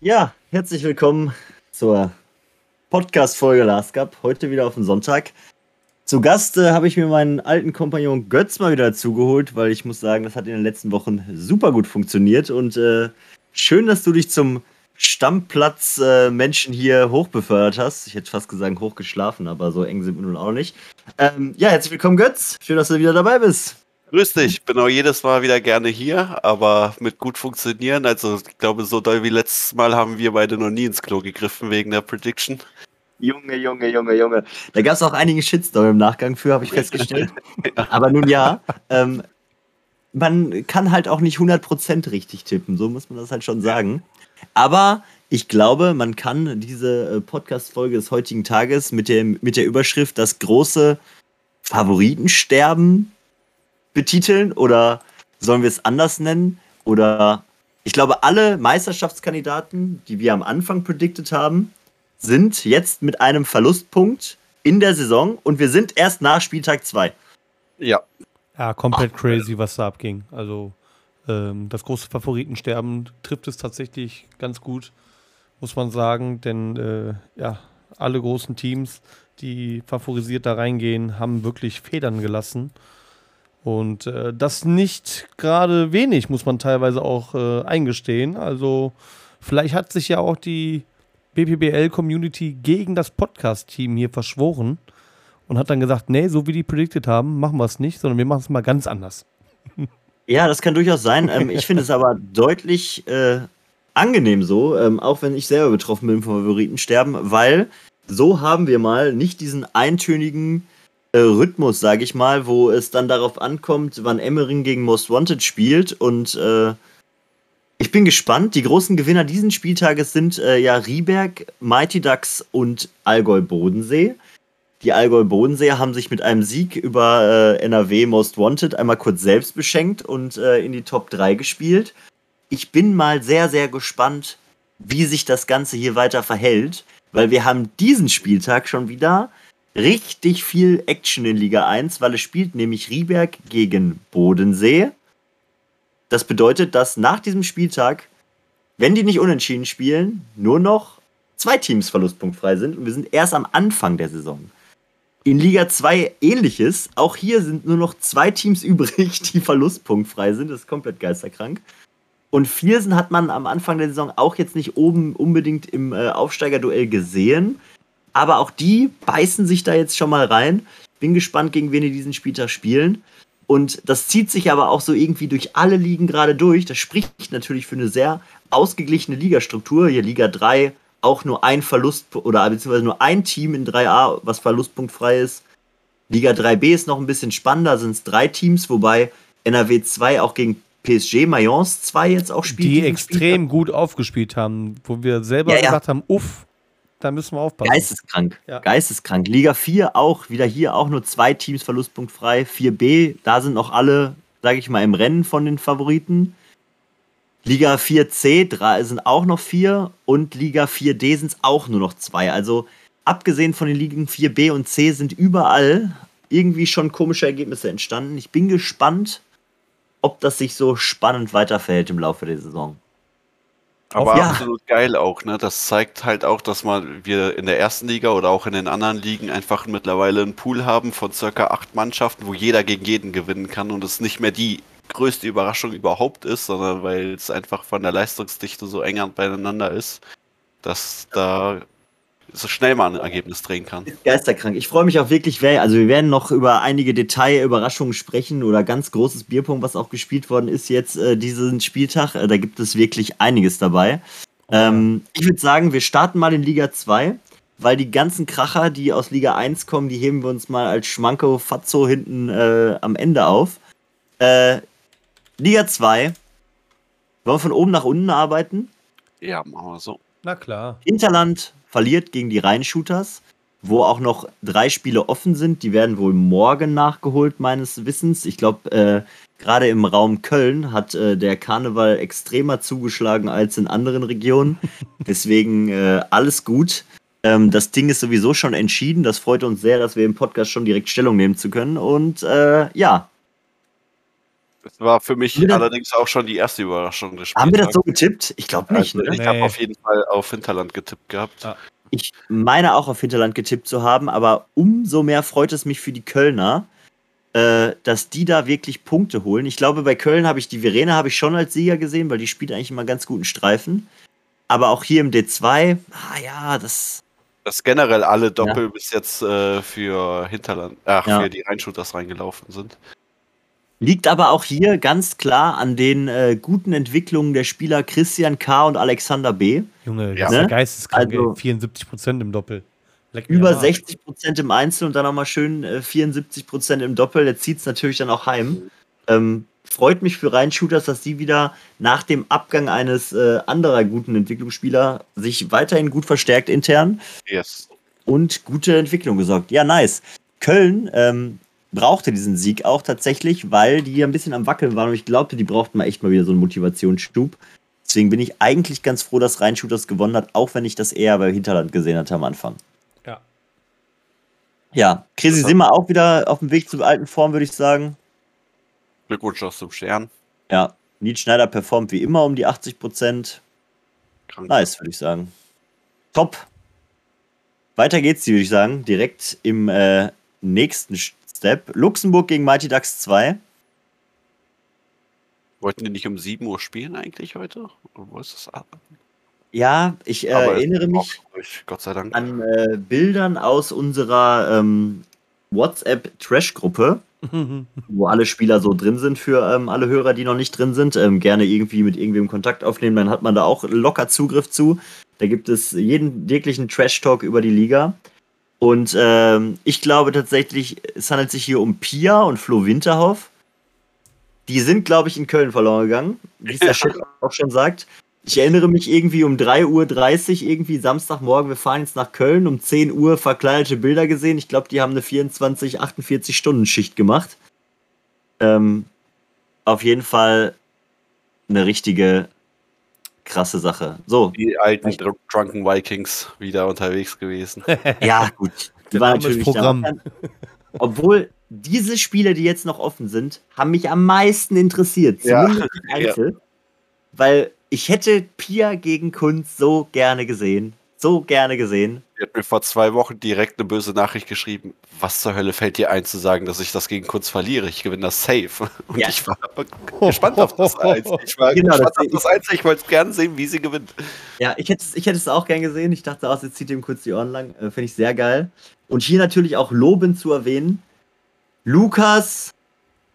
Ja, herzlich willkommen zur Podcast-Folge Last Cup. Heute wieder auf den Sonntag. Zu Gast äh, habe ich mir meinen alten Kompagnon Götz mal wieder dazugeholt, weil ich muss sagen, das hat in den letzten Wochen super gut funktioniert. Und äh, schön, dass du dich zum Stammplatz-Menschen äh, hier hochbefördert hast. Ich hätte fast gesagt hochgeschlafen, aber so eng sind wir nun auch nicht. Ähm, ja, herzlich willkommen, Götz. Schön, dass du wieder dabei bist. Grüß dich, bin auch jedes Mal wieder gerne hier, aber mit gut funktionieren. Also ich glaube, so doll wie letztes Mal haben wir beide noch nie ins Klo gegriffen wegen der Prediction. Junge, Junge, Junge, Junge. Da gab es auch einige Shitstorm im Nachgang für, habe ich festgestellt. ja. Aber nun ja, ähm, man kann halt auch nicht 100% richtig tippen, so muss man das halt schon sagen. Aber ich glaube, man kann diese äh, Podcast-Folge des heutigen Tages mit, dem, mit der Überschrift Das große Favoritensterben betiteln oder sollen wir es anders nennen? Oder ich glaube, alle Meisterschaftskandidaten, die wir am Anfang predicted haben, sind jetzt mit einem Verlustpunkt in der Saison und wir sind erst nach Spieltag 2. Ja. Ja, komplett Ach, crazy, was da abging. Also ähm, das große Favoritensterben trifft es tatsächlich ganz gut, muss man sagen, denn äh, ja, alle großen Teams, die favorisiert da reingehen, haben wirklich Federn gelassen. Und äh, das nicht gerade wenig, muss man teilweise auch äh, eingestehen. Also vielleicht hat sich ja auch die BPBL-Community gegen das Podcast-Team hier verschworen und hat dann gesagt, nee, so wie die predicted haben, machen wir es nicht, sondern wir machen es mal ganz anders. Ja, das kann durchaus sein. Ähm, ich finde es aber deutlich äh, angenehm so, ähm, auch wenn ich selber betroffen bin vom Favoritensterben, weil so haben wir mal nicht diesen eintönigen äh, Rhythmus, sage ich mal, wo es dann darauf ankommt, wann Emmering gegen Most Wanted spielt. Und äh, ich bin gespannt. Die großen Gewinner diesen Spieltages sind äh, ja Rieberg, Mighty Ducks und Allgäu Bodensee. Die Allgäu Bodensee haben sich mit einem Sieg über äh, NRW Most Wanted einmal kurz selbst beschenkt und äh, in die Top 3 gespielt. Ich bin mal sehr, sehr gespannt, wie sich das Ganze hier weiter verhält, weil wir haben diesen Spieltag schon wieder richtig viel Action in Liga 1, weil es spielt nämlich Rieberg gegen Bodensee. Das bedeutet, dass nach diesem Spieltag, wenn die nicht unentschieden spielen, nur noch zwei Teams verlustpunktfrei sind und wir sind erst am Anfang der Saison. In Liga 2 ähnliches. Auch hier sind nur noch zwei Teams übrig, die verlustpunktfrei sind. Das ist komplett geisterkrank. Und Viersen hat man am Anfang der Saison auch jetzt nicht oben unbedingt im äh, Aufsteigerduell gesehen. Aber auch die beißen sich da jetzt schon mal rein. Bin gespannt, gegen wen die diesen Spieltag spielen. Und das zieht sich aber auch so irgendwie durch alle Ligen gerade durch. Das spricht natürlich für eine sehr ausgeglichene Ligastruktur. Hier Liga 3 auch nur ein Verlust oder beziehungsweise nur ein Team in 3a, was verlustpunktfrei ist. Liga 3b ist noch ein bisschen spannender, sind es drei Teams, wobei NRW 2 auch gegen PSG Mayence 2 jetzt auch spielt. Die extrem gut aufgespielt haben, wo wir selber ja, gesagt haben, uff, da müssen wir aufpassen. Geisteskrank. Ja. Geisteskrank. Liga 4 auch, wieder hier auch nur zwei Teams verlustpunktfrei. 4b, da sind noch alle, sage ich mal, im Rennen von den Favoriten. Liga 4c drei, sind auch noch vier und Liga 4d sind es auch nur noch zwei. Also abgesehen von den Ligen 4b und c sind überall irgendwie schon komische Ergebnisse entstanden. Ich bin gespannt, ob das sich so spannend weiterverhält im Laufe der Saison. Aber ja. absolut geil auch, ne? Das zeigt halt auch, dass man wir in der ersten Liga oder auch in den anderen Ligen einfach mittlerweile einen Pool haben von circa acht Mannschaften, wo jeder gegen jeden gewinnen kann und es nicht mehr die größte Überraschung überhaupt ist, sondern weil es einfach von der Leistungsdichte so enger beieinander ist, dass da so schnell mal ein Ergebnis drehen kann. Geisterkrank. Ich freue mich auch wirklich, also wir werden noch über einige Detailüberraschungen sprechen oder ganz großes Bierpunkt, was auch gespielt worden ist jetzt äh, diesen Spieltag. Äh, da gibt es wirklich einiges dabei. Ähm, ich würde sagen, wir starten mal in Liga 2, weil die ganzen Kracher, die aus Liga 1 kommen, die heben wir uns mal als Schmanko Fatzo hinten äh, am Ende auf. Äh, Liga 2. Wollen wir von oben nach unten arbeiten? Ja, machen wir so. Na klar. Hinterland verliert gegen die Rheinshooters, wo auch noch drei Spiele offen sind. Die werden wohl morgen nachgeholt, meines Wissens. Ich glaube, äh, gerade im Raum Köln hat äh, der Karneval extremer zugeschlagen als in anderen Regionen. Deswegen äh, alles gut. Ähm, das Ding ist sowieso schon entschieden. Das freut uns sehr, dass wir im Podcast schon direkt Stellung nehmen zu können. Und äh, ja. Das war für mich wir allerdings auch schon die erste Überraschung des Spiels. Haben wir das so getippt? Ich glaube nicht. Also, ne? Ich nee. habe auf jeden Fall auf Hinterland getippt gehabt. Ja. Ich meine auch auf Hinterland getippt zu haben, aber umso mehr freut es mich für die Kölner, äh, dass die da wirklich Punkte holen. Ich glaube, bei Köln habe ich die Verena habe ich schon als Sieger gesehen, weil die spielt eigentlich immer ganz guten Streifen. Aber auch hier im D2, ah ja, das. Dass generell alle Doppel ja. bis jetzt äh, für Hinterland, ach, ja. für die Rheinshooters reingelaufen sind. Liegt aber auch hier ganz klar an den äh, guten Entwicklungen der Spieler Christian K. und Alexander B. Junge, das ne? ist geisteskrank, also, 74% im Doppel. Über 60% im Einzel und dann nochmal schön äh, 74% im Doppel. Der zieht es natürlich dann auch heim. Ähm, freut mich für Rheinshooters, dass die wieder nach dem Abgang eines äh, anderer guten Entwicklungsspieler sich weiterhin gut verstärkt intern. Yes. Und gute Entwicklung gesorgt. Ja, nice. Köln ähm, brauchte diesen Sieg auch tatsächlich, weil die ein bisschen am Wackeln waren und ich glaubte, die brauchten mal echt mal wieder so einen Motivationsstub. Deswegen bin ich eigentlich ganz froh, dass Rheinshooters gewonnen hat, auch wenn ich das eher bei Hinterland gesehen hatte am Anfang. Ja. Ja, Krisi sind wir auch wieder auf dem Weg zur alten Form, würde ich sagen. Glückwunsch auch zum Stern. Ja, Nied Schneider performt wie immer um die 80 Prozent. Nice, würde ich sagen. Top. Weiter geht's, würde ich sagen. Direkt im äh, nächsten Step. Luxemburg gegen Mighty Ducks 2. Wollten die nicht um 7 Uhr spielen eigentlich heute? Oder wo ist das? Ja, ich äh, erinnere mich Gott sei Dank. an äh, Bildern aus unserer ähm, WhatsApp-Trash-Gruppe, wo alle Spieler so drin sind für ähm, alle Hörer, die noch nicht drin sind. Ähm, gerne irgendwie mit irgendwem Kontakt aufnehmen, dann hat man da auch locker Zugriff zu. Da gibt es jeden wirklichen Trash-Talk über die Liga. Und ähm, ich glaube tatsächlich, es handelt sich hier um Pia und Flo Winterhoff. Die sind, glaube ich, in Köln verloren gegangen, wie es der Chef auch schon sagt. Ich erinnere mich irgendwie um 3.30 Uhr, irgendwie Samstagmorgen, wir fahren jetzt nach Köln, um 10 Uhr verkleidete Bilder gesehen. Ich glaube, die haben eine 24, 48 Stunden Schicht gemacht. Ähm, auf jeden Fall eine richtige krasse Sache. So. Die alten Drunken Vikings wieder unterwegs gewesen. ja, gut. Die waren natürlich Programm. Da. Obwohl diese Spiele, die jetzt noch offen sind, haben mich am meisten interessiert. Zumindest ja. Einzel. Ja. Weil ich hätte Pia gegen Kunz so gerne gesehen so gerne gesehen. Die hat mir vor zwei Wochen direkt eine böse Nachricht geschrieben. Was zur Hölle fällt dir ein zu sagen, dass ich das gegen Kunst verliere? Ich gewinne das safe. Und ja. ich war gespannt auf das Eins. Ich war genau, gespannt das auf das Eins. Ich wollte gerne sehen, wie sie gewinnt. Ja, ich hätte, ich hätte es auch gern gesehen. Ich dachte auch, jetzt zieht ihm kurz die Ohren lang. Äh, Finde ich sehr geil. Und hier natürlich auch lobend zu erwähnen. Lukas,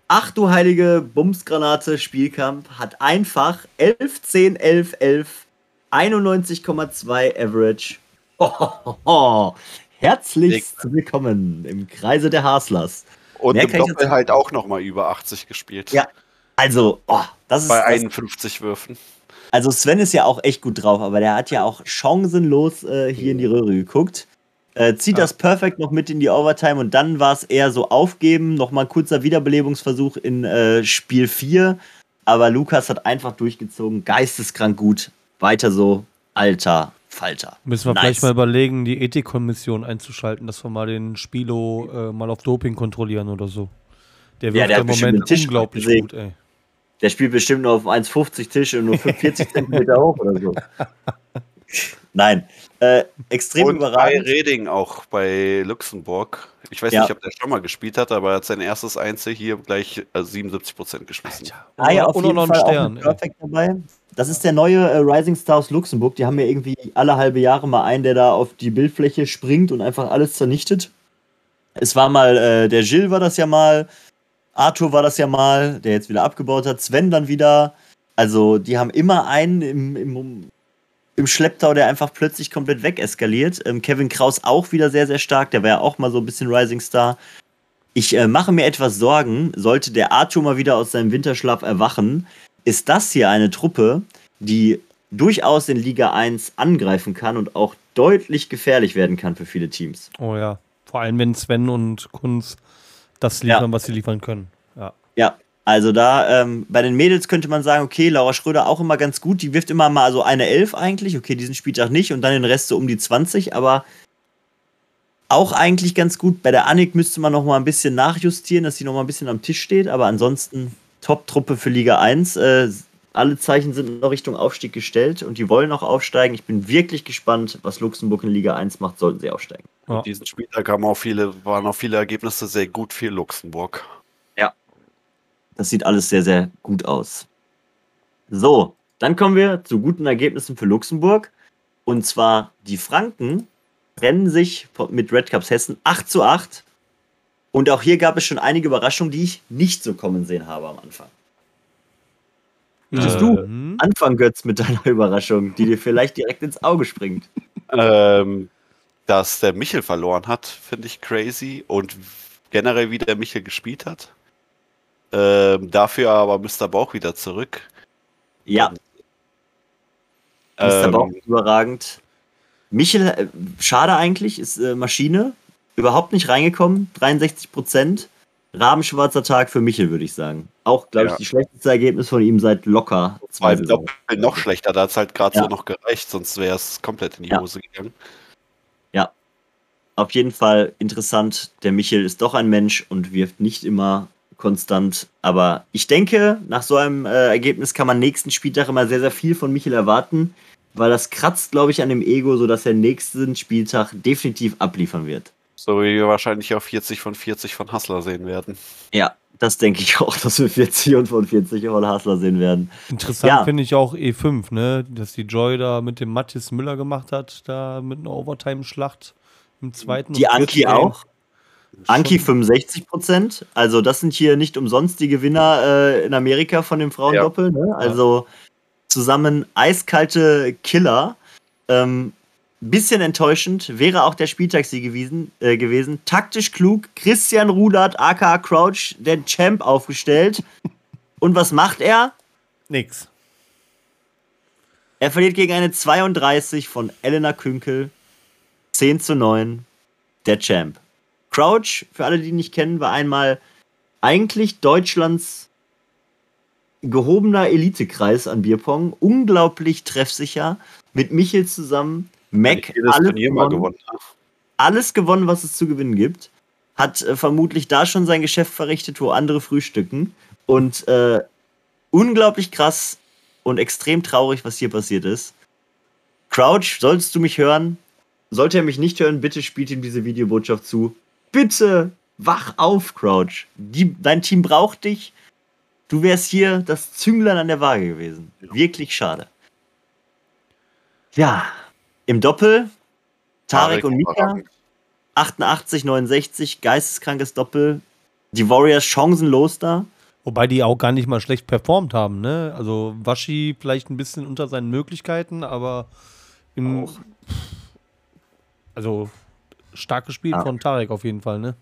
ach du heilige Bumsgranate, Spielkampf, hat einfach 11, 10, 11, 11 91,2 Average. Oh, Herzlichst willkommen im Kreise der Haslers. Und Mehr im Doppel halt auch nochmal über 80 gespielt. Ja, also, oh, das ist. Bei 51 Würfen. Also, Sven ist ja auch echt gut drauf, aber der hat ja auch chancenlos äh, hier in die Röhre geguckt. Äh, zieht ja. das perfekt noch mit in die Overtime und dann war es eher so aufgeben. Nochmal ein kurzer Wiederbelebungsversuch in äh, Spiel 4. Aber Lukas hat einfach durchgezogen, geisteskrank gut. Weiter so, alter Falter. Müssen wir nice. vielleicht mal überlegen, die Ethikkommission einzuschalten, dass wir mal den Spilo äh, mal auf Doping kontrollieren oder so. Der wird ja, im Moment unglaublich gut, ey. Der spielt bestimmt nur auf 1,50 Tisch und nur 40 Zentimeter hoch oder so. Nein, äh, extrem und überragend. Bei Reding auch bei Luxemburg. Ich weiß ja. nicht, ob der schon mal gespielt hat, aber er hat sein erstes Einzel hier gleich äh, 77 Prozent geschmissen. Ah ja, auf jeden Fall Stern, auch Perfekt dabei. Das ist der neue äh, Rising Stars Luxemburg. Die haben ja irgendwie alle halbe Jahre mal einen, der da auf die Bildfläche springt und einfach alles zernichtet. Es war mal, äh, der Gilles war das ja mal, Arthur war das ja mal, der jetzt wieder abgebaut hat, Sven dann wieder. Also, die haben immer einen im, im, im Schlepptau, der einfach plötzlich komplett wegeskaliert. Ähm, Kevin Kraus auch wieder sehr, sehr stark. Der war ja auch mal so ein bisschen Rising Star. Ich äh, mache mir etwas Sorgen, sollte der Arthur mal wieder aus seinem Winterschlaf erwachen, ist das hier eine Truppe, die durchaus in Liga 1 angreifen kann und auch deutlich gefährlich werden kann für viele Teams. Oh ja, vor allem wenn Sven und Kunz das liefern, ja. was sie liefern können. Ja, ja. also da ähm, bei den Mädels könnte man sagen, okay, Laura Schröder auch immer ganz gut, die wirft immer mal so eine Elf eigentlich, okay, diesen Spieltag nicht und dann den Rest so um die 20, aber auch eigentlich ganz gut. Bei der Annik müsste man noch mal ein bisschen nachjustieren, dass sie noch mal ein bisschen am Tisch steht, aber ansonsten Top-Truppe für Liga 1. Äh, alle Zeichen sind noch Richtung Aufstieg gestellt und die wollen auch aufsteigen. Ich bin wirklich gespannt, was Luxemburg in Liga 1 macht, sollten sie aufsteigen. Ja. Diesen Spieltag haben auch viele, waren auch viele Ergebnisse sehr gut für Luxemburg. Ja. Das sieht alles sehr, sehr gut aus. So, dann kommen wir zu guten Ergebnissen für Luxemburg. Und zwar die Franken trennen sich mit Red Cups Hessen 8 zu 8. Und auch hier gab es schon einige Überraschungen, die ich nicht so kommen sehen habe am Anfang. Möchtest du ähm. anfangen, Götz, mit deiner Überraschung, die dir vielleicht direkt ins Auge springt? Ähm, dass der Michel verloren hat, finde ich crazy. Und generell, wie der Michel gespielt hat. Ähm, dafür aber Mr. Bauch wieder zurück. Ja. Und, Mr. Bauch ähm, überragend. Michel, äh, schade eigentlich, ist äh, Maschine. Überhaupt nicht reingekommen. 63 Prozent. Rabenschwarzer Tag für Michel, würde ich sagen. Auch, glaube ja. ich, die schlechteste Ergebnis von ihm seit locker zwei Saisons. Noch schlechter, da hat es halt gerade ja. so noch gereicht, sonst wäre es komplett in die ja. Hose gegangen. Ja, auf jeden Fall interessant. Der Michel ist doch ein Mensch und wirft nicht immer konstant. Aber ich denke, nach so einem äh, Ergebnis kann man nächsten Spieltag immer sehr, sehr viel von Michel erwarten, weil das kratzt, glaube ich, an dem Ego, sodass er nächsten Spieltag definitiv abliefern wird. So wie wir wahrscheinlich auch 40 von 40 von Hassler sehen werden. Ja, das denke ich auch, dass wir 40 und von 40 von Hassler sehen werden. Interessant ja. finde ich auch E5, ne? Dass die Joy da mit dem Matthias Müller gemacht hat, da mit einer Overtime-Schlacht im zweiten. Die Anki auch. Anki 65 Prozent. Also, das sind hier nicht umsonst die Gewinner äh, in Amerika von dem Frauendoppel. Ja. Ne? Also, zusammen eiskalte Killer. Ähm, bisschen enttäuschend, wäre auch der Spieltagssieg gewesen, äh, gewesen. Taktisch klug, Christian Rudert, aka Crouch, den Champ aufgestellt. Und was macht er? Nix. Er verliert gegen eine 32 von Elena Künkel. 10 zu 9. Der Champ. Crouch, für alle, die ihn nicht kennen, war einmal eigentlich Deutschlands gehobener Elitekreis an Bierpong. Unglaublich treffsicher. Mit Michel zusammen Mac alles gewonnen, alles gewonnen, was es zu gewinnen gibt. Hat äh, vermutlich da schon sein Geschäft verrichtet, wo andere frühstücken. Und äh, unglaublich krass und extrem traurig, was hier passiert ist. Crouch, solltest du mich hören? Sollte er mich nicht hören, bitte spielt ihm diese Videobotschaft zu. Bitte wach auf, Crouch. Die, dein Team braucht dich. Du wärst hier das Zünglein an der Waage gewesen. Wirklich schade. Ja, im Doppel, Tarek, Tarek und Mika, 88, 69, geisteskrankes Doppel. Die Warriors chancenlos da. Wobei die auch gar nicht mal schlecht performt haben, ne? Also Waschi vielleicht ein bisschen unter seinen Möglichkeiten, aber im, also stark gespielt ja. von Tarek auf jeden Fall, ne?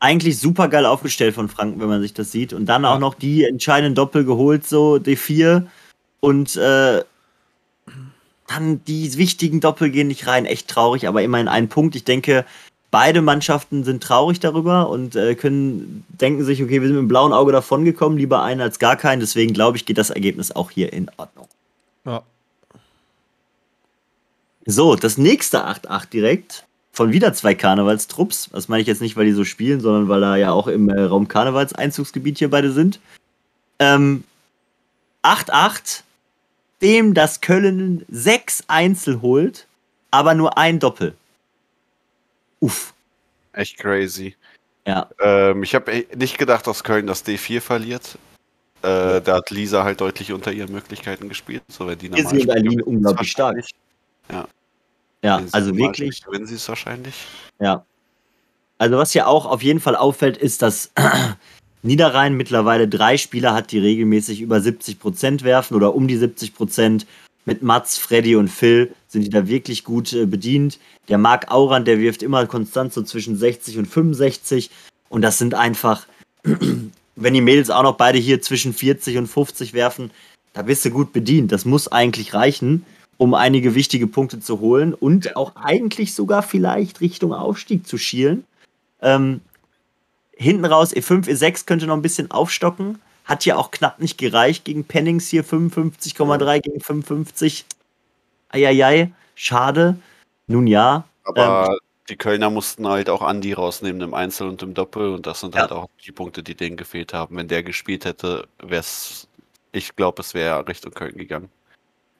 Eigentlich super geil aufgestellt von Franken, wenn man sich das sieht. Und dann ja. auch noch die entscheidenden Doppel geholt, so D4. Und äh, dann die wichtigen Doppel gehen nicht rein. Echt traurig, aber immerhin ein Punkt. Ich denke, beide Mannschaften sind traurig darüber und äh, können denken sich, okay, wir sind mit dem blauen Auge davongekommen, lieber einen als gar keinen. Deswegen glaube ich, geht das Ergebnis auch hier in Ordnung. Ja. So, das nächste 8-8 direkt von wieder zwei Karnevalstrupps. Das meine ich jetzt nicht, weil die so spielen, sondern weil da ja auch im äh, Raum Karnevalseinzugsgebiet hier beide sind. Ähm, 8-8 dem das Köln sechs Einzel holt, aber nur ein Doppel. Uff. Echt crazy. Ja. Ähm, ich habe nicht gedacht, dass Köln das D4 verliert. Äh, da hat Lisa halt deutlich unter ihren Möglichkeiten gespielt. So, wenn die normal ist Berlin unglaublich stark. Ja. Ja, also wirklich. Wenn sie es wahrscheinlich. Ja. Also was ja auch auf jeden Fall auffällt, ist, dass Niederrhein mittlerweile drei Spieler hat, die regelmäßig über 70 Prozent werfen oder um die 70 Prozent. Mit Mats, Freddy und Phil sind die da wirklich gut äh, bedient. Der Marc Aurand, der wirft immer konstant so zwischen 60 und 65. Und das sind einfach, wenn die Mädels auch noch beide hier zwischen 40 und 50 werfen, da bist du gut bedient. Das muss eigentlich reichen, um einige wichtige Punkte zu holen und auch eigentlich sogar vielleicht Richtung Aufstieg zu schielen. Ähm, Hinten raus E5, E6 könnte noch ein bisschen aufstocken. Hat hier auch knapp nicht gereicht gegen Pennings hier 55,3 gegen 55. Eieiei, schade. Nun ja. Aber ähm, die Kölner mussten halt auch Andi rausnehmen im Einzel und im Doppel und das sind ja. halt auch die Punkte, die denen gefehlt haben. Wenn der gespielt hätte, wäre es, ich glaube, es wäre Richtung Köln gegangen.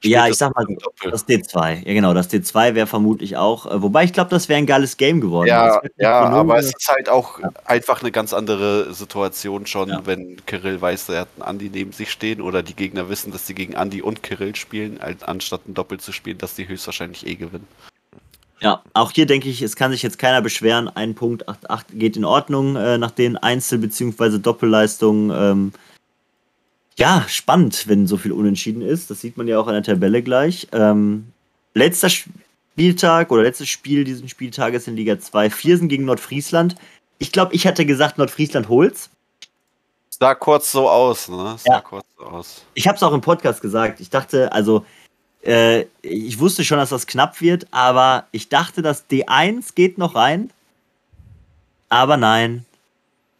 Ja, ich sag mal, das D2. Ja, genau, das D2 wäre vermutlich auch. Äh, wobei ich glaube, das wäre ein geiles Game geworden. Ja, ja aber es ist halt auch ja. einfach eine ganz andere Situation schon, ja. wenn Kirill weiß, er hat einen Andi neben sich stehen oder die Gegner wissen, dass sie gegen Andi und Kirill spielen, anstatt ein Doppel zu spielen, dass die höchstwahrscheinlich eh gewinnen. Ja, auch hier denke ich, es kann sich jetzt keiner beschweren. Ein Punkt 8-8 geht in Ordnung äh, nach den Einzel- bzw. Doppelleistungen. Ähm, ja, spannend, wenn so viel unentschieden ist. Das sieht man ja auch an der Tabelle gleich. Ähm, letzter Spieltag oder letztes Spiel diesen Spieltages in Liga 2, Viersen gegen Nordfriesland. Ich glaube, ich hatte gesagt, Nordfriesland holt's. Sah kurz so aus, ne? Sah ja. kurz so aus. Ich habe es auch im Podcast gesagt. Ich dachte, also, äh, ich wusste schon, dass das knapp wird, aber ich dachte, das D1 geht noch rein. Aber nein,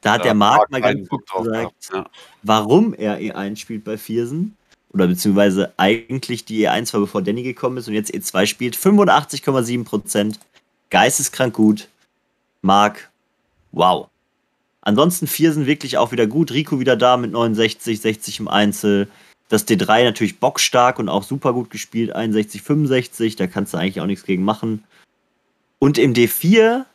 da hat ja, der Marc mal ganz gut gesagt, ja. warum er E1 spielt bei Viersen. Oder beziehungsweise eigentlich die E1 war, bevor Danny gekommen ist und jetzt E2 spielt. 85,7 Prozent. Geisteskrank gut. Marc, wow. Ansonsten Viersen wirklich auch wieder gut. Rico wieder da mit 69, 60 im Einzel. Das D3 natürlich bockstark und auch super gut gespielt. 61, 65. Da kannst du eigentlich auch nichts gegen machen. Und im D4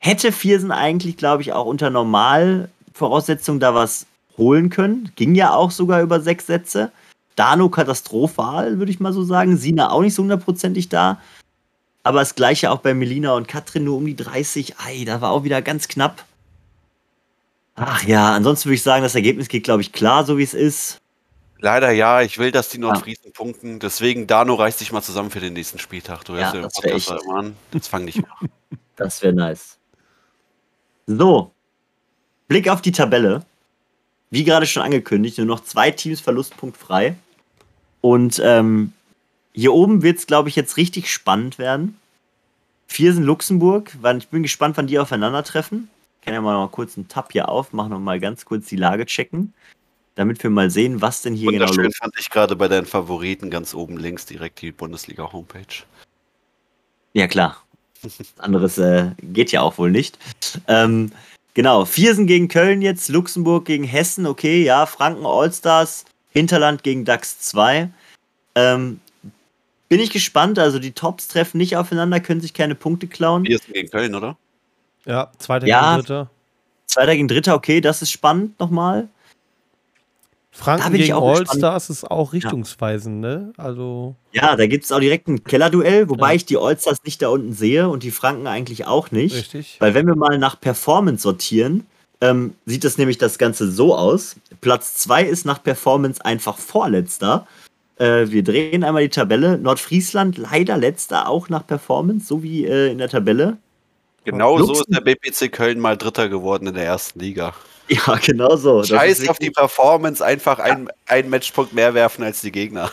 hätte Viersen eigentlich, glaube ich, auch unter Normalvoraussetzungen da was holen können. Ging ja auch sogar über sechs Sätze. Dano katastrophal, würde ich mal so sagen. Sina auch nicht so hundertprozentig da. Aber das gleiche auch bei Melina und Katrin nur um die 30. Ei, da war auch wieder ganz knapp. Ach ja, ansonsten würde ich sagen, das Ergebnis geht, glaube ich, klar, so wie es ist. Leider ja, ich will, dass die Nordfriesen ja. punkten. Deswegen, Dano, reiß dich mal zusammen für den nächsten Spieltag. Du hörst ja, das Podcast an. Jetzt fang dich mal. Das wäre nice. So, Blick auf die Tabelle. Wie gerade schon angekündigt, nur noch zwei Teams verlustpunktfrei. Und ähm, hier oben wird es, glaube ich, jetzt richtig spannend werden. Viersen Luxemburg. Ich bin gespannt, wann die aufeinandertreffen. Ich kann ja mal noch kurz einen Tab hier aufmachen und mal ganz kurz die Lage checken. Damit wir mal sehen, was denn hier genau los ist. fand ich gerade bei deinen Favoriten ganz oben links direkt die Bundesliga-Homepage. Ja, klar. Anderes äh, geht ja auch wohl nicht. Ähm, genau, Viersen gegen Köln jetzt, Luxemburg gegen Hessen, okay, ja, Franken Allstars, Hinterland gegen DAX 2. Ähm, bin ich gespannt, also die Tops treffen nicht aufeinander, können sich keine Punkte klauen. Viersen gegen Köln, oder? Ja, zweiter ja, gegen dritter. Zweiter gegen dritter, okay, das ist spannend nochmal. Franken gegen Allstars ist auch richtungsweisend, ja. ne? Also. Ja, da gibt es auch direkt ein Kellerduell, wobei ja. ich die Allstars nicht da unten sehe und die Franken eigentlich auch nicht. Richtig. Weil wenn wir mal nach Performance sortieren, ähm, sieht das nämlich das Ganze so aus. Platz 2 ist nach Performance einfach vorletzter. Äh, wir drehen einmal die Tabelle. Nordfriesland leider letzter, auch nach Performance, so wie äh, in der Tabelle. Genau so ist der BPC Köln mal Dritter geworden in der ersten Liga. Ja, genau so. Scheiß auf die Performance, einfach ja. einen Matchpunkt mehr werfen als die Gegner.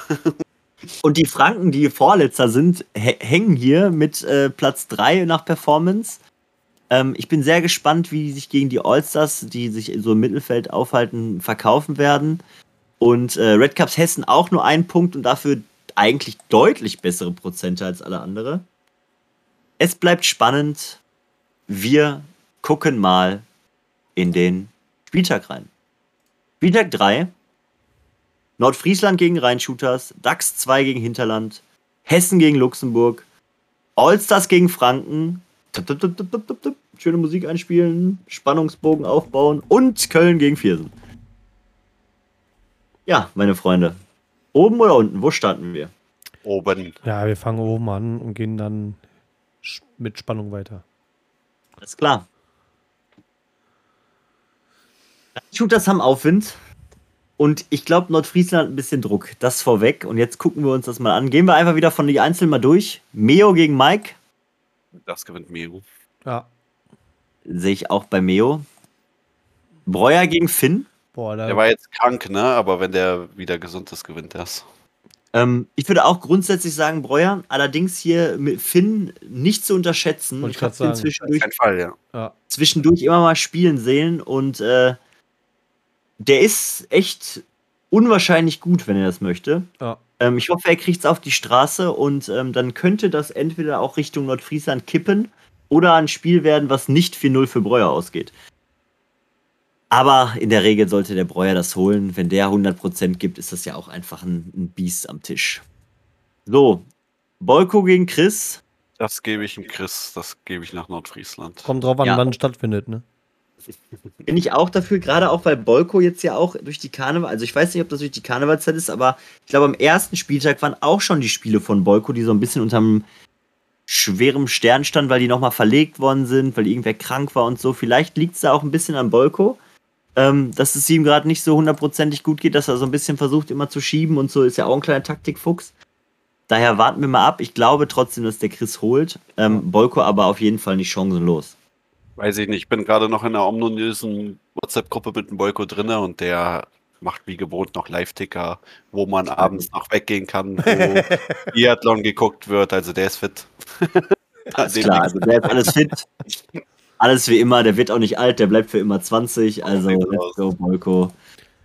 Und die Franken, die Vorletzter sind, hängen hier mit äh, Platz 3 nach Performance. Ähm, ich bin sehr gespannt, wie die sich gegen die Allstars, die sich so im Mittelfeld aufhalten, verkaufen werden. Und äh, Red Cups Hessen auch nur einen Punkt und dafür eigentlich deutlich bessere Prozente als alle anderen. Es bleibt spannend. Wir gucken mal in den Spieltag rein. Spieltag 3. Nordfriesland gegen Rheinshooters, DAX 2 gegen Hinterland, Hessen gegen Luxemburg, Allstars gegen Franken, schöne Musik einspielen, Spannungsbogen aufbauen und Köln gegen Viersen. Ja, meine Freunde. Oben oder unten? Wo starten wir? Oben. Ja, wir fangen oben an und gehen dann mit Spannung weiter. Alles klar. Shooters haben Aufwind. Und ich glaube, Nordfriesland hat ein bisschen Druck. Das vorweg. Und jetzt gucken wir uns das mal an. Gehen wir einfach wieder von die Einzelnen mal durch. Meo gegen Mike. Das gewinnt Meo. Ja. Sehe ich auch bei Meo. Breuer gegen Finn. Boah, der war jetzt krank, ne? Aber wenn der wieder gesund ist, gewinnt das. Ähm, ich würde auch grundsätzlich sagen, Breuer, allerdings hier mit Finn nicht zu unterschätzen. ich habe Finn zwischendurch, Fall, ja. Ja. zwischendurch immer mal spielen sehen und äh, der ist echt unwahrscheinlich gut, wenn er das möchte. Ja. Ähm, ich hoffe, er kriegt es auf die Straße und ähm, dann könnte das entweder auch Richtung Nordfriesland kippen oder ein Spiel werden, was nicht 4-0 für Breuer ausgeht. Aber in der Regel sollte der Breuer das holen. Wenn der 100% gibt, ist das ja auch einfach ein, ein Biest am Tisch. So, Bolko gegen Chris. Das gebe ich dem Chris, das gebe ich nach Nordfriesland. Kommt drauf an, ja. wann es stattfindet, ne? Bin ich auch dafür, gerade auch weil Bolko jetzt ja auch durch die Karneval, also ich weiß nicht, ob das durch die Karnevalzeit ist, aber ich glaube, am ersten Spieltag waren auch schon die Spiele von Bolko, die so ein bisschen unterm schwerem Stern standen, weil die nochmal verlegt worden sind, weil irgendwer krank war und so. Vielleicht liegt es da auch ein bisschen an Bolko, ähm, dass es ihm gerade nicht so hundertprozentig gut geht, dass er so ein bisschen versucht, immer zu schieben und so, ist ja auch ein kleiner Taktikfuchs. Daher warten wir mal ab. Ich glaube trotzdem, dass der Chris holt. Ähm, Bolko aber auf jeden Fall nicht chancenlos. Weiß ich nicht. Ich bin gerade noch in einer ominösen WhatsApp-Gruppe mit dem Boyko drin und der macht wie gewohnt noch Live-Ticker, wo man abends noch weggehen kann, wo Biathlon geguckt wird. Also der ist fit. Alles klar, also der ist alles fit. Alles wie immer, der wird auch nicht alt, der bleibt für immer 20. Also let's go, Boyko.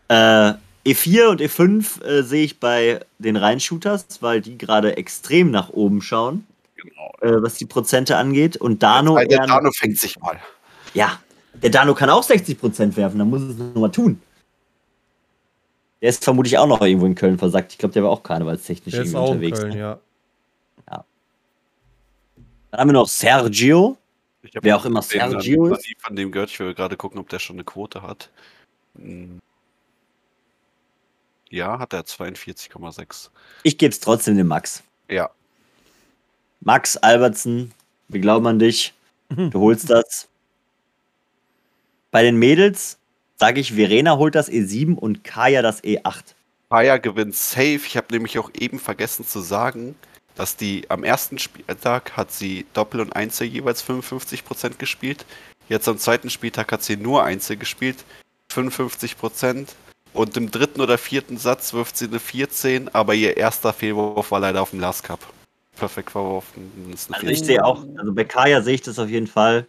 Äh, E4 und E5 äh, sehe ich bei den Rheinshooters, weil die gerade extrem nach oben schauen genau. äh, was die Prozente angeht. Und Dano. Der, der Dano fängt sich mal. Ja, der Dano kann auch 60 Prozent werfen, dann muss es nur mal tun. Der ist vermutlich auch noch irgendwo in Köln versagt. Ich glaube, der war auch karnevalstechnisch der ist auch unterwegs. In Köln, ne? ja. ja. Dann haben wir noch Sergio. Wer auch immer Sergio ist. Von dem gehört, ich will gerade gucken, ob der schon eine Quote hat. Hm. Ja, hat er 42,6. Ich gebe es trotzdem dem Max. Ja, Max Albertsen, wir glauben an dich. Mhm. Du holst das. Bei den Mädels sage ich, Verena holt das E7 und Kaya das E8. Kaya gewinnt safe. Ich habe nämlich auch eben vergessen zu sagen, dass die am ersten Spieltag hat sie Doppel und Einzel jeweils 55% gespielt. Jetzt am zweiten Spieltag hat sie nur Einzel gespielt, 55%. Und im dritten oder vierten Satz wirft sie eine 14, aber ihr erster Fehlwurf war leider auf dem Last Cup perfekt verworfen. Also ich sehe auch, also bei Kaya sehe ich das auf jeden Fall.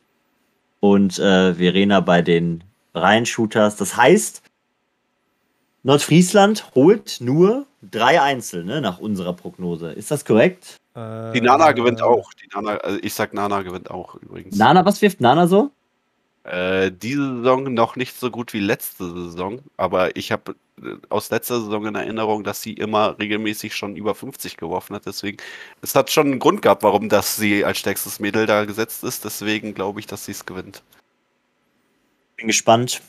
Und äh, Verena bei den Reihen-Shooters. Das heißt, Nordfriesland holt nur drei Einzel, ne, nach unserer Prognose. Ist das korrekt? Die Nana gewinnt auch. Die Nana, also ich sag Nana gewinnt auch übrigens. Nana, was wirft Nana so? Äh, diese Saison noch nicht so gut wie letzte Saison, aber ich habe äh, aus letzter Saison in Erinnerung, dass sie immer regelmäßig schon über 50 geworfen hat. Deswegen, es hat schon einen Grund gehabt, warum das sie als stärkstes Mädel da gesetzt ist. Deswegen glaube ich, dass sie es gewinnt. Bin gespannt.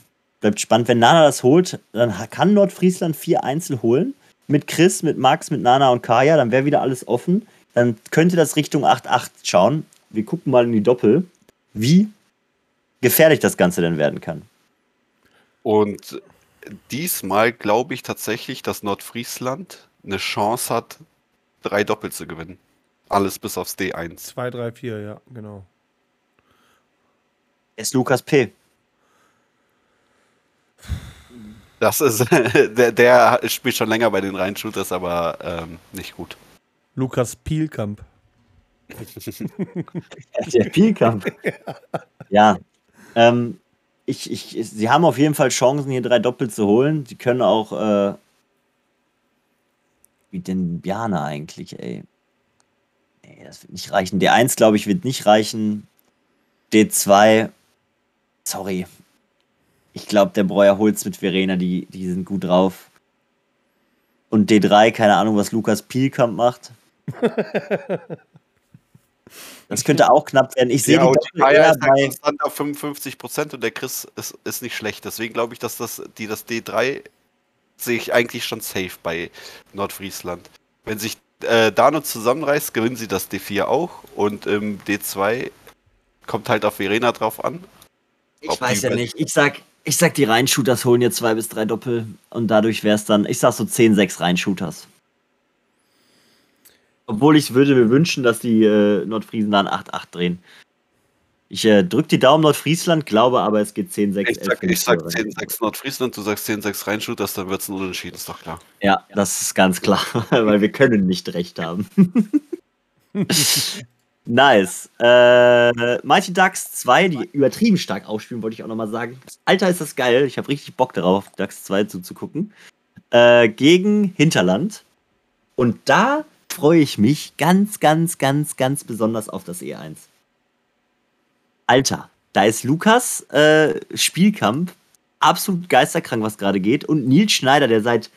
Bleibt spannend. Wenn Nana das holt, dann kann Nordfriesland vier Einzel holen. Mit Chris, mit Max, mit Nana und Kaya. Dann wäre wieder alles offen. Dann könnte das Richtung 8-8 schauen. Wir gucken mal in die Doppel. Wie gefährlich das Ganze denn werden kann. Und diesmal glaube ich tatsächlich, dass Nordfriesland eine Chance hat, drei Doppel zu gewinnen. Alles bis aufs D1. 2, 3, 4, ja, genau. Ist Lukas P. Das ist, der, der spielt schon länger bei den Rheinshooters, aber ähm, nicht gut. Lukas Pielkamp. der Pielkamp. Ja, ähm, ich, ich, sie haben auf jeden Fall Chancen, hier drei Doppel zu holen. Sie können auch. Äh, wie denn Bjana eigentlich, ey? Nee, das wird nicht reichen. D1, glaube ich, wird nicht reichen. D2, sorry. Ich glaube, der Breuer holt es mit Verena, die, die sind gut drauf. Und D3, keine Ahnung, was Lukas Pielkamp macht. Das könnte auch knapp werden. Ich sehe ja, die, die Kaya ist halt konstant auf 55 Prozent und der Chris ist, ist nicht schlecht. Deswegen glaube ich, dass das, die das D3 sehe ich eigentlich schon safe bei Nordfriesland. Wenn sich äh, Dano zusammenreißt, gewinnen sie das D4 auch und im D2 kommt halt auf Verena drauf an. Ich weiß ja nicht. Ich sag, ich sag, die Reinshooters holen jetzt zwei bis drei Doppel und dadurch wäre es dann, ich sag so 10-6 Reinshooters. Obwohl ich würde mir wünschen, dass die äh, Nordfriesen dann 8-8 drehen. Ich äh, drücke die Daumen Nordfriesland, glaube aber, es geht 10-6. Ich sag, ich sag 10-6 Nordfriesland, du sagst 10-6 Reinshooters, dann wird es ein Unentschieden, ist doch klar. Ja, das ist ganz klar, weil wir können nicht recht haben. nice. Äh, Mighty Ducks 2, die übertrieben stark aufspielen, wollte ich auch nochmal sagen. Alter, ist das geil. Ich habe richtig Bock darauf, Ducks 2 zuzugucken. Äh, gegen Hinterland. Und da freue ich mich ganz, ganz, ganz, ganz besonders auf das E1. Alter, da ist Lukas äh, Spielkampf absolut geisterkrank, was gerade geht. Und Nils Schneider, der seit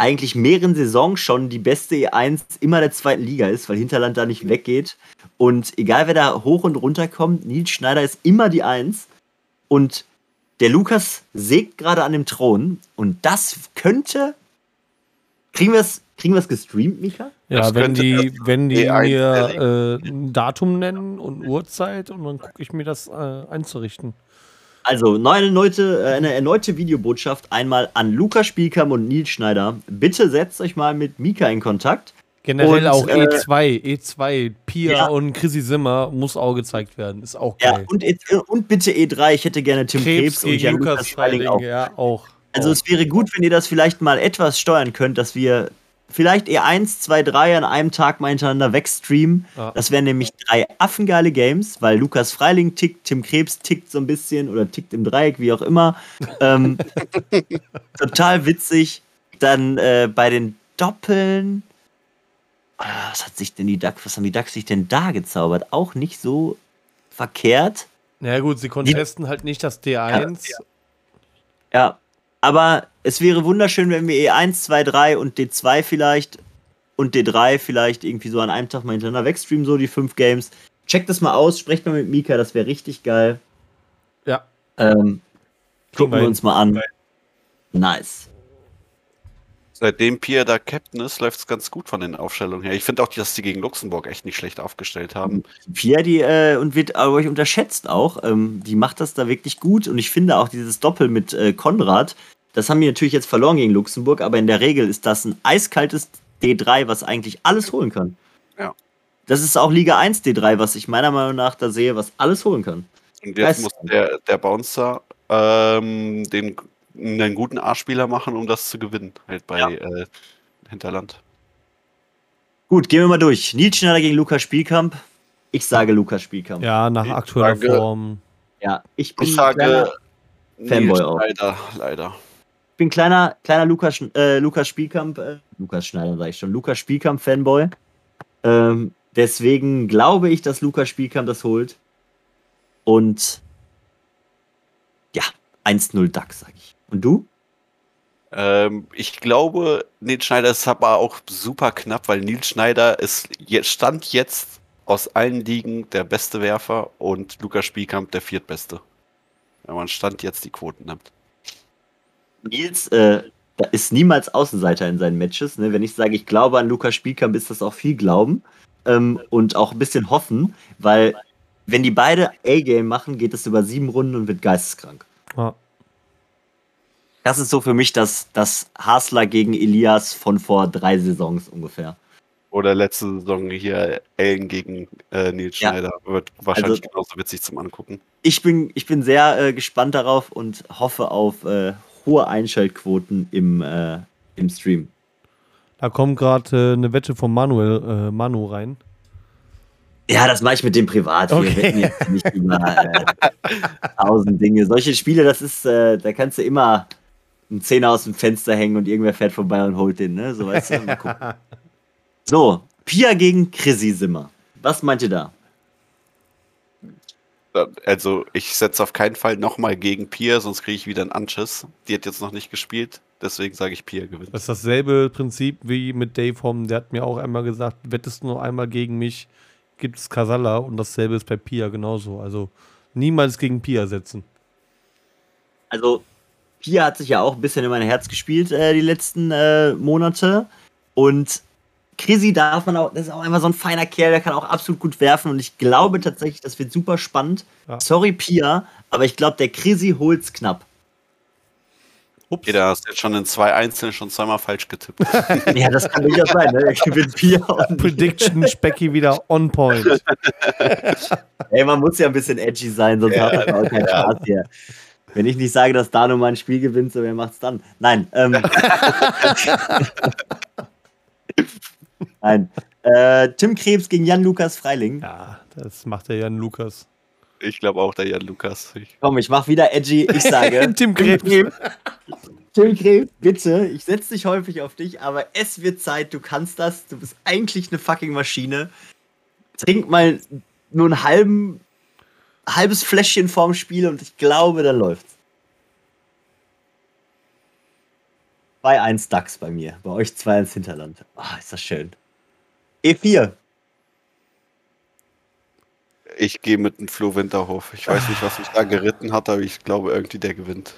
eigentlich mehreren Saisons schon die beste E1 immer der zweiten Liga ist, weil Hinterland da nicht weggeht. Und egal wer da hoch und runter kommt, Nils Schneider ist immer die Eins. Und der Lukas sägt gerade an dem Thron. Und das könnte. Kriegen wir es kriegen gestreamt, Mika? Ja, wenn die, wenn die mir äh, ein Datum nennen und Uhrzeit und dann gucke ich mir das äh, einzurichten. Also, eine erneute, äh, eine erneute Videobotschaft einmal an Lukas Spielkamp und Nils Schneider. Bitte setzt euch mal mit Mika in Kontakt. Generell und, auch äh, E2, E2, Pia ja. und Chrissy Simmer muss auch gezeigt werden. Ist auch geil. Ja, und, e, und bitte E3, ich hätte gerne Tim Krebs, Krebs und Jan Lukas Freiling auch. Ja, auch. Also auch. es wäre gut, wenn ihr das vielleicht mal etwas steuern könnt, dass wir vielleicht eher 1, 2, 3 an einem Tag mal hintereinander wegstreamen. Ja. Das wären nämlich drei affengeile Games, weil Lukas Freiling tickt, Tim Krebs tickt so ein bisschen oder tickt im Dreieck, wie auch immer. Ähm, total witzig. Dann äh, bei den Doppeln. Ah, was hat sich denn die Ducks, was haben die Ducks sich denn da gezaubert? Auch nicht so verkehrt. Na ja, gut, sie contesten halt nicht das D1. Ja, ja. ja, aber es wäre wunderschön, wenn wir E1, 2, 3 und D2 vielleicht und D3 vielleicht irgendwie so an einem Tag mal hintereinander wegstreamen, so die fünf Games. Checkt das mal aus, sprecht mal mit Mika, das wäre richtig geil. Ja. Ähm, gucken wir uns mal an. Nice. Seitdem Pierre da Captain ist, läuft es ganz gut von den Aufstellungen her. Ich finde auch, dass die gegen Luxemburg echt nicht schlecht aufgestellt haben. Pierre, die äh, und wird aber euch unterschätzt auch. Ähm, die macht das da wirklich gut und ich finde auch dieses Doppel mit äh, Konrad, das haben wir natürlich jetzt verloren gegen Luxemburg, aber in der Regel ist das ein eiskaltes D3, was eigentlich alles holen kann. Ja. Das ist auch Liga 1 D3, was ich meiner Meinung nach da sehe, was alles holen kann. Und jetzt muss der, der Bouncer ähm, den einen guten A-Spieler machen, um das zu gewinnen, halt bei ja. äh, Hinterland. Gut, gehen wir mal durch. Nils Schneider gegen Lukas Spielkamp. Ich sage Lukas Spielkamp. Ja, nach aktueller sage, Form. Ja, ich bin ich sage Fanboy auch. Leider, leider. Ich bin kleiner, kleiner Lukas, äh, Lukas Spielkamp, äh, Lukas Schneider sage ich schon, Lukas Spielkamp Fanboy. Ähm, deswegen glaube ich, dass Lukas Spielkamp das holt. Und ja, 1-0 DAX, sage ich. Und du? Ähm, ich glaube, Nils Schneider ist aber auch super knapp, weil Nils Schneider ist stand jetzt aus allen Ligen der beste Werfer und Lukas Spielkamp der viertbeste. Wenn man stand jetzt die Quoten nimmt. Nils äh, ist niemals Außenseiter in seinen Matches. Ne? Wenn ich sage, ich glaube an Lukas Spielkamp, ist das auch viel Glauben ähm, und auch ein bisschen hoffen, weil wenn die beide A-Game machen, geht es über sieben Runden und wird geisteskrank. Ja. Das ist so für mich das, das Hasler gegen Elias von vor drei Saisons ungefähr. Oder letzte Saison hier Ellen gegen äh, Nils Schneider. Ja. Wird wahrscheinlich also, genauso witzig zum Angucken. Ich bin, ich bin sehr äh, gespannt darauf und hoffe auf äh, hohe Einschaltquoten im, äh, im Stream. Da kommt gerade äh, eine Wette von Manuel äh, Manu rein. Ja, das mache ich mit dem privat. Okay. Wir wetten jetzt nicht über tausend Dinge. Solche Spiele, das ist, da kannst du immer einen Zehner aus dem Fenster hängen und irgendwer fährt vorbei und holt den, ne? So, weißt du? so, Pia gegen Chrissy Simmer. Was meint ihr da? Also, ich setze auf keinen Fall nochmal gegen Pia, sonst kriege ich wieder einen Anschiss. Die hat jetzt noch nicht gespielt, deswegen sage ich Pia gewinnt. Das ist dasselbe Prinzip wie mit Dave Hom. Der hat mir auch einmal gesagt, wettest du noch einmal gegen mich, gibt es Kasala und dasselbe ist bei Pia genauso. Also niemals gegen Pia setzen. Also Pia hat sich ja auch ein bisschen in mein Herz gespielt äh, die letzten äh, Monate. Und Chrissy darf man auch, das ist auch einfach so ein feiner Kerl, der kann auch absolut gut werfen. Und ich glaube tatsächlich, das wird super spannend. Ja. Sorry, Pia, aber ich glaube, der Chrissy holt's knapp. Ups. Okay, da hast du jetzt schon in zwei Einzelnen schon zweimal falsch getippt. ja, das kann durchaus sein. Ne? Ich bin Pia. Prediction Specky wieder on point. Ey, man muss ja ein bisschen edgy sein, sonst ja, hat man auch keinen Spaß hier. Wenn ich nicht sage, dass Dano mal ein Spiel gewinnt, so wer macht's dann? Nein. Ähm, Nein. Äh, Tim Krebs gegen Jan-Lukas Freiling. Ja, das macht der Jan-Lukas. Ich glaube auch der Jan-Lukas. Komm, ich mach wieder edgy. Ich sage. Tim Krebs. Tim Krebs, bitte, ich setze dich häufig auf dich, aber es wird Zeit, du kannst das. Du bist eigentlich eine fucking Maschine. Trink mal nur einen halben halbes Fläschchen vorm Spiel und ich glaube, da läuft's. 2-1 DAX bei mir. Bei euch 2-1 Hinterland. Ah, oh, ist das schön. E4. Ich gehe mit dem Flo Winterhof. Ich weiß nicht, was mich da geritten hat, aber ich glaube irgendwie der gewinnt.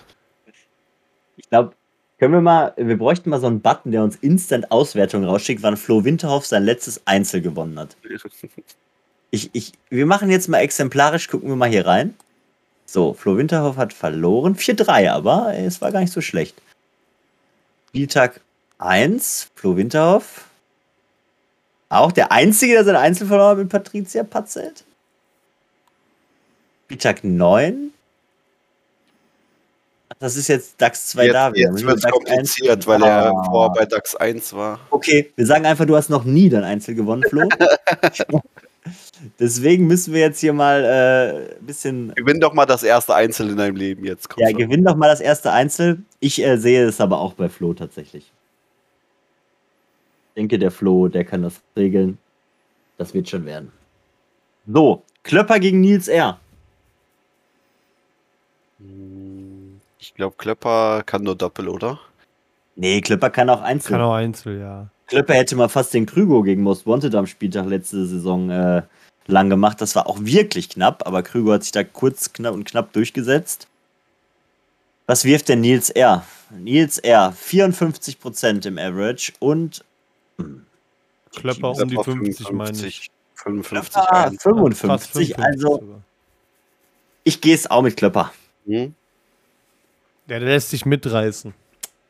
Ich glaube, können wir mal, wir bräuchten mal so einen Button, der uns instant Auswertungen rausschickt, wann Flo Winterhoff sein letztes Einzel gewonnen hat. Ich, ich, wir machen jetzt mal exemplarisch, gucken wir mal hier rein. So, Flo Winterhoff hat verloren. 4-3, aber es war gar nicht so schlecht. Spieltag 1, Flo Winterhoff. Auch der Einzige, der sein Einzel verloren hat mit Patricia Patzelt. Spieltag 9. Das ist jetzt DAX 2 jetzt, da wieder. Jetzt wird es kompliziert, 1. weil er ah. vorher bei DAX 1 war. Okay, wir sagen einfach, du hast noch nie dein Einzel gewonnen, Flo. Deswegen müssen wir jetzt hier mal äh, ein bisschen. Gewinn doch mal das erste Einzel in deinem Leben jetzt. Komm ja, schon. gewinn doch mal das erste Einzel. Ich äh, sehe es aber auch bei Flo tatsächlich. Ich denke, der Flo, der kann das regeln. Das wird schon werden. So, Klöpper gegen Nils R. Ich glaube, Klöpper kann nur Doppel, oder? Nee, Klöpper kann auch Einzel. Kann auch Einzel, ja. Klöpper hätte mal fast den Krügo gegen Most Wanted am Spieltag letzte Saison äh, lang gemacht. Das war auch wirklich knapp, aber Krügo hat sich da kurz knapp und knapp durchgesetzt. Was wirft denn Nils R? Nils R, 54% im Average und. Hm, Klöpper um die 50, 50 meine ich. 55, ah, 55, also. Ich gehe es auch mit Klöpper. Hm? Der lässt sich mitreißen.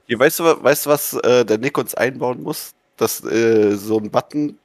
Hier, weißt du, weißt du was äh, der Nick uns einbauen muss? Dass äh, so ein Button,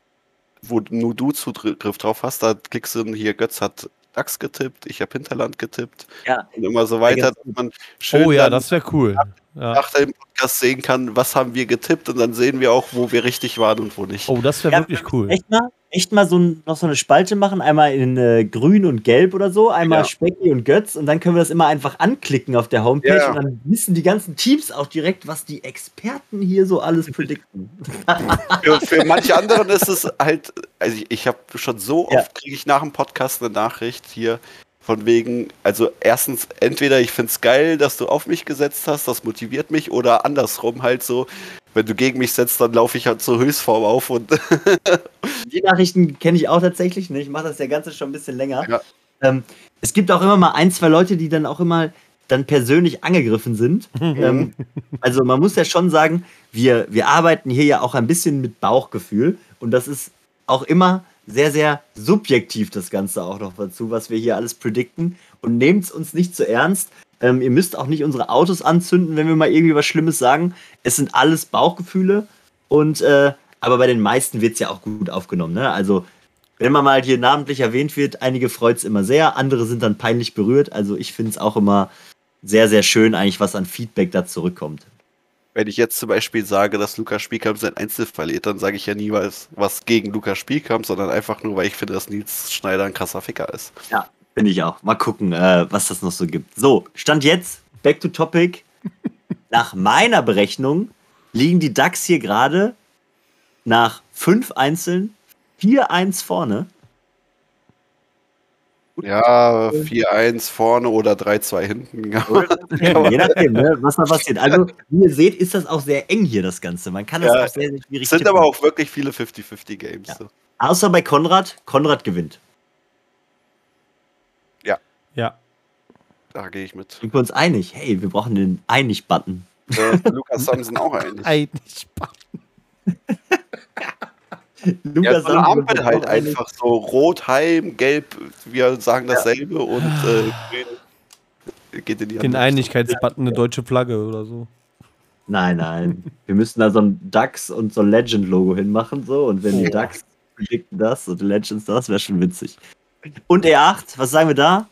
wo nur du Zugriff drauf hast, da klickst du hier, Götz hat DAX getippt, ich habe Hinterland getippt ja. und immer so weiter, dass man schön Oh ja, das wäre cool. Nach, ja. nach dem Podcast sehen kann, was haben wir getippt und dann sehen wir auch, wo wir richtig waren und wo nicht. Oh, das wäre ja, wirklich cool. Echt mal, echt mal so ein, noch so eine Spalte machen, einmal in äh, grün und gelb oder so, einmal ja. Specki und Götz und dann können wir das immer einfach anklicken auf der Homepage ja. und dann wissen die ganzen Teams auch direkt, was die Experten hier so alles predikten. für, für manche anderen ist es halt, also ich, ich habe schon so oft, kriege ich nach dem Podcast eine Nachricht hier, von wegen, also erstens, entweder ich finde es geil, dass du auf mich gesetzt hast, das motiviert mich, oder andersrum halt so, wenn du gegen mich setzt, dann laufe ich halt zur Höchstform auf und. Die Nachrichten kenne ich auch tatsächlich nicht. Ich mache das ja Ganze schon ein bisschen länger. Ja. Ähm, es gibt auch immer mal ein, zwei Leute, die dann auch immer dann persönlich angegriffen sind. ähm, also man muss ja schon sagen, wir, wir arbeiten hier ja auch ein bisschen mit Bauchgefühl und das ist auch immer sehr, sehr subjektiv das Ganze auch noch dazu, was wir hier alles predikten. Und nehmt es uns nicht zu ernst. Ähm, ihr müsst auch nicht unsere Autos anzünden, wenn wir mal irgendwie was Schlimmes sagen. Es sind alles Bauchgefühle. Und äh, aber bei den meisten wird es ja auch gut aufgenommen. Ne? Also, wenn man mal hier namentlich erwähnt wird, einige freut es immer sehr, andere sind dann peinlich berührt. Also ich finde es auch immer sehr, sehr schön, eigentlich, was an Feedback da zurückkommt. Wenn ich jetzt zum Beispiel sage, dass Lukas Spielkamp sein Einzel verliert, dann sage ich ja niemals was gegen Lukas Spielkamp, sondern einfach nur, weil ich finde, dass Nils Schneider ein krasser Ficker ist. Ja, finde ich auch. Mal gucken, äh, was das noch so gibt. So, Stand jetzt, back to topic. nach meiner Berechnung liegen die DAX hier gerade nach fünf Einzeln 4-1 vorne. Ja, 4-1 vorne oder 3-2 hinten. Je nachdem, ne, was da passiert. Also, wie ihr seht, ist das auch sehr eng hier, das Ganze. Man kann das ja, auch sehr, sehr schwierig Es sind tippen. aber auch wirklich viele 50-50 Games. Ja. So. Außer bei Konrad. Konrad gewinnt. Ja. Ja. Da gehe ich mit. Sind wir uns einig? Hey, wir brauchen den Einig-Button. Äh, Lukas Samson auch einig. Einig-Button. Lukas ja, so eine Ampel halt einfach so rot, heim, gelb, wir sagen dasselbe ja. und äh, geht in die Den Einigkeitsbutton eine deutsche Flagge oder so. Nein, nein. Wir müssen da so ein DAX und so ein Legend-Logo hinmachen, so. Und wenn die DAX predikten das und Legends das, wäre schon witzig. Und E8, was sagen wir da?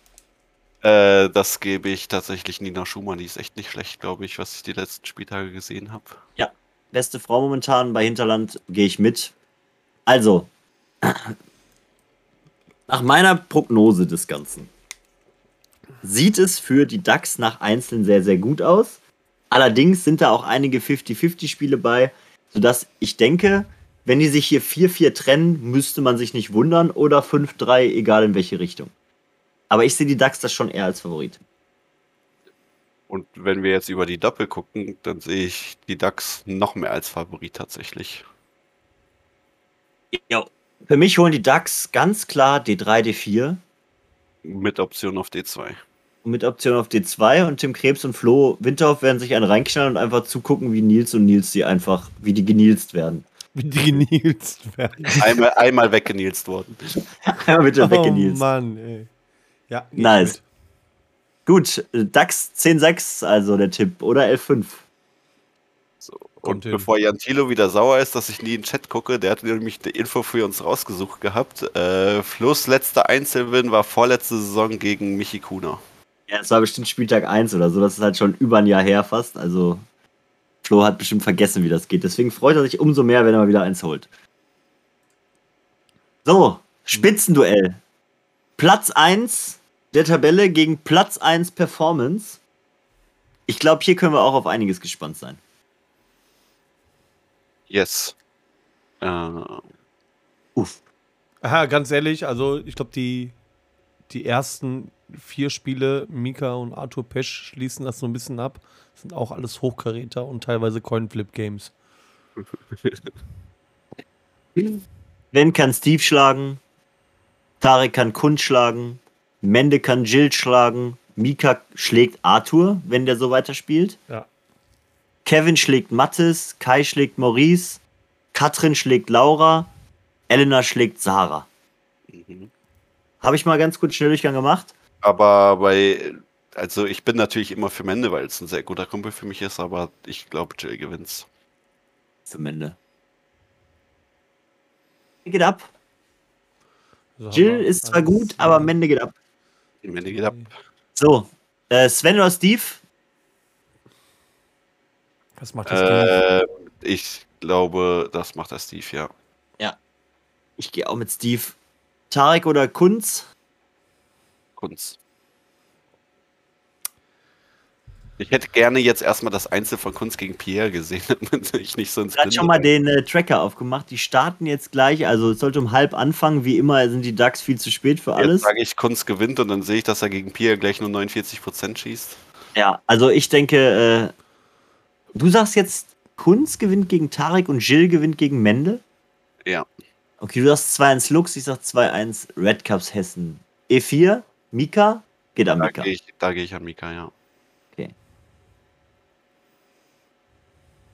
Äh, das gebe ich tatsächlich Nina Schumann. Die ist echt nicht schlecht, glaube ich, was ich die letzten Spieltage gesehen habe. Ja, beste Frau momentan bei Hinterland gehe ich mit. Also, nach meiner Prognose des Ganzen sieht es für die DAX nach Einzelnen sehr, sehr gut aus. Allerdings sind da auch einige 50-50-Spiele bei, sodass ich denke, wenn die sich hier 4-4 trennen, müsste man sich nicht wundern oder 5-3, egal in welche Richtung. Aber ich sehe die DAX das schon eher als Favorit. Und wenn wir jetzt über die Doppel gucken, dann sehe ich die DAX noch mehr als Favorit tatsächlich. Ja. Für mich holen die DAX ganz klar D3, D4. Mit Option auf D2. Mit Option auf D2 und Tim Krebs und Flo Winterhoff werden sich einen reinknallen und einfach zugucken, wie Nils und Nils die einfach, wie die genilst werden. Wie die genilst werden. Einmal, einmal weggenilst worden. einmal bitte oh, weggenilst. Mann, ey. Ja, nice. Gut, DAX 10.6, also der Tipp, oder L5. Und bevor Jan Thilo wieder sauer ist, dass ich nie in den Chat gucke, der hat nämlich eine Info für uns rausgesucht gehabt. Äh, Flo's letzter Einzelwin war vorletzte Saison gegen Michi Kuna. Ja, es war bestimmt Spieltag 1 oder so, das ist halt schon über ein Jahr her fast. Also Flo hat bestimmt vergessen, wie das geht. Deswegen freut er sich umso mehr, wenn er mal wieder eins holt. So, Spitzenduell. Platz 1 der Tabelle gegen Platz 1 Performance. Ich glaube, hier können wir auch auf einiges gespannt sein. Yes. Äh. Uff. Aha, ganz ehrlich, also ich glaube, die, die ersten vier Spiele, Mika und Arthur Pesch schließen das so ein bisschen ab. Das sind auch alles Hochkaräter und teilweise Coinflip-Games. Wenn kann Steve schlagen, Tarek kann Kund schlagen, Mende kann Jill schlagen, Mika schlägt Arthur, wenn der so weiterspielt. Ja. Kevin schlägt Mattes, Kai schlägt Maurice, Katrin schlägt Laura, Elena schlägt Sarah. Mhm. Habe ich mal ganz kurz Schnelldurchgang gemacht. Aber bei, also ich bin natürlich immer für Mende, weil es ein sehr guter Kumpel für mich ist, aber ich glaube, Jill gewinnt's. Für Mende. Geht ab. So Jill ist zwar gut, aber Mende geht ab. Mende geht ab. So, äh, Sven oder Steve? Was macht das Steve? Äh, ich glaube, das macht der Steve, ja. Ja. Ich gehe auch mit Steve. Tarek oder Kunz? Kunz. Ich hätte gerne jetzt erstmal das Einzel von Kunz gegen Pierre gesehen, damit ich nicht so ins Ich schon mal den äh, Tracker aufgemacht. Die starten jetzt gleich, also es sollte um halb anfangen. Wie immer sind die Ducks viel zu spät für alles. Jetzt sage ich, Kunz gewinnt und dann sehe ich, dass er gegen Pierre gleich nur 49% schießt. Ja, also ich denke, äh, du sagst jetzt, Kunz gewinnt gegen Tarek und Jill gewinnt gegen Mende? Ja. Okay, du sagst 2-1 Lux, ich sag 2-1 Red Cups Hessen. E4, Mika, geht an Mika. Da gehe ich an Mika, ja.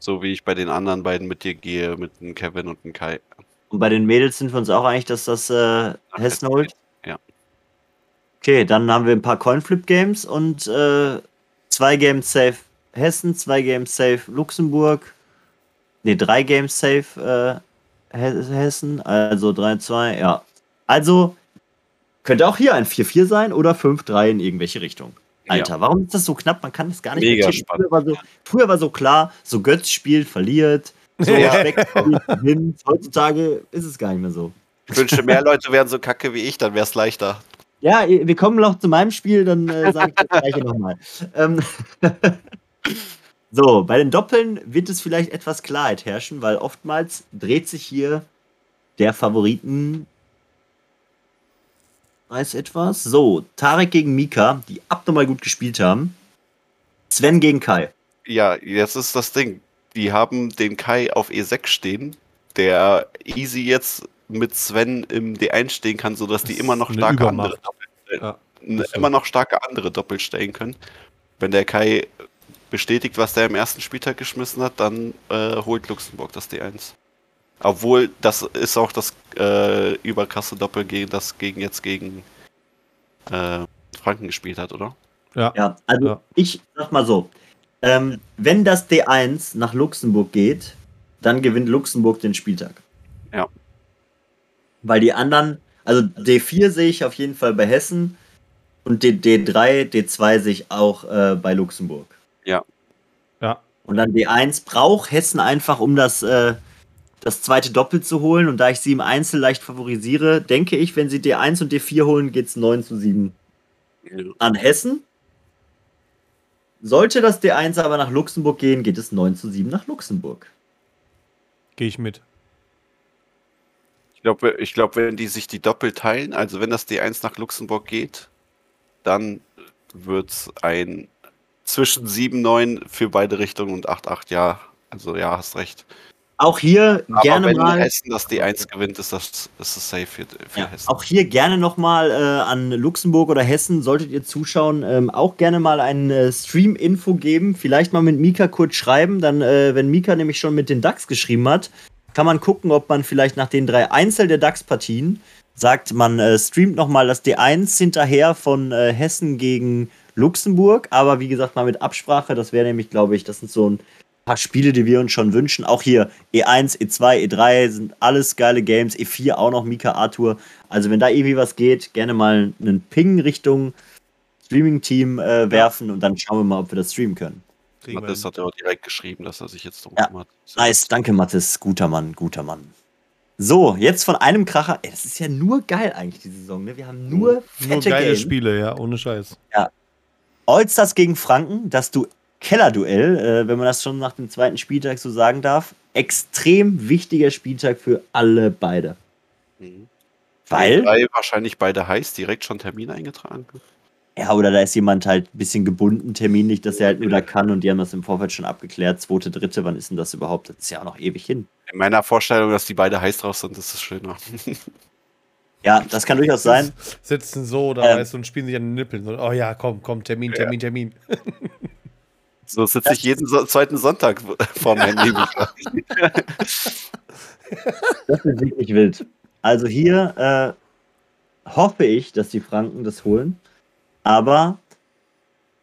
So wie ich bei den anderen beiden mit dir gehe, mit dem Kevin und dem Kai. Und bei den Mädels sind wir uns auch eigentlich, dass das äh, Hessen holt? Ja. Okay, dann haben wir ein paar Coinflip-Games und äh, zwei Games safe Hessen, zwei Games safe Luxemburg. Ne, drei Games safe äh, Hessen, also 3-2, ja. Also könnte auch hier ein 4-4 sein oder 5-3 in irgendwelche Richtungen. Alter, ja. warum ist das so knapp? Man kann das gar nicht Mega spannend. Früher war, so, früher war so klar, so Götz spielt, verliert, so ja. gewinnt. Heutzutage ist es gar nicht mehr so. Ich wünsche, mehr Leute wären so kacke wie ich, dann wäre es leichter. Ja, wir kommen noch zu meinem Spiel, dann äh, sage ich das gleiche nochmal. Ähm, so, bei den Doppeln wird es vielleicht etwas Klarheit herrschen, weil oftmals dreht sich hier der Favoriten weiß etwas. So, Tarek gegen Mika, die abnormal gut gespielt haben. Sven gegen Kai. Ja, jetzt ist das Ding. Die haben den Kai auf E6 stehen, der easy jetzt mit Sven im D1 stehen kann, sodass die immer noch starke andere Doppel, ja, immer noch starke andere Doppel stellen können. Wenn der Kai bestätigt, was der im ersten Spieltag geschmissen hat, dann äh, holt Luxemburg das D1. Obwohl, das ist auch das äh, überkrasse Doppel, das gegen jetzt gegen äh, Franken gespielt hat, oder? Ja. Ja, also ja. ich sag mal so, ähm, wenn das D1 nach Luxemburg geht, dann gewinnt Luxemburg den Spieltag. Ja. Weil die anderen, also D4 sehe ich auf jeden Fall bei Hessen und D3, D2 sehe ich auch äh, bei Luxemburg. Ja. Ja. Und dann D1 braucht Hessen einfach, um das äh, das zweite Doppel zu holen. Und da ich sie im Einzel leicht favorisiere, denke ich, wenn sie D1 und D4 holen, geht es 9 zu 7 an Hessen. Sollte das D1 aber nach Luxemburg gehen, geht es 9 zu 7 nach Luxemburg. Gehe ich mit. Ich glaube, ich glaub, wenn die sich die Doppel teilen, also wenn das D1 nach Luxemburg geht, dann wird es ein zwischen 7-9 für beide Richtungen und 8-8, ja. Also ja, hast recht. Auch hier Aber gerne wenn mal. Hessen das D1 gewinnt, ist das, ist das safe für, für ja, Hessen. Auch hier gerne nochmal äh, an Luxemburg oder Hessen, solltet ihr zuschauen, ähm, auch gerne mal ein äh, Stream-Info geben. Vielleicht mal mit Mika kurz schreiben. Dann, äh, wenn Mika nämlich schon mit den DAX geschrieben hat, kann man gucken, ob man vielleicht nach den drei Einzel der DAX-Partien sagt, man äh, streamt nochmal das D1 hinterher von äh, Hessen gegen Luxemburg. Aber wie gesagt, mal mit Absprache. Das wäre nämlich, glaube ich, das sind so ein paar Spiele, die wir uns schon wünschen. Auch hier E1, E2, E3 sind alles geile Games. E4 auch noch Mika Arthur. Also wenn da irgendwie was geht, gerne mal einen Ping Richtung Streaming-Team äh, werfen und dann schauen wir mal, ob wir das streamen können. Mathis hat ja auch direkt geschrieben, dass er sich jetzt drum ja. kümmert. Nice, danke Mathis. Guter Mann, guter Mann. So, jetzt von einem Kracher. Ey, das ist ja nur geil eigentlich, die Saison. Ne? Wir haben nur fette Nur geile Game. Spiele, ja, ohne Scheiß. Ja. Allstars gegen Franken, das du Kellerduell, äh, wenn man das schon nach dem zweiten Spieltag so sagen darf. Extrem wichtiger Spieltag für alle beide. Mhm. Weil. Drei wahrscheinlich beide heiß, direkt schon Termin eingetragen. Ja, oder da ist jemand halt ein bisschen gebunden terminlich, dass er halt nur da kann und die haben das im Vorfeld schon abgeklärt. Zweite, dritte, wann ist denn das überhaupt? Das ist ja auch noch ewig hin. In meiner Vorstellung, dass die beide heiß drauf sind, ist es schöner. Ja, das kann durchaus sein. Sitzen so da ähm, weißt du, und spielen sich an den Nippeln. So, oh ja, komm, komm, Termin, Termin, ja. Termin. So sitze ich jeden so zweiten Sonntag vorm Handy. das ist wirklich wild. Also hier äh, hoffe ich, dass die Franken das holen. Aber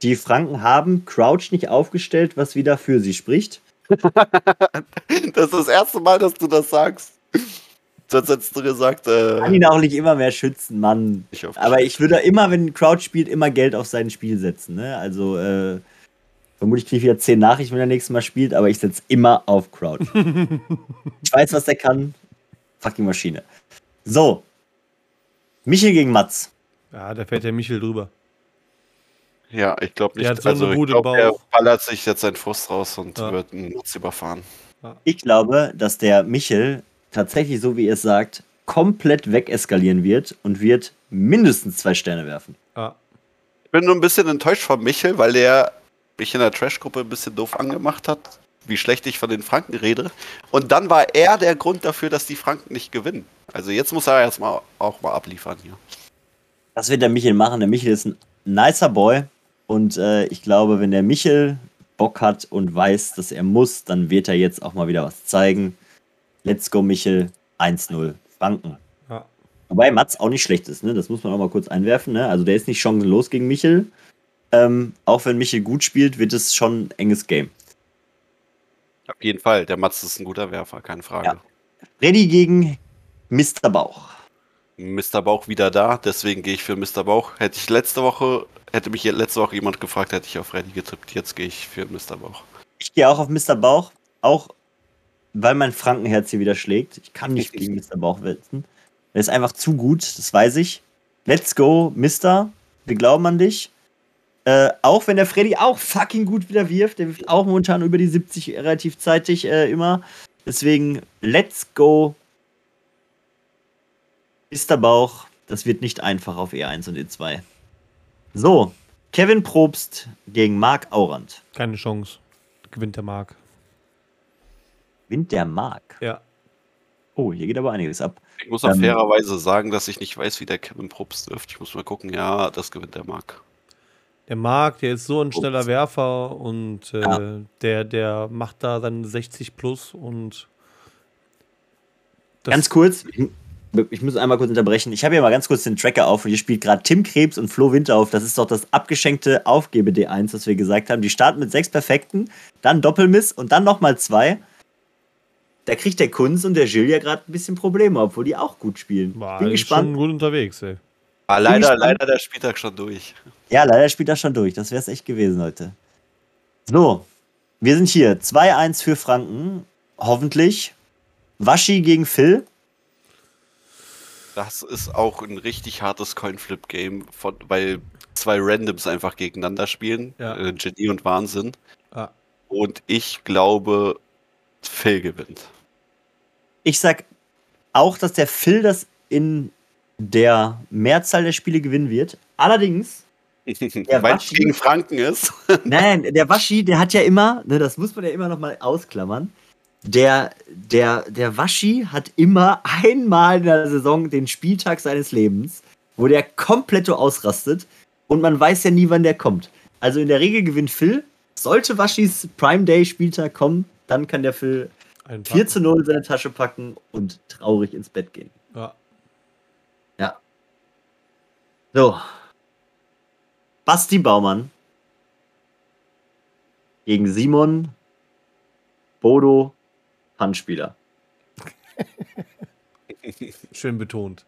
die Franken haben Crouch nicht aufgestellt, was wieder für sie spricht. das ist das erste Mal, dass du das sagst. Sonst hättest du gesagt. Äh, kann ihn auch nicht immer mehr schützen, Mann. Ich Aber ich würde immer, wenn Crouch spielt, immer Geld auf sein Spiel setzen. Ne? Also äh, Vermutlich kriege ich wieder zehn Nachrichten, wenn er nächstes Mal spielt, aber ich setze immer auf Crowd. ich weiß, was der kann. Fucking Maschine. So. Michel gegen Mats. Ja, da fährt der Michel drüber. Ja, ich glaube nicht. Der hat so also, ich glaub, er ballert sich jetzt seinen Frust raus und ja. wird einen Mats überfahren. Ich glaube, dass der Michel tatsächlich, so wie ihr es sagt, komplett wegeskalieren wird und wird mindestens zwei Sterne werfen. Ja. Ich bin nur ein bisschen enttäuscht von Michel, weil der mich in der Trash-Gruppe ein bisschen doof angemacht hat, wie schlecht ich von den Franken rede. Und dann war er der Grund dafür, dass die Franken nicht gewinnen. Also jetzt muss er erstmal auch mal abliefern hier. Das wird der Michel machen. Der Michel ist ein nicer Boy. Und äh, ich glaube, wenn der Michel Bock hat und weiß, dass er muss, dann wird er jetzt auch mal wieder was zeigen. Let's go, Michel. 1-0 Franken. Ja. Wobei Mats auch nicht schlecht ist, ne? Das muss man auch mal kurz einwerfen, ne? Also der ist nicht chancenlos gegen Michel. Ähm, auch wenn Michel gut spielt, wird es schon ein enges Game. Auf jeden Fall. Der Mats ist ein guter Werfer, keine Frage. Ja. Freddy gegen Mr. Bauch. Mr. Bauch wieder da, deswegen gehe ich für Mr. Bauch. Hätte ich letzte Woche, hätte mich letzte Woche jemand gefragt, hätte ich auf Freddy getippt. Jetzt gehe ich für Mr. Bauch. Ich gehe auch auf Mr. Bauch, auch weil mein Frankenherz hier wieder schlägt. Ich kann nicht gegen Mr. Bauch wetten. Er ist einfach zu gut, das weiß ich. Let's go, Mister. Wir glauben an dich. Äh, auch wenn der Freddy auch fucking gut wieder wirft. Der wirft auch momentan über die 70 relativ zeitig äh, immer. Deswegen, let's go. Der Bauch. Das wird nicht einfach auf E1 und E2. So, Kevin Probst gegen Marc Aurand. Keine Chance. Gewinnt der Marc. Gewinnt der Marc? Ja. Oh, hier geht aber einiges ab. Ich muss auch ähm, fairerweise sagen, dass ich nicht weiß, wie der Kevin Probst wirft. Ich muss mal gucken. Ja, das gewinnt der Marc der Marc, der ist so ein schneller Werfer und äh, ja. der, der macht da dann 60 plus und ganz kurz, ich, ich, muss einmal kurz unterbrechen. Ich habe hier mal ganz kurz den Tracker auf und hier spielt gerade Tim Krebs und Flo Winter auf. Das ist doch das abgeschenkte Aufgebe D1, was wir gesagt haben. Die starten mit sechs Perfekten, dann Doppelmiss und dann nochmal zwei. Da kriegt der Kunz und der Gilles ja gerade ein bisschen Probleme, obwohl die auch gut spielen. Boah, Bin gespannt. Schon gut unterwegs, ey. Ah, leider, leider der Spieltag schon durch. Ja, leider spielt er schon durch. Das wäre es echt gewesen heute. So, wir sind hier. 2-1 für Franken. Hoffentlich. Waschi gegen Phil. Das ist auch ein richtig hartes Coinflip-Game, weil zwei Randoms einfach gegeneinander spielen. Ja. Äh, Genie und Wahnsinn. Ah. Und ich glaube, Phil gewinnt. Ich sag auch, dass der Phil das in der Mehrzahl der Spiele gewinnen wird. Allerdings Weil es gegen Franken ist. Nein, der Waschi, der hat ja immer, ne, das muss man ja immer noch mal ausklammern. Der, der, der Waschi hat immer einmal in der Saison den Spieltag seines Lebens, wo der komplett ausrastet und man weiß ja nie, wann der kommt. Also in der Regel gewinnt Phil. Sollte Waschis Prime Day Spieltag kommen, dann kann der Phil 4 zu 0 in seine Tasche packen und traurig ins Bett gehen. Ja. Ja. So. Basti Baumann gegen Simon Bodo Handspieler. Schön betont.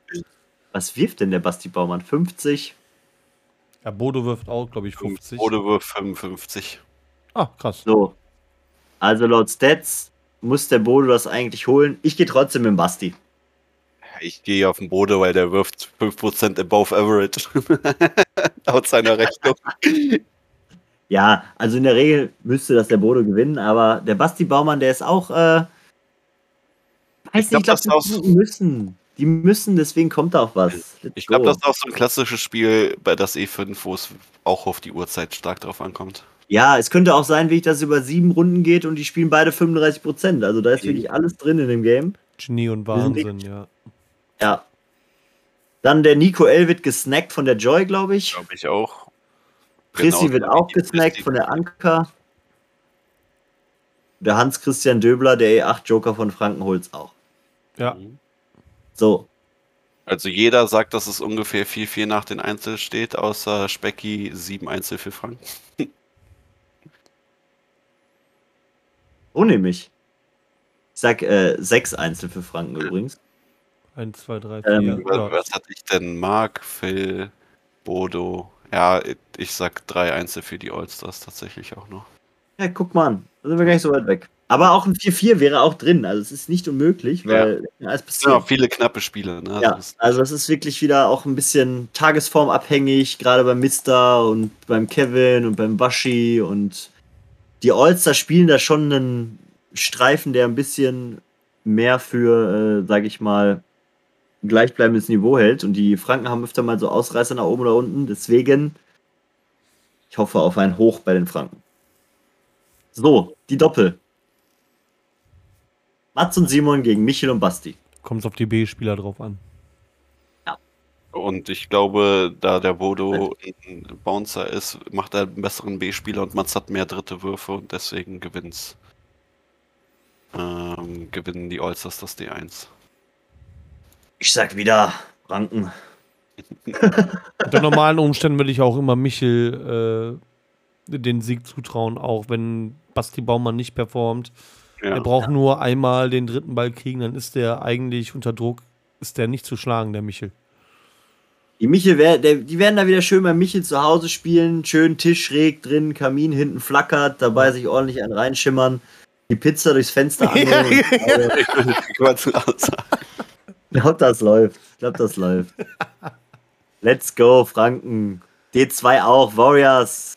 Was wirft denn der Basti Baumann? 50? Ja, Bodo wirft auch, glaube ich, 50. Bodo wirft 55. Ah, krass. So. Also laut Stats muss der Bodo das eigentlich holen. Ich gehe trotzdem mit dem Basti. Ich gehe auf den Bodo, weil der wirft 5% above average. laut seiner Rechnung. Ja, also in der Regel müsste das der Bodo gewinnen, aber der Basti Baumann, der ist auch. Äh, weiß ich nicht, ich glaube, die müssen. Die müssen, deswegen kommt da auch was. Let's ich glaube, das ist auch so ein klassisches Spiel bei das E5, wo es auch auf die Uhrzeit stark drauf ankommt. Ja, es könnte auch sein, wie ich das über sieben Runden geht und die spielen beide 35 Prozent. Also da ist wirklich alles drin in dem Game. Genie und Wahnsinn, ja. Ja. Dann der Nico L wird gesnackt von der Joy, glaube ich. Glaube ich auch. Chrissy genau, wird auch gesnackt von der Anker. Der Hans-Christian Döbler, der E8-Joker von Frankenholz auch. Ja. So. Also jeder sagt, dass es ungefähr 4-4 nach den Einzel steht, außer Specki 7 Einzel für Franken. oh, nämlich. Ich sag äh, 6 Einzel für Franken übrigens. 1, 2, 3, 4. Ähm, was, was hatte ich denn? Marc, Phil, Bodo, ja, ich sag drei Einzel für die Allstars tatsächlich auch noch. Ja, guck mal an. Da sind wir gar nicht so weit weg. Aber auch ein 4-4 wäre auch drin. Also es ist nicht unmöglich, weil ja. es passiert. Ja, viele knappe Spiele. Ne? Ja, also es ist wirklich wieder auch ein bisschen tagesformabhängig, gerade beim Mister und beim Kevin und beim Bashi und die Allstars spielen da schon einen Streifen, der ein bisschen mehr für, äh, sag ich mal, gleichbleibendes Niveau hält. Und die Franken haben öfter mal so Ausreißer nach oben oder unten. Deswegen, ich hoffe auf ein Hoch bei den Franken. So, die Doppel. Mats und Simon gegen Michel und Basti. Kommt es auf die B-Spieler drauf an. Und ich glaube, da der Bodo ein Bouncer ist, macht er einen besseren B-Spieler und Mats hat mehr dritte Würfe und deswegen gewinnt's. Ähm, gewinnen die Allstars das D1. Ich sag wieder Franken. Unter normalen Umständen würde ich auch immer Michel äh, den Sieg zutrauen, auch wenn Basti Baumann nicht performt. Ja. Er braucht nur einmal den dritten Ball kriegen, dann ist der eigentlich unter Druck, ist der nicht zu schlagen, der Michel. Die Michel, wär, der, die werden da wieder schön bei Michel zu Hause spielen, schön Tisch schräg drin, Kamin hinten flackert, dabei sich ordentlich ein reinschimmern, die Pizza durchs Fenster angeln. ich glaube, das läuft. Ich glaube, das läuft. Let's go, Franken. D2 auch, Warriors.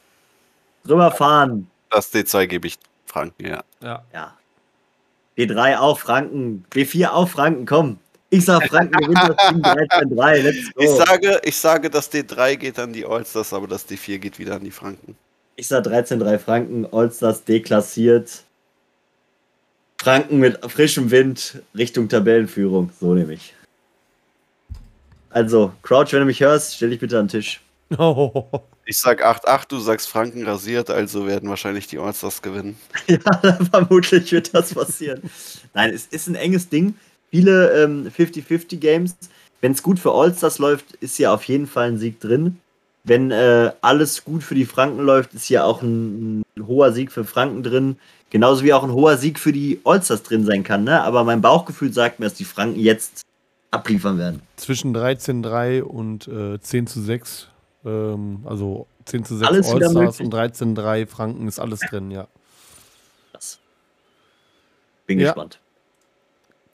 Drüber fahren. Das D2 gebe ich Franken, ja. ja. Ja. D3 auch Franken. B4 auch Franken, komm. Ich sag Franken gewinnt das Ding 13-3. Let's go. Ich sage, ich sage, das D3 geht an die Allstars, aber das D4 geht wieder an die Franken. Ich sag 13-3 Franken, Allstars deklassiert. Franken mit frischem Wind Richtung Tabellenführung. So nehme ich. Also, Crouch, wenn du mich hörst, stell dich bitte an den Tisch. Oh. Ich sag 8-8, du sagst Franken rasiert, also werden wahrscheinlich die Allstars gewinnen. ja, vermutlich wird das passieren. Nein, es ist ein enges Ding. Viele ähm, 50-50 Games. Wenn es gut für Allstars läuft, ist ja auf jeden Fall ein Sieg drin. Wenn äh, alles gut für die Franken läuft, ist ja auch ein, ein hoher Sieg für Franken drin. Genauso wie auch ein hoher Sieg für die Allstars drin sein kann. Ne? Aber mein Bauchgefühl sagt mir, dass die Franken jetzt abliefern werden. Zwischen 13-3 und äh, 10 zu 6. Ähm, also 10 zu 6 Allstars und 13-3 Franken ist alles drin, ja. Bin ja. gespannt.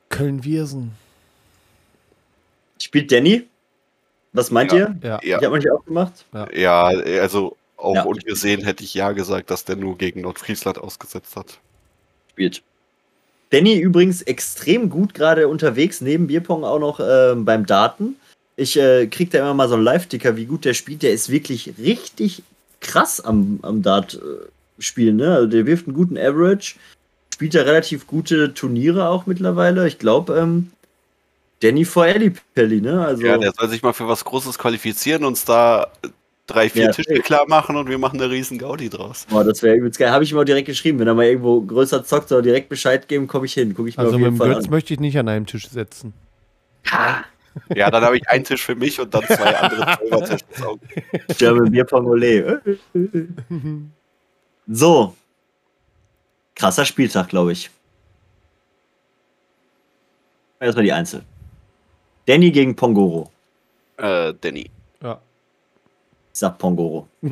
Köln-Viersen. Spielt Danny? Was meint ja. ihr? Ja. Ich habe mich auch gemacht. Ja. ja, also auch ja. ungesehen hätte ich ja gesagt, dass der nur gegen Nordfriesland ausgesetzt hat. Spielt. Danny übrigens extrem gut gerade unterwegs, neben Bierpong auch noch äh, beim Daten. Ich äh, krieg da immer mal so einen Live-Ticker, wie gut der spielt. Der ist wirklich richtig krass am, am Dart-Spielen. Äh, ne? Also der wirft einen guten Average, spielt da relativ gute Turniere auch mittlerweile. Ich glaube, ähm, Danny vor Pelli, ne? Also, ja, der soll sich mal für was Großes qualifizieren, uns da drei, vier ja, Tische ey. klar machen und wir machen eine riesen Gaudi draus. Boah, das wäre übelst geil. Habe ich ihm auch direkt geschrieben. Wenn er mal irgendwo größer zockt, soll er direkt Bescheid geben, komme ich hin. Guck ich mir also mit dem Götz an. möchte ich nicht an einem Tisch setzen. Ha. Ja, dann habe ich einen Tisch für mich und dann zwei andere Zwölfer-Tische. German Bierpong Ole. So. Krasser Spieltag, glaube ich. Erstmal die Einzel. Danny gegen Pongoro. Äh, Danny. Ja. Ich sag Pongoro.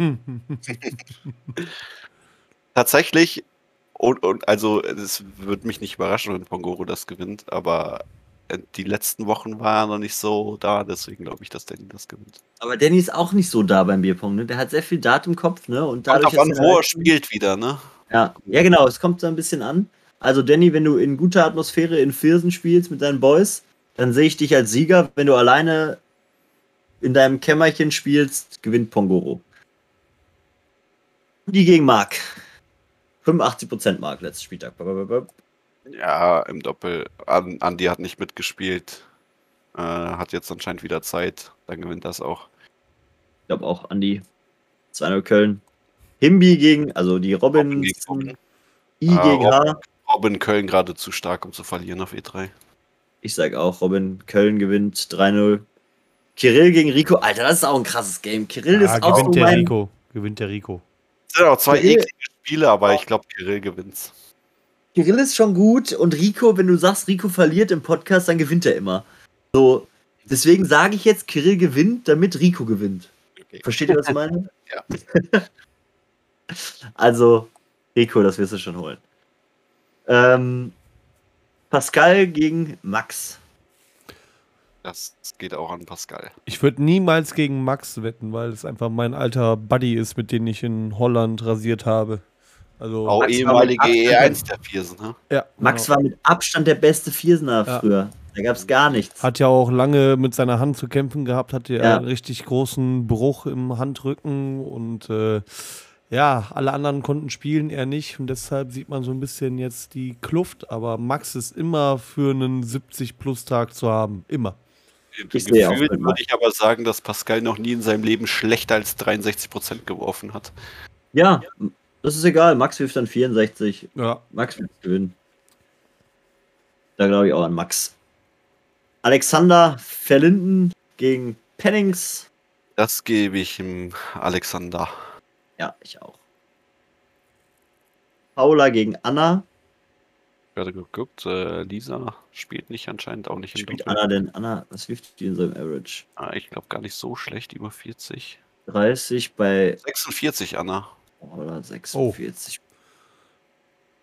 Tatsächlich, und, und also es würde mich nicht überraschen, wenn Pongoro das gewinnt, aber äh, die letzten Wochen war er noch nicht so da, deswegen glaube ich, dass Danny das gewinnt. Aber Danny ist auch nicht so da beim Bierpong, ne? Der hat sehr viel Dart im Kopf, ne? Und dadurch, Kommt an, wo er halt spielt wieder, ne? Ja, ja, genau, es kommt so ein bisschen an. Also, Danny, wenn du in guter Atmosphäre in Viersen spielst mit deinen Boys, dann sehe ich dich als Sieger. Wenn du alleine in deinem Kämmerchen spielst, gewinnt Pongoro. Die gegen Mark. 85% Mark, letztes Spieltag. Ja, im Doppel. Andi hat nicht mitgespielt. Äh, hat jetzt anscheinend wieder Zeit. Dann gewinnt das auch. Ich glaube auch Andi. 2-0 Köln. Himbi gegen, also die Robin. Robin gegen Robin. I ah, gegen Robin, H. Robin Köln gerade zu stark, um zu verlieren auf E3. Ich sage auch, Robin Köln gewinnt 3-0. Kirill gegen Rico. Alter, das ist auch ein krasses Game. Kirill ja, ist auch gewinnt so der Rico. Gewinnt der Rico. Es sind auch zwei Kirill. eklige Spiele, aber ich glaube, Kirill gewinnt's. Kirill ist schon gut und Rico, wenn du sagst, Rico verliert im Podcast, dann gewinnt er immer. So, deswegen sage ich jetzt, Kirill gewinnt, damit Rico gewinnt. Okay. Versteht ihr, was ich meine? ja. also, Rico, das wirst du schon holen. Ähm, Pascal gegen Max. Das geht auch an Pascal. Ich würde niemals gegen Max wetten, weil es einfach mein alter Buddy ist, mit dem ich in Holland rasiert habe. Also auch ehemalige E1 der Viersen, ne? Ja, Max genau. war mit Abstand der beste Viersener ja. früher. Da gab es gar nichts. Hat ja auch lange mit seiner Hand zu kämpfen gehabt, hatte ja, einen richtig großen Bruch im Handrücken und äh, ja, alle anderen konnten spielen, er nicht. Und deshalb sieht man so ein bisschen jetzt die Kluft. Aber Max ist immer für einen 70-Plus-Tag zu haben. Immer. Gefühlt würde ich aber sagen, dass Pascal noch nie in seinem Leben schlechter als 63% geworfen hat. Ja, das ist egal. Max wirft dann 64. Ja. Max wird gewinnen. Da glaube ich auch an Max. Alexander Verlinden gegen Pennings. Das gebe ich ihm Alexander. Ja, ich auch. Paula gegen Anna. Gerade geguckt, äh, Lisa spielt nicht anscheinend auch nicht in Spielt Anna denn? Anna, was wirft die in so einem Average? Ah, ich glaube gar nicht so schlecht, über 40. 30 bei. 46, Anna. Oder 46. Oh.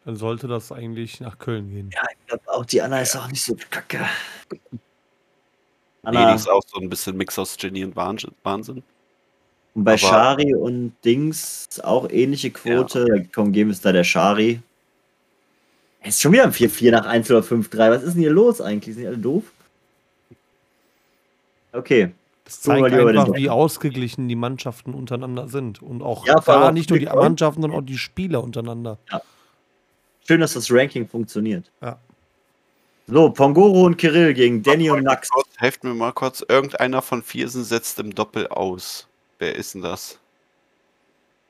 Dann sollte das eigentlich nach Köln gehen. Ja, ich glaube auch, die Anna ist auch nicht so kacke. Anna. Nee, die ist auch so ein bisschen Mix aus Genie und Wahnsinn. Und bei Aber Shari und Dings auch ähnliche Quote. Ja. Komm, geben es da der Shari. Es ist schon wieder ein 4-4 nach 1 oder 5-3. Was ist denn hier los eigentlich? Sind die alle doof? Okay. Das zeigt einfach, wie ausgeglichen die Mannschaften untereinander sind. Und auch ja, da nicht nur die Mannschaften, sondern auch die Spieler untereinander. Ja. Schön, dass das Ranking funktioniert. Ja. So, Pongoro und Kirill gegen Danny und Max. Helft mir mal kurz. Irgendeiner von Viersen setzt im Doppel aus. Wer ist denn das?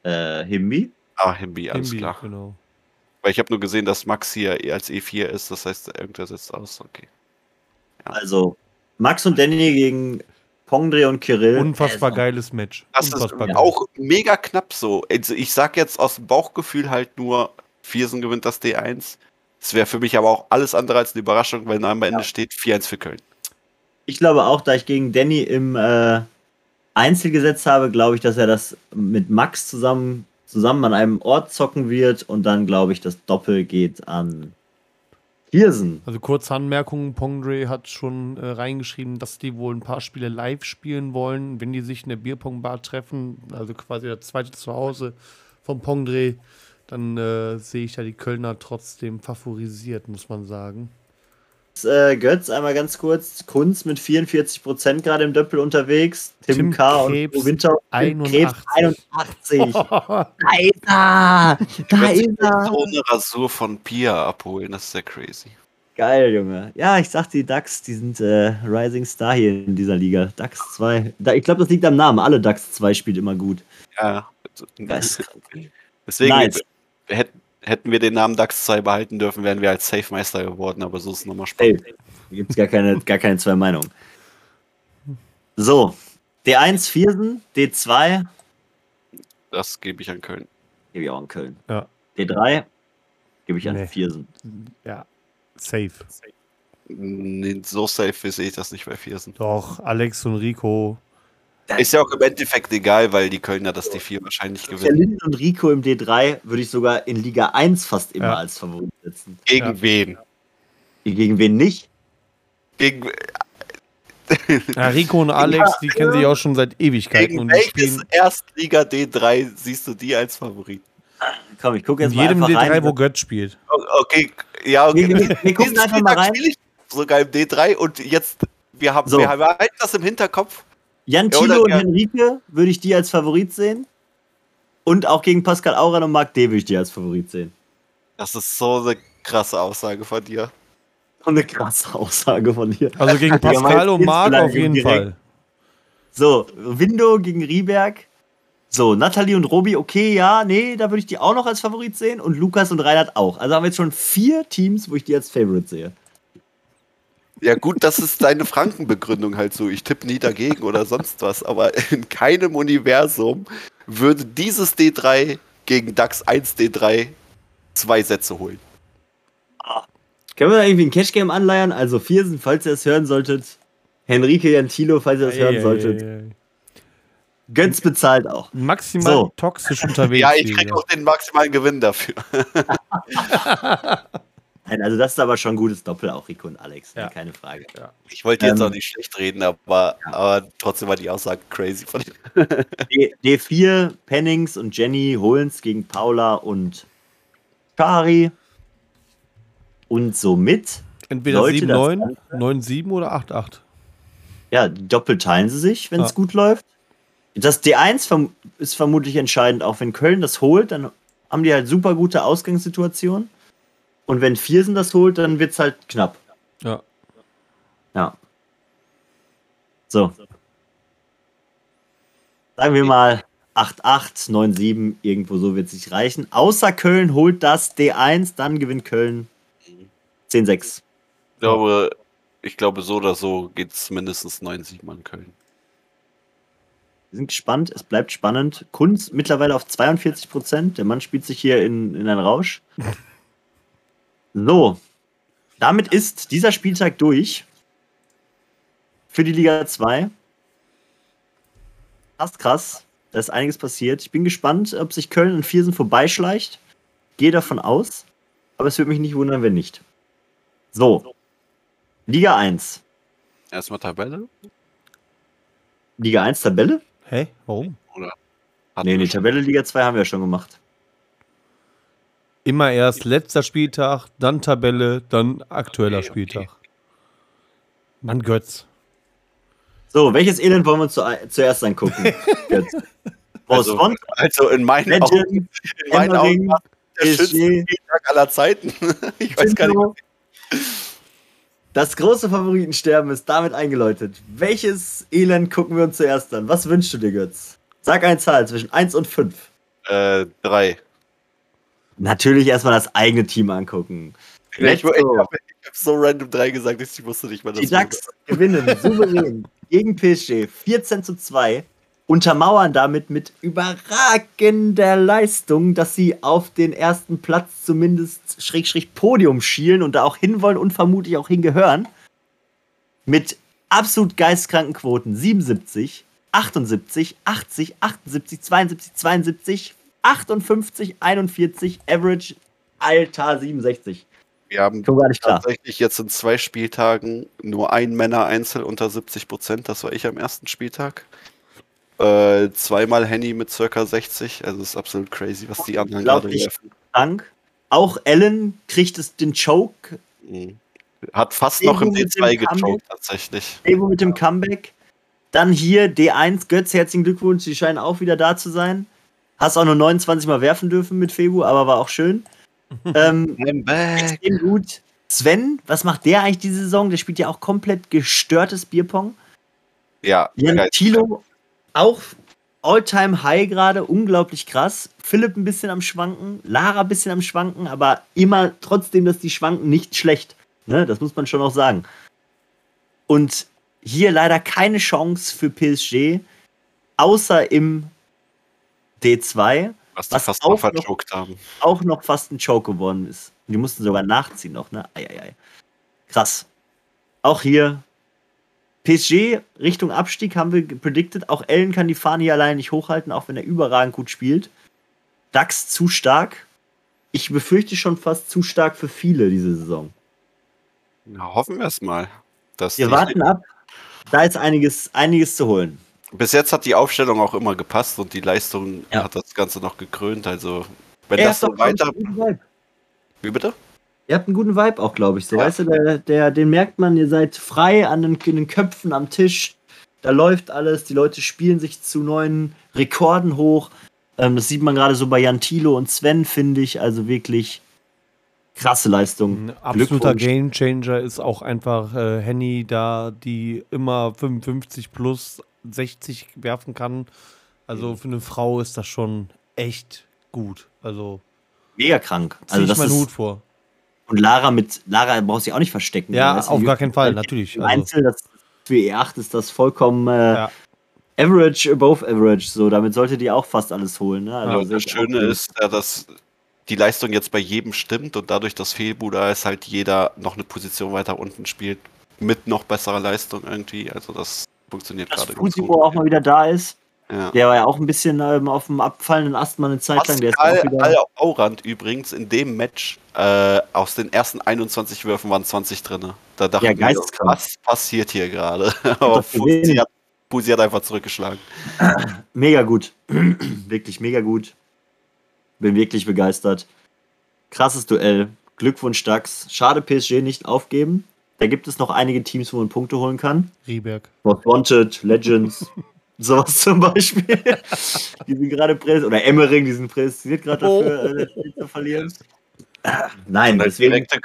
Äh, Himbi? Ah, Himbi, alles Himbi, klar. Genau. Weil ich habe nur gesehen, dass Max hier als E4 ist, das heißt, irgendwer setzt aus. Okay. Ja. Also, Max und Danny gegen Pongdre und Kirill. Unfassbar also. geiles Match. Das Unfassbar ist geil. auch mega knapp so. Also ich sag jetzt aus dem Bauchgefühl halt nur, Viersen gewinnt das D1. Es wäre für mich aber auch alles andere als eine Überraschung, weil am Ende ja. steht 4-1 für Köln. Ich glaube auch, da ich gegen Danny im äh, Einzel gesetzt habe, glaube ich, dass er das mit Max zusammen, zusammen an einem Ort zocken wird und dann glaube ich, das Doppel geht an Hirsen. Also kurze Anmerkung, Pongdre hat schon äh, reingeschrieben, dass die wohl ein paar Spiele live spielen wollen, wenn die sich in der Bierpong-Bar treffen, also quasi das zweite Zuhause von Pongdre, dann äh, sehe ich da die Kölner trotzdem favorisiert, muss man sagen. Äh, Götz einmal ganz kurz. Kunz mit 44% gerade im Doppel unterwegs. Tim, Tim K. Krebs und Winter 81. Krebs 81. da ist er! Da ist er! So eine Rasur von Pia abholen, das ist sehr crazy. Geil, Junge. Ja, ich sag die Ducks, die sind äh, Rising Star hier in dieser Liga. Ducks 2. Da, ich glaube, das liegt am Namen. Alle Ducks 2 spielt immer gut. Ja. Deswegen nice. hätten, hätten wir den Namen DAX 2 behalten dürfen, wären wir als Safe Meister geworden, aber so ist es nochmal spannend. Hey, da gibt es gar keine, gar keine zwei Meinungen. So, D1 Viersen, D2. Das gebe ich an Köln. Gebe ich auch an Köln. Ja. D3 gebe ich an nee. Viersen. Ja, safe. Nee, so safe sehe ich das nicht bei Viersen. Doch, Alex und Rico ist ja auch im Endeffekt egal, weil die Kölner das D4 wahrscheinlich gewinnen. Linden und Rico im D3 würde ich sogar in Liga 1 fast immer ja. als Favorit setzen. Gegen ja. wen? Gegen wen nicht? Gegen. Ja, Rico und Alex, die kennen sich auch schon seit Ewigkeiten. Gegen und welches Erstliga D3 siehst du die als Favorit? Komm, ich gucke jetzt in mal jedem D3, rein. wo Götz spielt. Okay, ja, okay. Wir, wir, wir gucken einfach mal rein. Ich sogar im D3 und jetzt, wir haben, so. wir haben das im Hinterkopf. Jan Thilo ja, und ja. Henrike würde ich die als Favorit sehen. Und auch gegen Pascal Auran und Marc D würde ich die als Favorit sehen. Das ist so eine krasse Aussage von dir. So eine krasse Aussage von dir. Also gegen Pascal und Marc auf jeden direkt. Fall. So, Windo gegen Rieberg. So, Nathalie und Robi, okay, ja, nee, da würde ich die auch noch als Favorit sehen. Und Lukas und Reinhard auch. Also haben wir jetzt schon vier Teams, wo ich die als Favorite sehe. Ja, gut, das ist deine Frankenbegründung halt so. Ich tippe nie dagegen oder sonst was. Aber in keinem Universum würde dieses D3 gegen DAX 1 D3 zwei Sätze holen. Können wir da irgendwie ein Cash-Game anleiern? Also Viersen, falls ihr es hören solltet. Henrike Jantilo, falls ihr es hören solltet. Ei, ei, Götz bezahlt auch. Maximal so. toxisch unterwegs. ja, ich krieg auch den maximalen Gewinn dafür. Nein, also das ist aber schon ein gutes Doppel, auch Rico und Alex, ja. keine Frage. Ja. Ich wollte jetzt ähm, auch nicht schlecht reden, aber, ja. aber trotzdem war die Aussage crazy von D D4, Pennings und Jenny holen es gegen Paula und Kari. Und somit. Entweder 7-9, 9-7 oder 8-8. Ja, doppelt teilen sie sich, wenn es ah. gut läuft. Das D1 ist vermutlich entscheidend, auch wenn Köln das holt, dann haben die halt super gute Ausgangssituationen. Und wenn Viersen das holt, dann wird es halt knapp. Ja. Ja. So. Sagen wir mal 8-8, 9-7, irgendwo so wird es sich reichen. Außer Köln holt das D1, dann gewinnt Köln 10-6. Ich glaube, ich glaube, so oder so geht es mindestens 9-7 an Köln. Wir sind gespannt, es bleibt spannend. Kunz mittlerweile auf 42 Prozent. Der Mann spielt sich hier in, in einen Rausch. So, damit ist dieser Spieltag durch für die Liga 2. Krass, krass. Da ist einiges passiert. Ich bin gespannt, ob sich Köln und Viersen vorbeischleicht. Gehe davon aus. Aber es würde mich nicht wundern, wenn nicht. So. Liga 1. Erstmal Tabelle. Liga 1 Tabelle? Hä? Warum? Oder? Nee, die Tabelle Liga 2 haben wir ja schon gemacht. Immer erst letzter Spieltag, dann Tabelle, dann aktueller okay, Spieltag. Okay. Mann, Götz. So, welches Elend wollen wir uns zu, zuerst angucken? also, also, in meinen Legend, Augen, in meinen Augen der schönste Spieltag aller Zeiten. ich weiß gar nicht. Das große Favoritensterben ist damit eingeläutet. Welches Elend gucken wir uns zuerst an? Was wünschst du dir, Götz? Sag eine Zahl zwischen 1 und 5. Äh, 3. Natürlich erstmal das eigene Team angucken. ich, ich habe hab so random 3 gesagt, ich wusste nicht mal das. Die DAX gewinnen souverän gegen PSG 14 zu 2, untermauern damit mit überragender Leistung, dass sie auf den ersten Platz zumindest Schrägstrich Podium schielen und da auch hinwollen und vermutlich auch hingehören. Mit absolut geistkranken Quoten 77, 78, 80, 78, 72, 72, 58, 41, Average, Alter 67. Wir haben tatsächlich jetzt in zwei Spieltagen nur ein Männer-Einzel unter 70 Prozent. Das war ich am ersten Spieltag. Äh, zweimal Henny mit circa 60. Also ist absolut crazy, was die anderen gerade werfen. Dank. Auch Ellen kriegt es den Choke. Mhm. Hat fast Evo noch im D2 gechoked, tatsächlich. Evo mit dem Comeback. Dann hier D1, Götz, herzlichen Glückwunsch, die scheinen auch wieder da zu sein. Hast auch nur 29 Mal werfen dürfen mit Febu, aber war auch schön. ähm, extrem gut. Sven, was macht der eigentlich diese Saison? Der spielt ja auch komplett gestörtes Bierpong. Ja. Jan Tilo auch All-Time High gerade, unglaublich krass. Philipp ein bisschen am Schwanken, Lara ein bisschen am Schwanken, aber immer trotzdem, dass die schwanken, nicht schlecht. Ne? Das muss man schon auch sagen. Und hier leider keine Chance für PSG, außer im D2. Was was fast auch noch, haben. Auch noch fast ein Choke geworden ist. Die mussten sogar nachziehen noch, ne? Eieiei. Krass. Auch hier PSG Richtung Abstieg haben wir predicted. Auch Ellen kann die Fahne hier allein nicht hochhalten, auch wenn er überragend gut spielt. DAX zu stark. Ich befürchte schon fast zu stark für viele diese Saison. Na, hoffen wir es mal. wir warten ab. Da ist einiges, einiges zu holen. Bis jetzt hat die Aufstellung auch immer gepasst und die Leistung ja. hat das Ganze noch gekrönt. Also, wenn er das so weiter. Wie bitte? Ihr habt einen guten Vibe auch, glaube ich. So, ja. weißt du, der, der, den merkt man, ihr seid frei an den, den Köpfen am Tisch. Da läuft alles, die Leute spielen sich zu neuen Rekorden hoch. Ähm, das sieht man gerade so bei Jan Thilo und Sven, finde ich. Also wirklich krasse Leistung. Ein absoluter Gamechanger ist auch einfach äh, Henny da, die immer 55 plus 60 werfen kann. Also mhm. für eine Frau ist das schon echt gut. Also mega krank. Also das ich meinen Hut vor. Und Lara mit Lara braucht sich auch nicht verstecken. Ja, auf gar keinen Fall, natürlich. Also. Einzel, das, für E8 ist das vollkommen äh, ja. average, above average. So, damit sollte die auch fast alles holen. Ne? Also ja, das Schöne ist, ja, dass die Leistung jetzt bei jedem stimmt und dadurch, dass Fehlbuda ist, halt jeder noch eine Position weiter unten spielt, mit noch besserer Leistung irgendwie. Also das funktioniert gerade. Dass Fusibo auch mal wieder da ist. Ja. Der war ja auch ein bisschen ähm, auf dem abfallenden Ast mal eine Zeit lang. Der ist auch wieder Aurand übrigens in dem Match äh, aus den ersten 21 Würfen waren 20 drin. Da dachte ja, ich, was passiert hier gerade? Aber Fusi hat, Fusi hat einfach zurückgeschlagen. Mega gut. wirklich mega gut. Bin wirklich begeistert. Krasses Duell. Glückwunsch, Dax. Schade, PSG nicht aufgeben. Da gibt es noch einige Teams, wo man Punkte holen kann. Rieberg. Most Wanted, Legends. Sowas zum Beispiel. die sind gerade präsentiert. Oder Emmering, die sind präsentiert gerade dafür, oh. äh, zu verlieren. Nein, deswegen. Direkte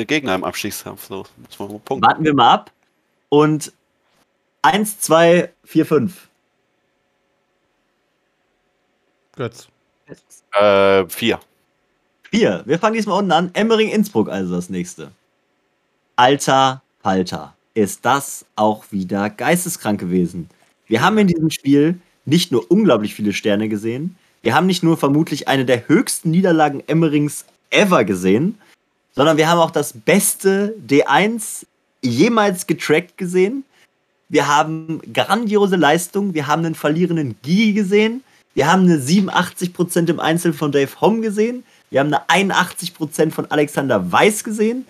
äh, Gegner im Abstiegskampf. So. Warten wir mal ab. Und 1, 2, 4, 5. Götz. Äh, 4. 4. Wir fangen diesmal unten an. Emmering Innsbruck, also das nächste. Alter Falter. Ist das auch wieder geisteskrank gewesen? Wir haben in diesem Spiel nicht nur unglaublich viele Sterne gesehen, wir haben nicht nur vermutlich eine der höchsten Niederlagen Emmerings ever gesehen, sondern wir haben auch das beste D1 jemals getrackt gesehen. Wir haben grandiose Leistung, wir haben einen verlierenden Gigi gesehen, wir haben eine 87% im Einzel von Dave Hom gesehen, wir haben eine 81% von Alexander Weiß gesehen.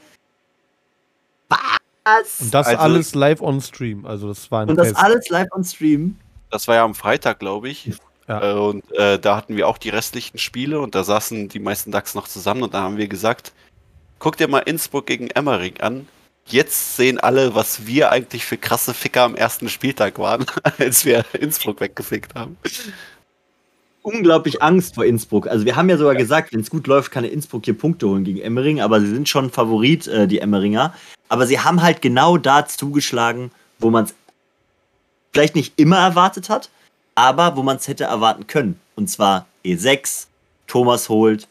Was? Und das also, alles live on Stream. Also das war ein Und Test. das alles live on Stream. Das war ja am Freitag, glaube ich. Ja. Äh, und äh, da hatten wir auch die restlichen Spiele und da saßen die meisten DAX noch zusammen und da haben wir gesagt, guck dir mal Innsbruck gegen Emmerich an. Jetzt sehen alle, was wir eigentlich für krasse Ficker am ersten Spieltag waren, als wir Innsbruck weggefickt haben. Unglaublich Angst vor Innsbruck. Also wir haben ja sogar ja. gesagt, wenn es gut läuft, kann Innsbruck hier Punkte holen gegen Emmering, aber sie sind schon Favorit, äh, die Emmeringer. Aber sie haben halt genau da zugeschlagen, wo man es vielleicht nicht immer erwartet hat, aber wo man es hätte erwarten können. Und zwar E6, Thomas holt,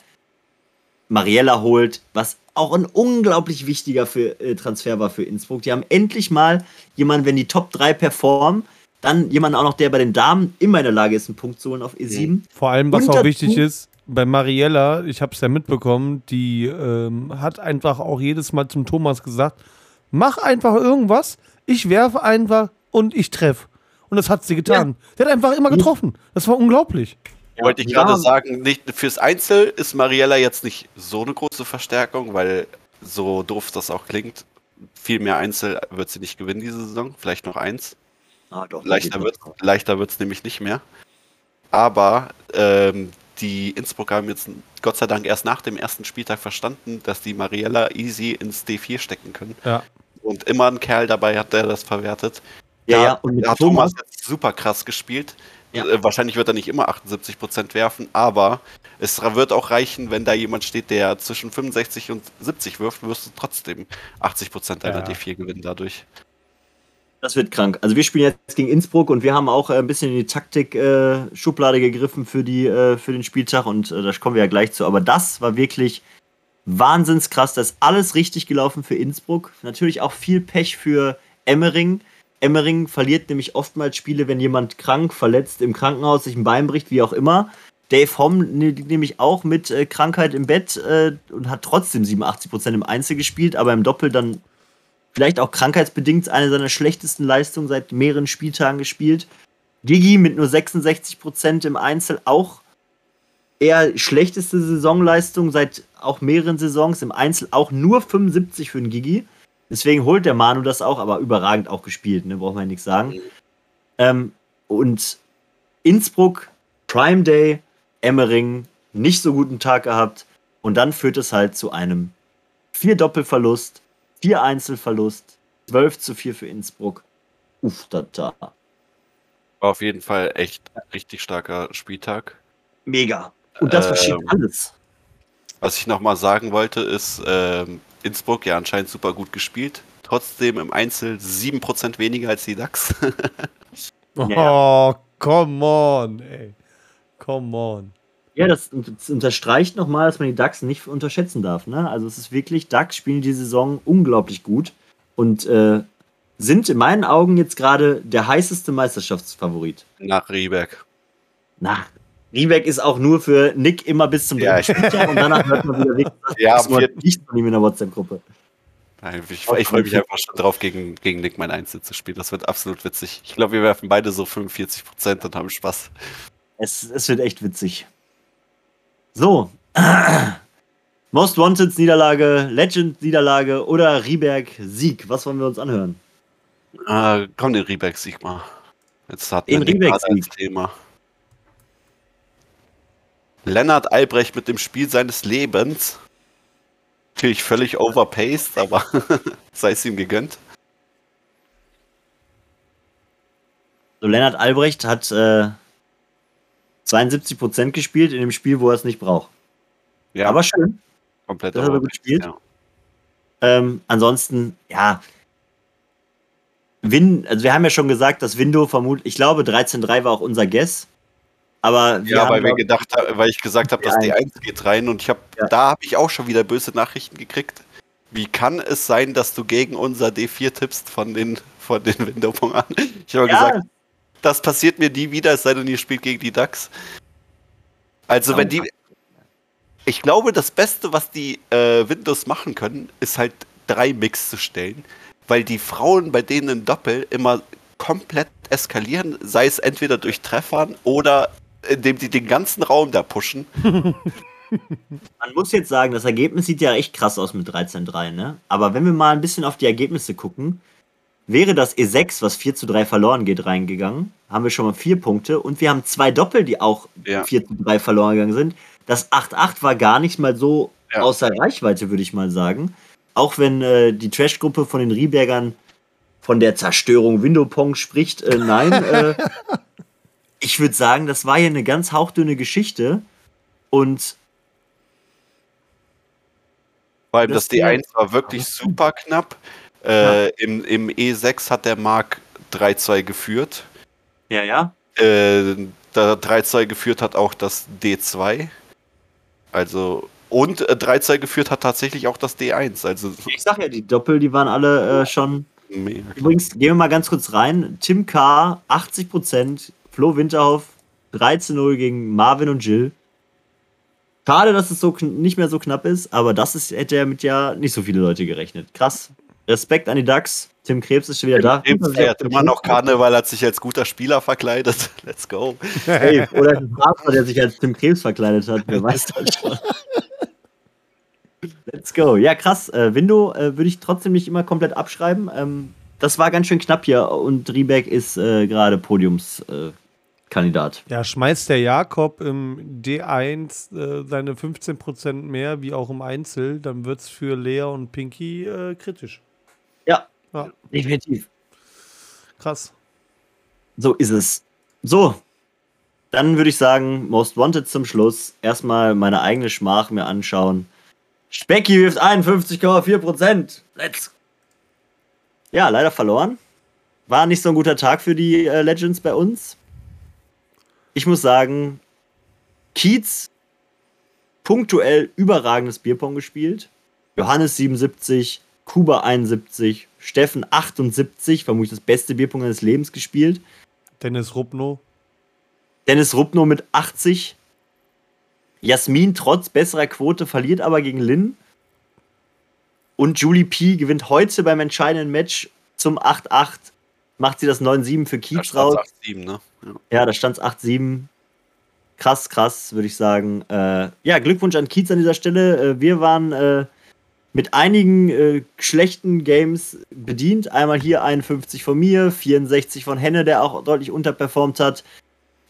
Mariella holt, was auch ein unglaublich wichtiger für, äh, Transfer war für Innsbruck. Die haben endlich mal jemanden, wenn die Top 3 performen, dann jemanden auch noch, der bei den Damen immer in der Lage ist, einen Punkt zu holen auf E7. Vor allem, was auch wichtig ist, bei Mariella, ich habe es ja mitbekommen, die ähm, hat einfach auch jedes Mal zum Thomas gesagt, mach einfach irgendwas, ich werfe einfach und ich treffe. Und das hat sie getan. Ja. Sie hat einfach immer getroffen. Das war unglaublich. Ja, Wollte ich gerade sagen, nicht, fürs Einzel ist Mariella jetzt nicht so eine große Verstärkung, weil so doof das auch klingt, viel mehr Einzel wird sie nicht gewinnen diese Saison. Vielleicht noch eins. Ah, doch, leichter wird es nämlich nicht mehr. Aber ähm, die Innsbrucker haben jetzt Gott sei Dank erst nach dem ersten Spieltag verstanden, dass die Mariella easy ins D4 stecken können. Ja. Und immer ein Kerl dabei hat, der das verwertet. Ja, ja, und mit da hat Thomas, Thomas super krass gespielt. Ja. Äh, wahrscheinlich wird er nicht immer 78% werfen, aber es wird auch reichen, wenn da jemand steht, der zwischen 65 und 70 wirft, wirst du trotzdem 80% deiner Ja. D4 gewinnen dadurch. Das wird krank. Also wir spielen jetzt gegen Innsbruck und wir haben auch äh, ein bisschen in die Taktik-Schublade äh, gegriffen für, die, äh, für den Spieltag und äh, da kommen wir ja gleich zu. Aber das war wirklich wahnsinns krass. Das ist alles richtig gelaufen für Innsbruck. Natürlich auch viel Pech für Emmering. Emmering verliert nämlich oftmals Spiele, wenn jemand krank, verletzt, im Krankenhaus sich ein Bein bricht, wie auch immer. Dave Homm ne- nämlich auch mit äh, Krankheit im Bett äh, und hat trotzdem 87% im Einzel gespielt, aber im Doppel dann vielleicht auch krankheitsbedingt eine seiner schlechtesten Leistungen seit mehreren Spieltagen gespielt. Gigi mit nur 66% im Einzel auch eher schlechteste Saisonleistung seit auch mehreren Saisons. Im Einzel auch nur 75 für den Gigi. Deswegen holt der Manu das auch, aber überragend auch gespielt, ne? braucht man ja nichts sagen. Ähm, und Innsbruck, Prime Day, Emmering, nicht so guten Tag gehabt. Und dann führt es halt zu einem vier Doppelverlust, vier Einzelverlust, 12 zu 4 für Innsbruck. Uff, da, da. War auf jeden Fall echt richtig starker Spieltag. Mega. Und das Ähm, verschiebt alles. Was ich nochmal sagen wollte, ist, ähm, Innsbruck ja anscheinend super gut gespielt. Trotzdem im Einzel 7% weniger als die DAX. Oh, come on, ey. Come on. Ja, das, das unterstreicht nochmal, dass man die DAX nicht unterschätzen darf. Ne? Also es ist wirklich, DAX spielen die Saison unglaublich gut und äh, sind in meinen Augen jetzt gerade der heißeste Meisterschaftsfavorit. Nach Rieberg. Na, Riebeck ist auch nur für Nick immer bis zum Ja, dritten Spieltag und danach hört man wieder weg. Das Ja, vierten. nicht von ihm in der WhatsApp-Gruppe. Nein, Ich, ich freue mich einfach schon drauf, gegen, gegen Nick mein Einzel zu spielen. Das wird absolut witzig. Ich glaube, wir werfen beide so 45% und haben Spaß. Es, es wird echt witzig. So. Most Wanted Niederlage, Legend Niederlage oder Rieberg Sieg. Was wollen wir uns anhören? Äh, komm, den Rieberg-Sieg mal. Jetzt hat Den als Thema. Lennart Albrecht mit dem Spiel seines Lebens. Natürlich völlig overpaced, aber sei es ihm gegönnt. So, Lennart Albrecht hat äh, 72% gespielt in dem Spiel, wo er es nicht braucht. Ja, Aber schön. komplett das hat er gut gespielt. ja. Ähm, ansonsten, ja. Win, also wir haben ja schon gesagt, dass Window vermutlich, ich glaube 13.3 war auch unser Guess. Aber Ja, weil wir gedacht weil ich gesagt habe, dass Ja. D1 geht rein und ich habe, Ja. da habe ich auch schon wieder böse Nachrichten gekriegt. Wie kann es sein, dass du gegen unser D4 tippst von den von den Windowpongern? Ich habe ja, gesagt, das passiert mir nie wieder, es sei denn, ihr spielt gegen die DAX. Also wenn die, ich glaube, das Beste, was die äh, Windows machen können, ist halt drei Mix zu stellen, weil die Frauen bei denen im Doppel immer komplett eskalieren, sei es entweder durch Treffern oder indem die den ganzen Raum da pushen. Man muss jetzt sagen, das Ergebnis sieht ja echt krass aus mit 13-3, ne? Aber wenn wir mal ein bisschen auf die Ergebnisse gucken, wäre das E6, was 4 zu 3 verloren geht, reingegangen, haben wir schon mal vier Punkte und wir haben zwei Doppel, die auch Ja. 4 zu 3 verloren gegangen sind. Das 8-8 war gar nicht mal so Ja. außer Reichweite, würde ich mal sagen. Auch wenn äh, die Trash-Gruppe von den Riebergern von der Zerstörung Windowpong spricht, äh, nein. äh, ich würde sagen, das war hier eine ganz hauchdünne Geschichte und Vor allem Das das, D1 war wirklich super knapp. Äh, im, Im E6 hat der Mark 3-2 geführt. ja, ja. Äh, da 3-2 geführt hat auch das D2. Also, und äh, 3-2 geführt hat tatsächlich auch das D1. Also, Ich sag ja, die Doppel, die waren alle äh, schon. mega. Übrigens, gehen wir mal ganz kurz rein. Tim K. 80%, Flo Winterhoff 13-0 gegen Marvin und Jill. Schade, dass es so nicht mehr so knapp ist, aber das ist, hätte ja mit ja nicht so viele Leute gerechnet. Krass. Respekt an die Ducks. Tim Krebs ist schon wieder da. Krebs feiert immer noch Karneval, hat sich als guter Spieler verkleidet. Let's go. Hey, oder ein Partner, der sich als Tim Krebs verkleidet hat. Wer weiß das schon. Let's go. Ja, krass. Äh, Window äh, würde ich trotzdem nicht immer komplett abschreiben. Ähm, das war ganz schön knapp hier und Riebeck ist äh, gerade Podiumskandidat. Äh, Kandidat. Ja, schmeißt der Jakob im D1 äh, seine 15% mehr wie auch im Einzel, dann wird es für Lea und Pinky äh, kritisch. Ja, ja, definitiv. Krass. So ist es. So, dann würde ich sagen, Most Wanted zum Schluss. Erstmal meine eigene Schmach mir anschauen. Specky wirft 51,4%. Let's. Ja, leider verloren. War nicht so ein guter Tag für die äh, Legends bei uns ich muss sagen, Kiez punktuell überragendes Bierpong gespielt. Johannes 77, Kuba 71, Steffen 78, vermutlich das beste Bierpong seines Lebens gespielt. Dennis Rupno. Dennis Rupno mit 80. Jasmin trotz besserer Quote verliert aber gegen Lynn. Und Julie P. gewinnt heute beim entscheidenden Match zum 8-8. Macht sie das 9-7 für Kiez raus. 8-7, ne? Ja, ja da stand es 8-7. Krass, krass, würde ich sagen. Äh, ja, Glückwunsch an Kiez an dieser Stelle. Äh, wir waren äh, mit einigen äh, schlechten Games bedient. Einmal hier 51 von mir, 64 von Henne, der auch deutlich unterperformt hat.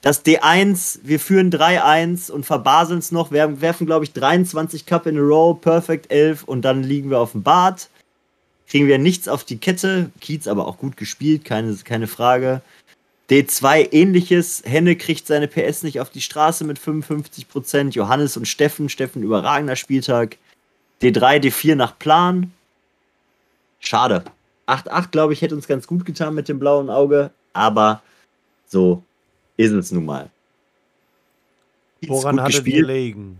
Das D1, wir führen 3-1 und verbaseln es noch. Wir werfen, glaube ich, 23 Cup in a row, Perfect 11 und dann liegen wir auf dem Bad. Kriegen wir nichts auf die Kette. Kiez aber auch gut gespielt, keine, keine Frage. D2 ähnliches. Henne kriegt seine PS nicht auf die Straße mit 55%. Johannes und Steffen. Steffen überragender Spieltag. D3, D4 nach Plan. Schade. 8-8, glaube ich, hätte uns ganz gut getan mit dem blauen Auge. Aber so ist es nun mal. Woran hat es gelegen?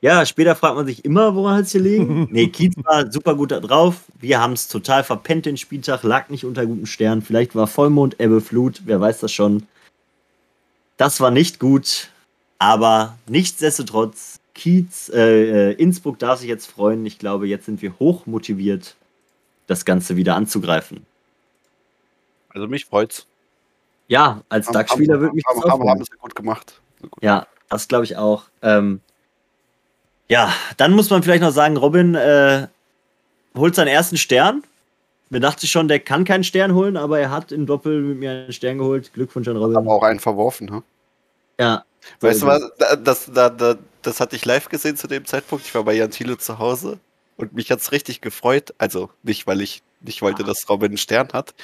Ja, später fragt man sich immer, woran hat es gelegen? nee, Kiez war super gut da drauf. Wir haben es total verpennt den Spieltag, lag nicht unter guten Sternen. Vielleicht war Vollmond, Ebbe, Flut, wer weiß das schon. Das war nicht gut, aber nichtsdestotrotz, Kiez, äh, äh, Innsbruck darf sich jetzt freuen. Ich glaube, jetzt sind wir hoch motiviert, das Ganze wieder anzugreifen. Also mich freut's. Ja, als DAX-Spieler wird mich haben, das haben, haben sie gut gemacht. Gut. Ja, das glaube ich auch. Ähm, ja, dann muss man vielleicht noch sagen, Robin äh, holt seinen ersten Stern. Mir dachte ich schon, der kann keinen Stern holen, aber er hat im Doppel mit mir einen Stern geholt. Glückwunsch an Robin. Aber auch einen verworfen, ne? Ja. Weißt du was, das, das, das, das hatte ich live gesehen zu dem Zeitpunkt. Ich war bei Jan Thiele zu Hause und mich hat es richtig gefreut. Also nicht, weil ich nicht wollte, dass Robin einen Stern hat,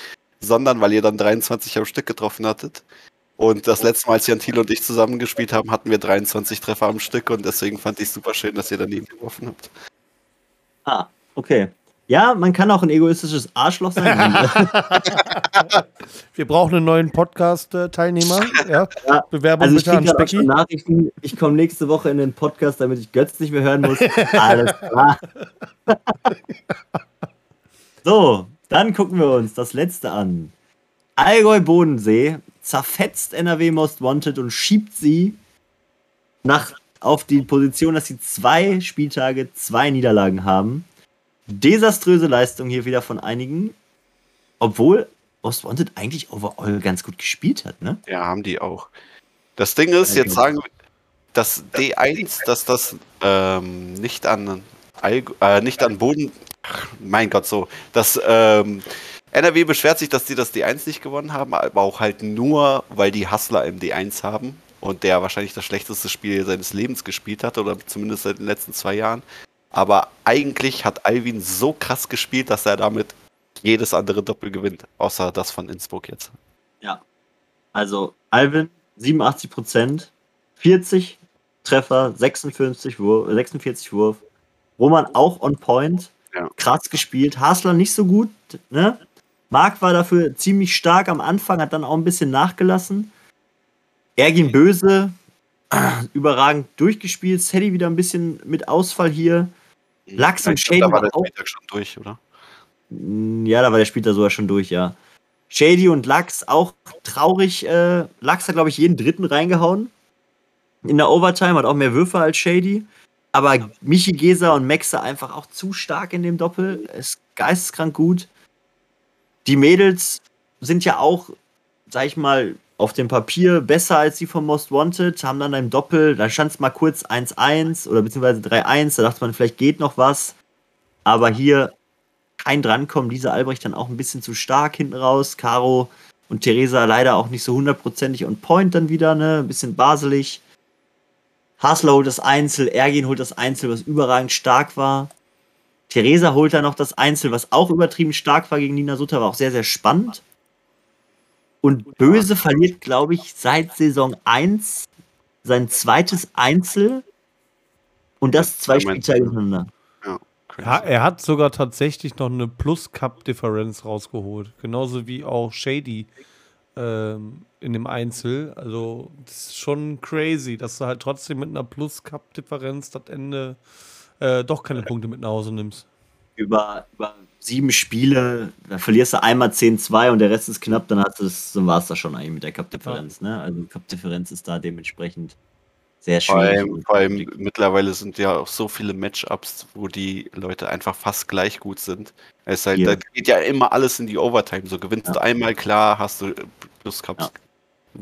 sondern weil ihr dann 23 am Stück getroffen hattet. Und das letzte Mal, als Jan Thiel und ich zusammengespielt haben, hatten wir 23 Treffer am Stück und deswegen fand ich es super schön, dass ihr daneben geworfen habt. Ah, okay. Ja, man kann auch ein egoistisches Arschloch sein. wir brauchen einen neuen Podcast-Teilnehmer. Ja. ja. Bewerbung also bitte an Specki. Nachrichten. Ich komme nächste Woche in den Podcast, damit ich Götz nicht mehr hören muss. Alles klar. so, dann gucken wir uns das letzte an. Allgäu Bodensee zerfetzt NRW Most Wanted und schiebt sie nach, auf die Position, dass sie zwei Spieltage, zwei Niederlagen haben. Desaströse Leistung hier wieder von einigen. Obwohl Most Wanted eigentlich overall ganz gut gespielt hat, ne? Ja, haben die auch. Das Ding ist, jetzt sagen wir, dass D1, dass das ähm, nicht an äh, nicht an Boden, mein Gott, so, dass ähm, NRW beschwert sich, dass sie das D1 nicht gewonnen haben, aber auch halt nur, weil die Hustler im D1 haben und der wahrscheinlich das schlechteste Spiel seines Lebens gespielt hat oder zumindest seit den letzten zwei Jahren. Aber eigentlich hat Alvin so krass gespielt, dass er damit jedes andere Doppel gewinnt, außer das von Innsbruck jetzt. Ja. Also Alvin 87 Prozent, 40 Treffer, 46 Wurf, 46 Wurf. Roman auch on point. Ja. Krass gespielt. Hasler nicht so gut, ne? Marc war dafür ziemlich stark am Anfang, hat dann auch ein bisschen nachgelassen. Ergin Böse, überragend durchgespielt. Sadie wieder ein bisschen mit Ausfall hier. Lachs und Shady. Da war der Spieltag schon durch, oder? Mm, ja, da war der Spieltag sogar schon durch, ja. Shady und Lachs auch traurig. Äh, Lachs hat, glaube ich, jeden dritten reingehauen. In der Overtime hat auch mehr Würfe als Shady. Aber Michi Geser und Maxa einfach auch zu stark in dem Doppel. Ist geisteskrank gut die Mädels sind ja auch, sag ich mal, auf dem Papier besser als die von Most Wanted, haben dann ein Doppel, da stand es mal kurz 1-1 oder beziehungsweise 3-1, da dachte man, vielleicht geht noch was. Aber hier kein Drankommen, Lisa Albrecht dann auch ein bisschen zu stark hinten raus. Caro Und Theresa leider auch nicht so hundertprozentig on point dann wieder, ne? Ein bisschen baselig. Hasler holt das Einzel, Ergin holt das Einzel, was überragend stark war. Theresa holt dann noch das Einzel, was auch übertrieben stark war gegen Nina Sutter, war auch sehr, sehr spannend. Und Böse verliert, glaube ich, seit Saison 1 sein zweites Einzel und das zwei Spieltage hintereinander. Ja, er hat sogar tatsächlich noch eine Plus-Cup-Differenz rausgeholt. Genauso wie auch Shady ähm, in dem Einzel. Also, das ist schon crazy, dass du halt trotzdem mit einer Plus-Cup-Differenz das Ende äh, doch keine Punkte mit nach Hause nimmst. Über, über sieben Spiele, da verlierst du einmal 10-2 und der Rest ist knapp, dann, dann war es das schon eigentlich mit der Cup-Differenz. Ja. Ne? Also Cup-Differenz ist da dementsprechend sehr schwierig. Vor allem, vor allem mittlerweile sind ja auch so viele Matchups, wo die Leute einfach fast gleich gut sind. Es halt, da geht ja immer alles in die Overtime. So gewinnst ja. du einmal klar, hast du Plus Cups. Ja.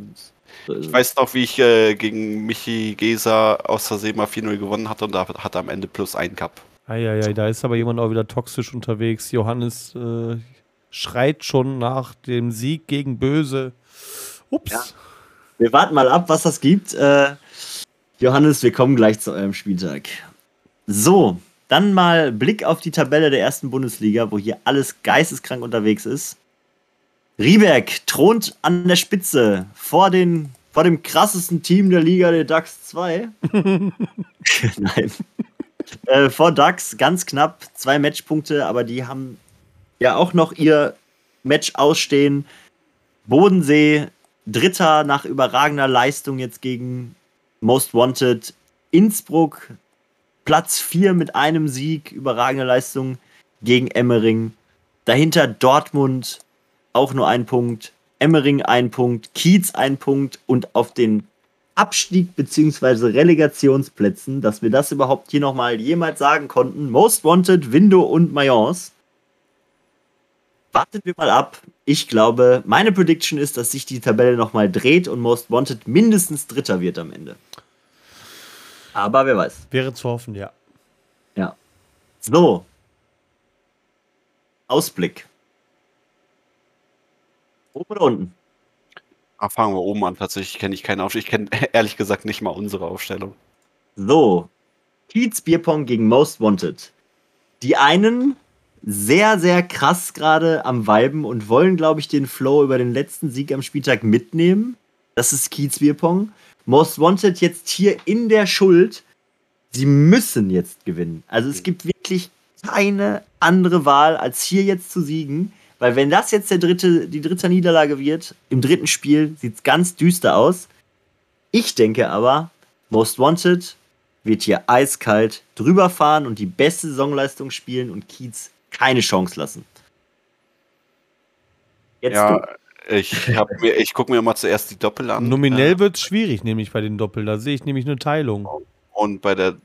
Ich weiß noch, wie ich äh, gegen Michi Gesa aus Versehen mal 4-0 gewonnen hatte und da hat er am Ende plus ein Cup. Eieiei, da ist aber jemand auch wieder toxisch unterwegs. Johannes äh, schreit schon nach dem Sieg gegen Böse. Ups. Ja. Wir warten mal ab, was das gibt. Äh, Johannes, wir kommen gleich zu eurem Spieltag. So, dann mal Blick auf die Tabelle der ersten Bundesliga, wo hier alles geisteskrank unterwegs ist. Rieberg thront an der Spitze vor, den, vor dem krassesten Team der Liga, der DAX 2. Nein. Äh, vor DAX ganz knapp, zwei Matchpunkte, aber die haben ja auch noch ihr Match ausstehen. Bodensee, Dritter nach überragender Leistung jetzt gegen Most Wanted Innsbruck, Platz 4 mit einem Sieg, überragende Leistung gegen Emmering. Dahinter Dortmund, auch nur ein Punkt. Emmering ein Punkt, Kiez ein Punkt und auf den Abstieg bzw. Relegationsplätzen, dass wir das überhaupt hier nochmal jemals sagen konnten. Most Wanted, Window und Mayence. Warten wir mal ab. Ich glaube, meine Prediction ist, dass sich die Tabelle nochmal dreht und Most Wanted mindestens Dritter wird am Ende. Aber wer weiß. Wäre zu hoffen, ja. Ja. So. Ausblick. Oben oder unten? Ah, fangen wir oben an. Tatsächlich kenne ich keine Aufstellung. Ich kenne ehrlich gesagt nicht mal unsere Aufstellung. So. Kiez Bierpong gegen Most Wanted. Die einen sehr, sehr krass gerade am Weiben und wollen, glaube ich, den Flow über den letzten Sieg am Spieltag mitnehmen. Das ist Kiez Bierpong. Most Wanted jetzt hier in der Schuld. Sie müssen jetzt gewinnen. Also es gibt wirklich keine andere Wahl, als hier jetzt zu siegen. Weil wenn das jetzt der dritte, die dritte Niederlage wird, im dritten Spiel, sieht es ganz düster aus. Ich denke aber, Most Wanted wird hier eiskalt drüber fahren und die beste Saisonleistung spielen und Kiez keine Chance lassen. Jetzt ja, du. ich, ich gucke mir mal zuerst die Doppel an. Nominell wird es schwierig, nämlich bei den Doppel. Da sehe ich nämlich eine Teilung. Und bei der,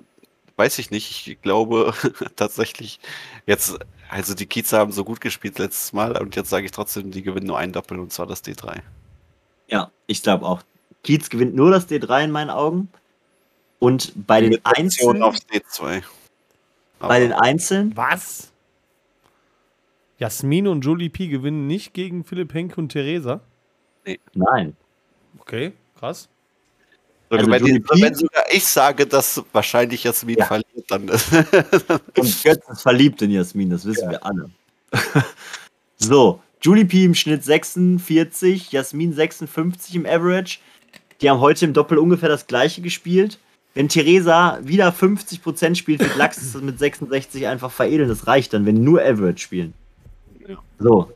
weiß ich nicht, ich glaube tatsächlich, jetzt also die Kieze haben so gut gespielt letztes Mal und jetzt sage ich trotzdem, die gewinnen nur ein Doppel und zwar das D3. Ja, ich glaube auch. Kiez gewinnt nur das D3 in meinen Augen. Und bei den Einzelnen. aufs D2. Aber bei den Einzelnen. Was? Jasmin und Jolie P gewinnen nicht gegen Philipp Henke und Theresa? Nee. Nein. Okay, krass. Also wenn, die, wenn, sogar ich sage, dass wahrscheinlich Jasmin ja. verliert, dann ist. Und Götz ist verliebt in Jasmin, das wissen ja. wir alle. so, Julie P im Schnitt 46, Jasmin 56 im Average. Die haben heute im Doppel ungefähr das gleiche gespielt. Wenn Theresa wieder 50% spielt, wird Lachs mit 66 einfach veredeln. Das reicht dann, wenn die nur Average spielen. Ja. So.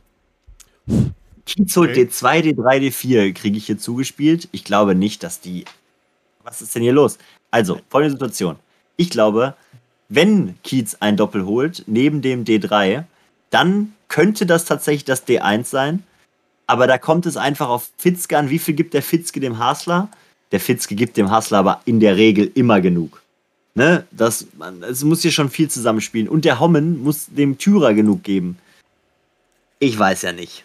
Kiez holt okay. D2, D3, D4 kriege ich hier zugespielt. Ich glaube nicht, dass die was ist denn hier los? Also, folgende Situation. Ich glaube, wenn Kiez ein Doppel holt, neben dem D3, dann könnte das tatsächlich das D1 sein. Aber da kommt es einfach auf Fitzke an. Wie viel gibt der Fitzke dem Hasler? Der Fitzke gibt dem Hasler aber in der Regel immer genug. Ne? Das, es muss hier schon viel zusammenspielen. Und der Hommen muss dem Türer genug geben. Ich weiß ja nicht.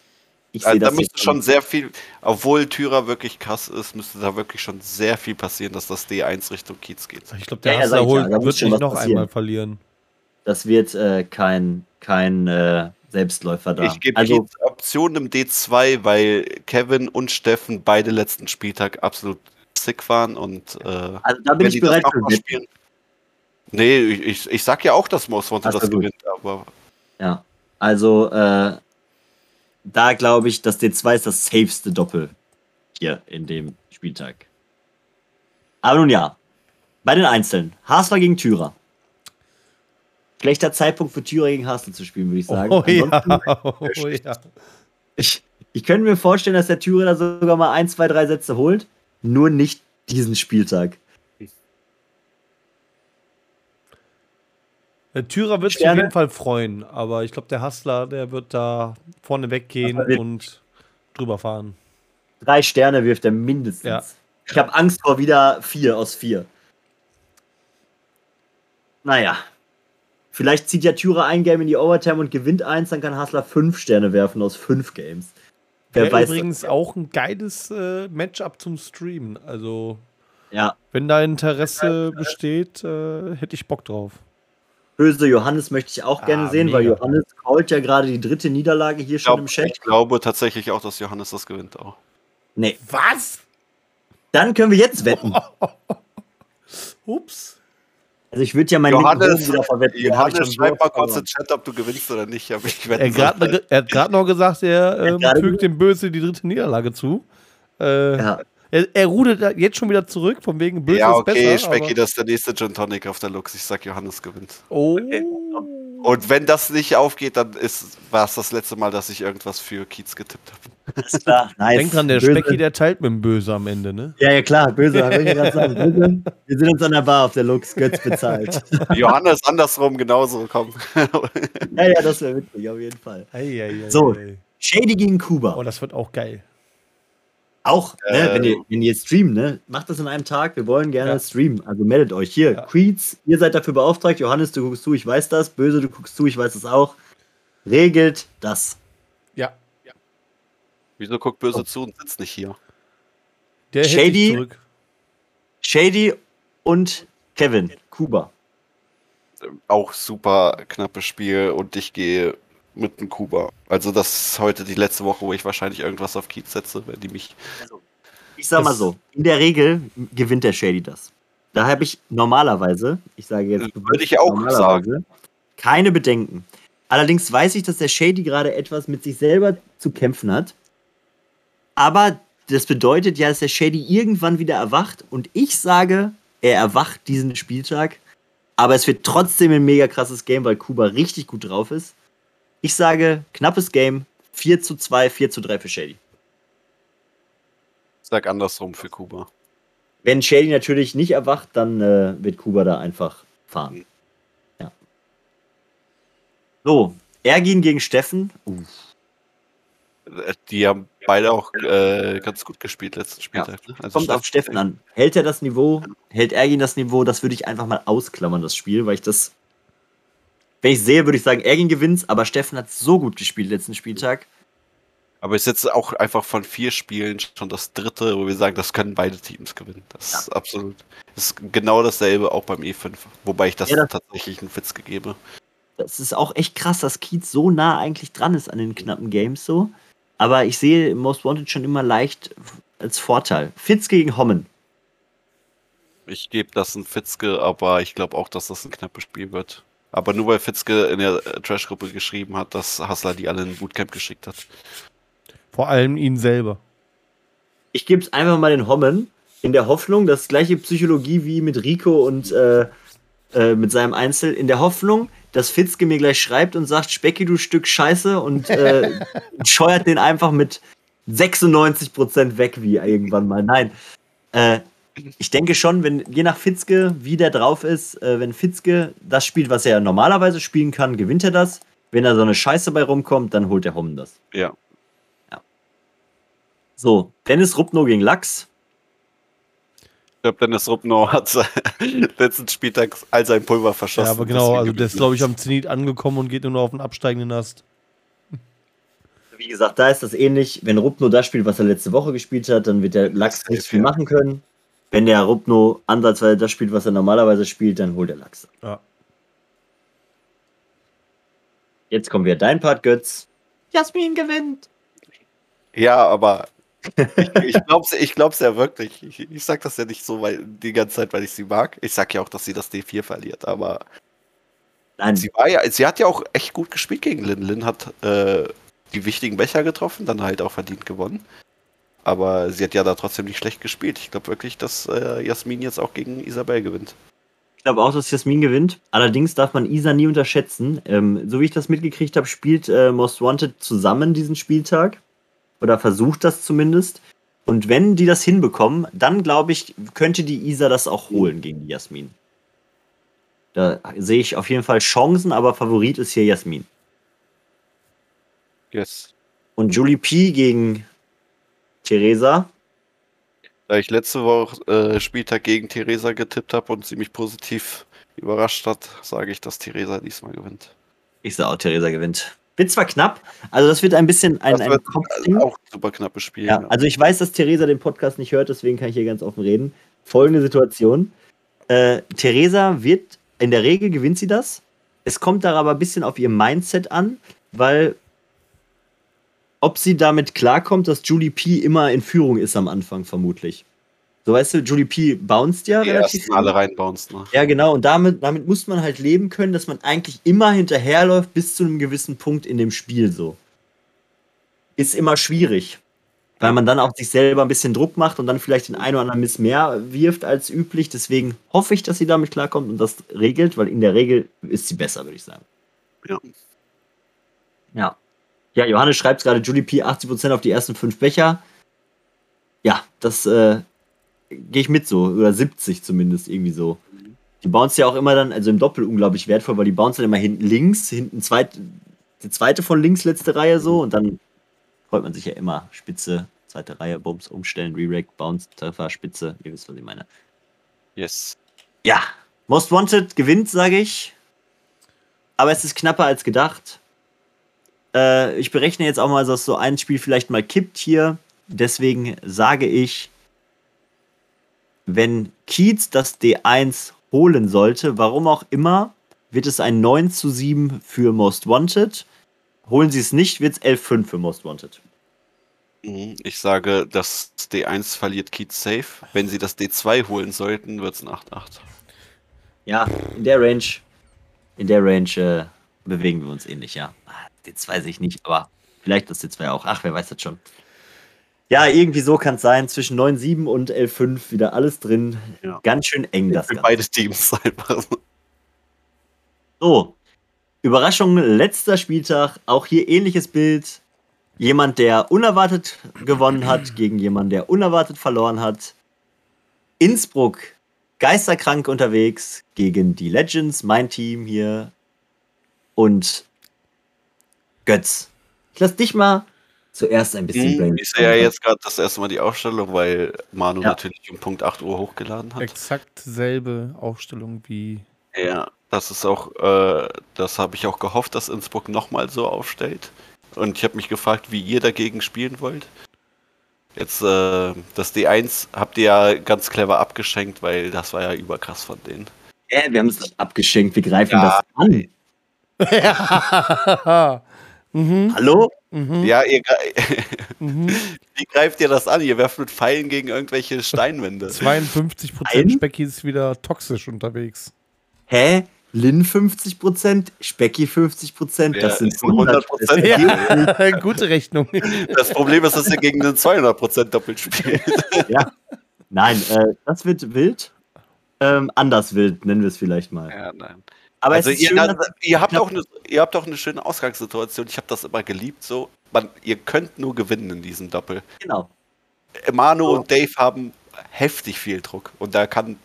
Ich also, da müsste schon sehr viel, obwohl Tyra wirklich krass ist, müsste da wirklich schon sehr viel passieren, dass das D1 Richtung Kiez geht. Ich glaube, der ja, Hassler holt, ja, wird nicht noch einmal verlieren. Das wird äh, kein, kein äh, Selbstläufer da. Ich gebe also, Kiez Option im D2, weil Kevin und Steffen beide letzten Spieltag absolut sick waren und äh, also da bin ich bereit für spielen. Nee, ich, ich sag ja auch, dass Most Wanted das gewinnt, aber. Ja, also äh, da glaube ich, dass D2 ist das safeste Doppel hier in dem Spieltag. Aber nun ja, bei den Einzelnen. Hasler gegen Thürer. Schlechter Zeitpunkt für Thürer gegen Hasler zu spielen, würde ich sagen. Oh, ja. oh ja. Ich, ich könnte mir vorstellen, dass der Thürer da sogar mal ein, zwei, drei Sätze holt. Nur nicht diesen Spieltag. Der Thürer wird sich auf jeden Fall freuen, aber ich glaube, der Hustler, der wird da vorne weggehen und drüber fahren. Drei Sterne wirft er mindestens. Ja. Ich habe Angst vor wieder vier aus vier. Naja. Vielleicht zieht ja Thürer ein Game in die Overtime und gewinnt eins, dann kann Hustler fünf Sterne werfen aus fünf Games. Wer weiß übrigens auch ein geiles äh, Matchup zum Streamen. Also, ja. wenn da Interesse besteht, äh, hätte ich Bock drauf. Böse Johannes möchte ich auch ah, gerne sehen, mega. weil Johannes callt ja gerade die dritte Niederlage hier glaub, schon im Chat. Ich glaube tatsächlich auch, dass Johannes das gewinnt auch. Nee. Was? Dann können wir jetzt wetten. Ups. Also ich würde ja meinen Johannes, wieder verwetten. Johannes, schreib mal kurz in Chat, ob du gewinnst oder nicht. Aber ich er, grad, er hat gerade noch gesagt, er ähm, fügt dem Böse die dritte Niederlage zu. Äh, ja. Er, er, rudert jetzt schon wieder zurück, von wegen Böse ja, okay, ist besser. Ja, okay, das ist der nächste Gin Tonic auf der Lux. Ich sag, Johannes gewinnt. Oh. Und wenn das nicht aufgeht, dann war es das letzte Mal, dass ich irgendwas für Kiez getippt habe. Alles klar, nice. Denk dran, der Böse. Specki, der teilt mit dem Böse am Ende, ne? Ja, ja, klar, Böse. Böse. Wir sind uns an der Bar auf der Lux, Götz bezahlt. Johannes andersrum genauso, komm. ja, ja, das wäre witzig, auf jeden Fall. Ei, ei, ei, so, Shady gegen Kuba. Oh, das wird auch geil. Auch, ne, ähm, wenn, ihr, wenn ihr streamt, ne, macht das in einem Tag. Wir wollen gerne ja. streamen. Also meldet euch. Hier, ja. Creeds, ihr seid dafür beauftragt. Johannes, du guckst zu, ich weiß das. Böse, du guckst zu, ich weiß das auch. Regelt das. Ja. ja. Wieso guckt Böse oh. zu und sitzt nicht hier? Der Shady, Shady und Kevin, Kuba. Auch super knappes Spiel und ich gehe mit einem Kuba. Also das ist heute die letzte Woche, wo ich wahrscheinlich irgendwas auf Kiez setze, wenn die mich. Also, ich sag mal so, in der Regel gewinnt der Shady das. Da habe ich normalerweise, ich sage jetzt würde ich auch sagen, keine Bedenken. Allerdings weiß ich, dass der Shady gerade etwas mit sich selber zu kämpfen hat. Aber das bedeutet ja, dass der Shady irgendwann wieder erwacht. Und ich sage, er erwacht diesen Spieltag. Aber es wird trotzdem ein mega krasses Game, weil Kuba richtig gut drauf ist. Ich sage, knappes Game, 4 zu 2, 4 zu 3 für Shady. Ich sag andersrum für Kuba. Wenn Shady natürlich nicht erwacht, dann äh, wird Kuba da einfach fahren. Ja. So, Ergin gegen Steffen. Uff. Die haben beide auch äh, ganz gut gespielt letzten Spieltag. Ja. Ne? Also Kommt auf Steffen an. Hält er das Niveau? Hält Ergin das Niveau? Das würde ich einfach mal ausklammern, das Spiel, weil ich das wenn ich sehe, würde ich sagen, Ergin gewinnt, aber Steffen hat so gut gespielt letzten Spieltag. Aber es ist jetzt auch einfach von vier Spielen schon das dritte, wo wir sagen, das können beide Teams gewinnen. Das ja. ist absolut. Das ist genau dasselbe auch beim E5, wobei ich das, ja, das tatsächlich einen Fitz gegebe. Das ist auch echt krass, dass Kiez so nah eigentlich dran ist an den knappen Games so. Aber ich sehe Most Wanted schon immer leicht als Vorteil. Fitz gegen Hommen. Ich gebe das ein Fitzke, aber ich glaube auch, dass das ein knappes Spiel wird. Aber nur weil Fitzke in der Trash-Gruppe geschrieben hat, dass Hassler die alle in ein Bootcamp geschickt hat. Vor allem ihn selber. Ich gebe es einfach mal den Hommen, in der Hoffnung, das gleiche Psychologie wie mit Rico und äh, äh, mit seinem Einzel, in der Hoffnung, dass Fitzke mir gleich schreibt und sagt, Specki, du Stück Scheiße und äh, scheuert den einfach mit 96% weg, wie irgendwann mal. Nein. Äh, ich denke schon, wenn je nach Fitzke, wie der drauf ist, äh, wenn Fitzke das spielt, was er normalerweise spielen kann, gewinnt er das. Wenn da so eine Scheiße bei rumkommt, dann holt der Hommen das. Ja. ja. So, Dennis Rupno gegen Lachs. Ich glaube, Dennis Rupno hat letzten Spieltag all sein Pulver verschossen. Ja, aber genau, also der ist, glaube ich, am Zenit angekommen und geht nur noch auf den absteigenden Ast. Wie gesagt, da ist das ähnlich. Wenn Rupno das spielt, was er letzte Woche gespielt hat, dann wird der Lachs nicht viel machen können. Wenn der Rupno ansatzweise das spielt, was er normalerweise spielt, dann holt er Lachs. Ja. Jetzt kommen wir dein Part, Götz. Jasmin gewinnt. Ja, aber ich, ich glaube es ich glaub's ja wirklich. Ich, ich sag das ja nicht so weil, die ganze Zeit, weil ich sie mag. Ich sag ja auch, dass sie das D4 verliert, aber Nein. sie war ja, sie hat ja auch echt gut gespielt gegen Lin. Lin hat äh, die wichtigen Becher getroffen, dann halt auch verdient gewonnen. Aber sie hat ja da trotzdem nicht schlecht gespielt. Ich glaube wirklich, dass äh, Jasmin jetzt auch gegen Isabel gewinnt. Ich glaube auch, dass Jasmin gewinnt. Allerdings darf man Isa nie unterschätzen. Ähm, so wie ich das mitgekriegt habe, spielt äh, Most Wanted zusammen diesen Spieltag. Oder versucht das zumindest. Und wenn die das hinbekommen, dann glaube ich, könnte die Isa das auch holen gegen die Jasmin. Da sehe ich auf jeden Fall Chancen, aber Favorit ist hier Jasmin. Yes. Und Julie P. gegen Theresa. Da ich letzte Woche äh, Spieltag gegen Theresa getippt habe und sie mich positiv überrascht hat, sage ich, dass Theresa diesmal gewinnt. Ich sage auch, Theresa gewinnt. Wird zwar knapp, also das wird ein bisschen ein, das ein Kopfding. Auch super knappes Spiel. Ja, ja, Also ich weiß, dass Theresa den Podcast nicht hört, deswegen kann ich hier ganz offen reden. Folgende Situation. Äh, Theresa wird, in der Regel gewinnt sie das. Es kommt da aber ein bisschen auf ihr Mindset an, weil ob sie damit klarkommt, dass Julie P immer in Führung ist am Anfang, vermutlich. So weißt du, Julie P bounced ja Die relativ. alle rein bounced, ne? Ja, genau. Und damit, damit muss man halt leben können, dass man eigentlich immer hinterherläuft bis zu einem gewissen Punkt in dem Spiel so. Ist immer schwierig. Weil man dann auch sich selber ein bisschen Druck macht und dann vielleicht den einen oder anderen Miss mehr wirft als üblich. Deswegen hoffe ich, dass sie damit klarkommt und das regelt, weil in der Regel ist sie besser, würde ich sagen. Ja. Ja. Ja, Johannes schreibt gerade Julie P 80% auf die ersten fünf Becher. Ja, das äh, gehe ich mit so. Oder 70 zumindest, irgendwie so. Die bounce ja auch immer dann, also im Doppel unglaublich wertvoll, weil die bounce dann immer hinten links, hinten zweit, die zweite von links, letzte Reihe so und dann freut man sich ja immer. Spitze, zweite Reihe, Bums, umstellen, Re-Rack, Bounce, Treffer, Spitze. Ihr wisst, was ich meine. Yes. Ja, Most Wanted gewinnt, sage ich. Aber es ist knapper als gedacht. Äh, ich berechne jetzt auch mal, dass so ein Spiel vielleicht mal kippt hier. Deswegen sage ich, wenn Kiez das D1 holen sollte, warum auch immer, wird es ein 9 zu 7 für Most Wanted. Holen sie es nicht, wird es 11-5 für Most Wanted. Mhm, ich sage, das D1 verliert Kiez safe. Wenn sie das D2 holen sollten, wird es ein 8-8. Ja, in der Range, in der Range äh, bewegen wir uns ähnlich, ja. D2 weiß ich nicht, aber vielleicht das D2 auch. Ach, wer weiß das schon. Ja, irgendwie so kann es sein. Zwischen 9,7 und 11,5 wieder alles drin. Ja. Ganz schön eng das. Für beides Teams einfach. So. Überraschung, letzter Spieltag. Auch hier ähnliches Bild. Jemand, der unerwartet gewonnen hat, gegen jemanden, der unerwartet verloren hat. Innsbruck, geisterkrank unterwegs gegen die Legends, mein Team hier. Und Götz, ich lass dich mal zuerst ein bisschen hm, Ich sehe ja jetzt gerade das erste Mal die Aufstellung, weil Manu ja. natürlich um Punkt 8 Uhr hochgeladen hat. Exakt selbe Aufstellung wie. Ja, das ist auch, äh, das habe ich auch gehofft, dass Innsbruck nochmal so aufstellt. Und ich habe mich gefragt, wie ihr dagegen spielen wollt. Jetzt, äh, das D1 habt ihr ja ganz clever abgeschenkt, weil das war ja überkrass von denen. Ja, wir haben es abgeschenkt, wir greifen ja. das an. ja. Mhm. Hallo? Mhm. Ja, ihr, mhm. wie greift ihr das an? Ihr werft mit Pfeilen gegen irgendwelche Steinwände. 52% Specki ist wieder toxisch unterwegs. Hä? Lin 50%, Specki 50%, das ja, sind 100%. 100%. Ja, gute Rechnung. Das Problem ist, dass ihr gegen einen 200% doppelt spielt. Ja. Nein, äh, das wird wild. Ähm, anders wild, nennen wir es vielleicht mal. Ja, nein. Aber also ihr, schön, habt, ihr, habt auch eine, ihr habt auch eine schöne Ausgangssituation. Ich habe das immer geliebt. So, man, ihr könnt nur gewinnen in diesem Doppel. Genau. Manu so. und Dave haben heftig viel Druck und da kann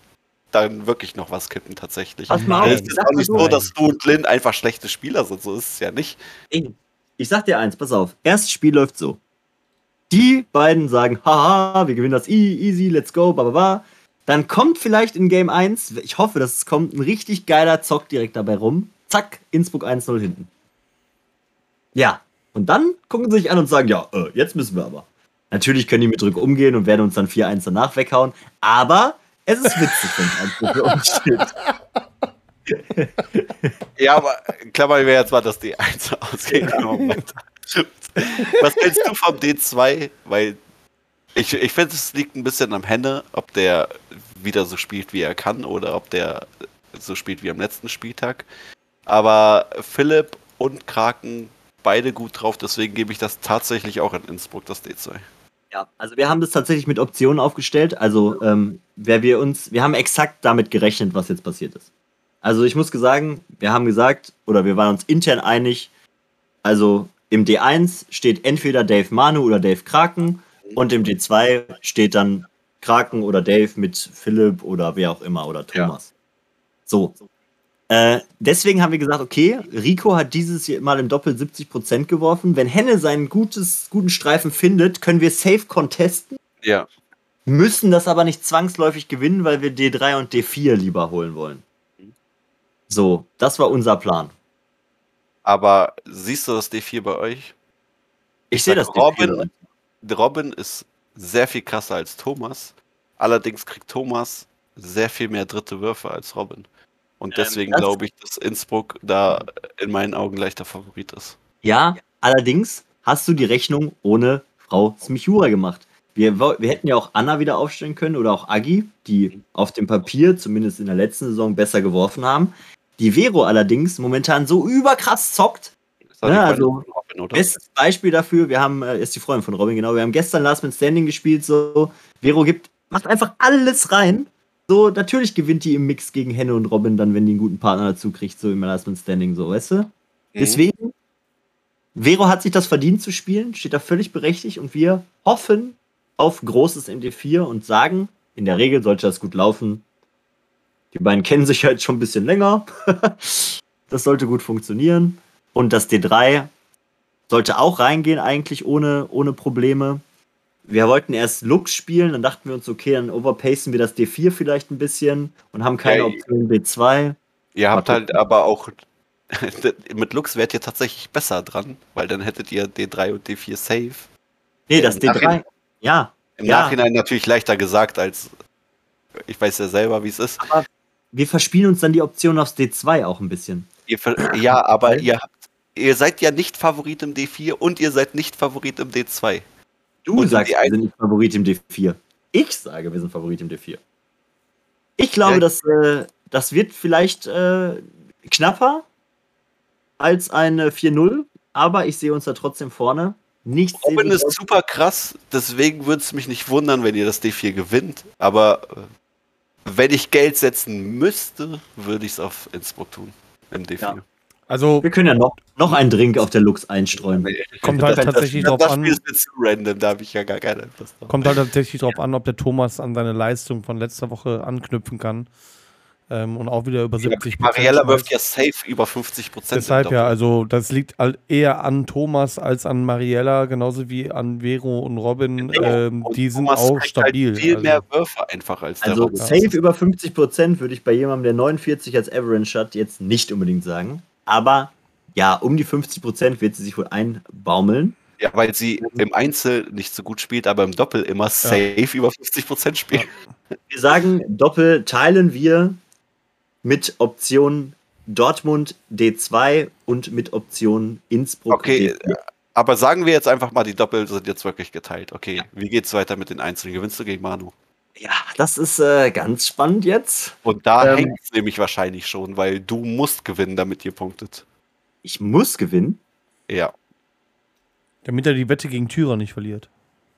dann wirklich noch was kippen tatsächlich. Es ist auch nicht so, dass du und Lynn einfach schlechte Spieler sind. So ist es ja nicht. Ich, ich sag dir eins, pass auf. Erstes Spiel läuft so. Die beiden sagen, haha, wir gewinnen das easy, let's go, bla bla bla. Dann kommt vielleicht in Game 1, ich hoffe, dass es kommt, ein richtig geiler Zock direkt dabei rum. Zack, Innsbruck 1-0 hinten. Ja, und dann gucken sie sich an und sagen, ja, äh, jetzt müssen wir aber. Natürlich können die mit Druck umgehen und werden uns dann 4-1 danach weghauen, aber es ist witzig, wenn es Innsbruck für uns steht. ja, aber klar, wir jetzt mal, dass die 1 ausgeht. Was hältst du vom D2? Weil ich, ich finde, es liegt ein bisschen am Henne, ob der wieder so spielt, wie er kann, oder ob der so spielt wie am letzten Spieltag. Aber Philipp und Kraken beide gut drauf, deswegen gebe ich das tatsächlich auch in Innsbruck, das D2. Ja, also wir haben das tatsächlich mit Optionen aufgestellt. Also ähm, wer wir uns, wir haben exakt damit gerechnet, was jetzt passiert ist. Also ich muss sagen, wir haben gesagt, oder wir waren uns intern einig, also im D1 steht entweder Dave Manu oder Dave Kraken und im D2 steht dann Kraken oder Dave mit Philipp oder wer auch immer oder Thomas. Ja. So. Äh, deswegen haben wir gesagt, okay, Rico hat dieses Mal im Doppel 70% geworfen. Wenn Henne seinen gutes, guten Streifen findet, können wir safe contesten. Ja. Müssen das aber nicht zwangsläufig gewinnen, weil wir D3 und D4 lieber holen wollen. So, das war unser Plan. Aber siehst du das D4 bei euch? Ich, ich sehe das Robin, D4. Robin ist sehr viel krasser als Thomas. Allerdings kriegt Thomas sehr viel mehr dritte Würfe als Robin. Und ähm, deswegen ähm, glaube ich, dass Innsbruck da in meinen Augen leichter Favorit ist. Ja, allerdings hast du die Rechnung ohne Frau Smichura gemacht. Wir, wir hätten ja auch Anna wieder aufstellen können oder auch Agi, die auf dem Papier, zumindest in der letzten Saison, besser geworfen haben. Die Vero allerdings momentan so überkrass zockt. Ja, ne, also, Robin, bestes Beispiel dafür, wir haben, äh, ist die Freundin von Robin, genau, wir haben gestern Last Man Standing gespielt, so, Vero gibt, macht einfach alles rein so, natürlich gewinnt die im Mix gegen Henne und Robin dann, wenn die einen guten Partner dazu kriegt, so im Last Man Standing, so, weißt du? Mhm. Deswegen, Vero hat sich das verdient zu spielen, steht da völlig berechtigt und wir hoffen auf großes MD4 und sagen, in der Regel sollte das gut laufen. Die beiden kennen sich halt schon ein bisschen länger. das sollte gut funktionieren. Und das D3 sollte auch reingehen, eigentlich ohne, ohne Probleme wir wollten erst Lux spielen, dann dachten wir uns, okay, dann overpacen wir das D4 vielleicht ein bisschen und haben keine ja, Option B2. Ihr habt halt aber auch mit Lux wärt ihr tatsächlich besser dran, weil dann hättet ihr D3 und D4 safe. Nee, das Im D3, Nachhinein, ja. Im ja. Nachhinein natürlich leichter gesagt, als ich weiß ja selber, wie es ist. Aber wir verspielen uns dann die Option aufs D2 auch ein bisschen. ja, aber ihr habt, ihr seid ja nicht Favorit im D4 und ihr seid nicht Favorit im D2. Du und sagst, wir sind nicht Favorit im D4. Ich sage, wir sind Favorit im D4. Ich glaube, ja. dass, äh, das wird vielleicht äh, knapper als eine 4-0, aber ich sehe uns da trotzdem vorne. Nichts Robin ist super krass, deswegen würde es mich nicht wundern, wenn ihr das D4 gewinnt. Aber äh, wenn ich Geld setzen müsste, würde ich es auf Innsbruck tun. Im D4. Ja. Also, wir können ja noch, noch einen Drink auf der Lux einstreuen. Kommt halt tatsächlich drauf an. Das Spiel ist zu random, da habe ich ja gar keine drauf. Kommt halt tatsächlich drauf an, ob der Thomas an seine Leistung von letzter Woche anknüpfen kann. Ähm, und auch wieder über 70 ja, Mariella wirft ja safe über 50 Prozent. Deshalb ja, also das liegt eher an Thomas als an Mariella, genauso wie an Vero und Robin. Genau. Ähm, und die Thomas sind auch halt stabil. Halt viel also. mehr Würfe einfach als der Also Robin. safe über 50 Prozent würde ich bei jemandem, der 49 als Average hat, jetzt nicht unbedingt sagen aber ja, um die 50 Prozent wird sie sich wohl einbaumeln. Ja, weil sie im Einzel nicht so gut spielt, aber im Doppel immer safe ja. über 50 Prozent spielt. Ja. Wir sagen, Doppel teilen wir mit Option Dortmund D2 und mit Option Innsbruck. Okay, D4. aber sagen wir jetzt einfach mal, die Doppel sind jetzt wirklich geteilt. Okay, ja. wie geht's weiter mit den Einzelnen? Gewinnst du gegen Manu? Ja, das ist äh, ganz spannend jetzt. Und da ähm, hängt es nämlich wahrscheinlich schon, weil du musst gewinnen, damit ihr punktet. Ich muss gewinnen? Ja. Damit er die Wette gegen Thürer nicht verliert.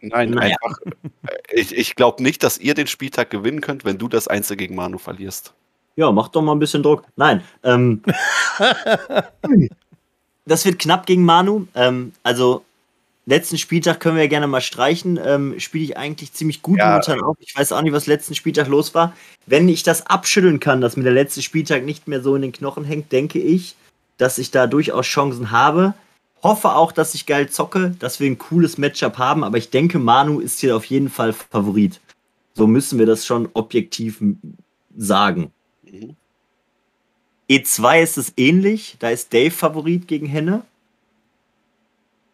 Nein, naja. einfach. Äh, ich, ich glaube nicht, dass ihr den Spieltag gewinnen könnt, wenn du das Einzel gegen Manu verlierst. Ja, mach doch mal ein bisschen Druck. Nein. Ähm, das wird knapp gegen Manu. Ähm, also letzten Spieltag können wir ja gerne mal streichen. Ähm, Spiele ich eigentlich ziemlich gut ja. momentan auf. Ich weiß auch nicht, was letzten Spieltag los war. Wenn ich das abschütteln kann, dass mir der letzte Spieltag nicht mehr so in den Knochen hängt, denke ich, dass ich da durchaus Chancen habe. Hoffe auch, dass ich geil zocke, dass wir ein cooles Matchup haben, aber ich denke, Manu ist hier auf jeden Fall Favorit. So müssen wir das schon objektiv sagen. Mhm. E2 ist es ähnlich, da ist Dave Favorit gegen Henne.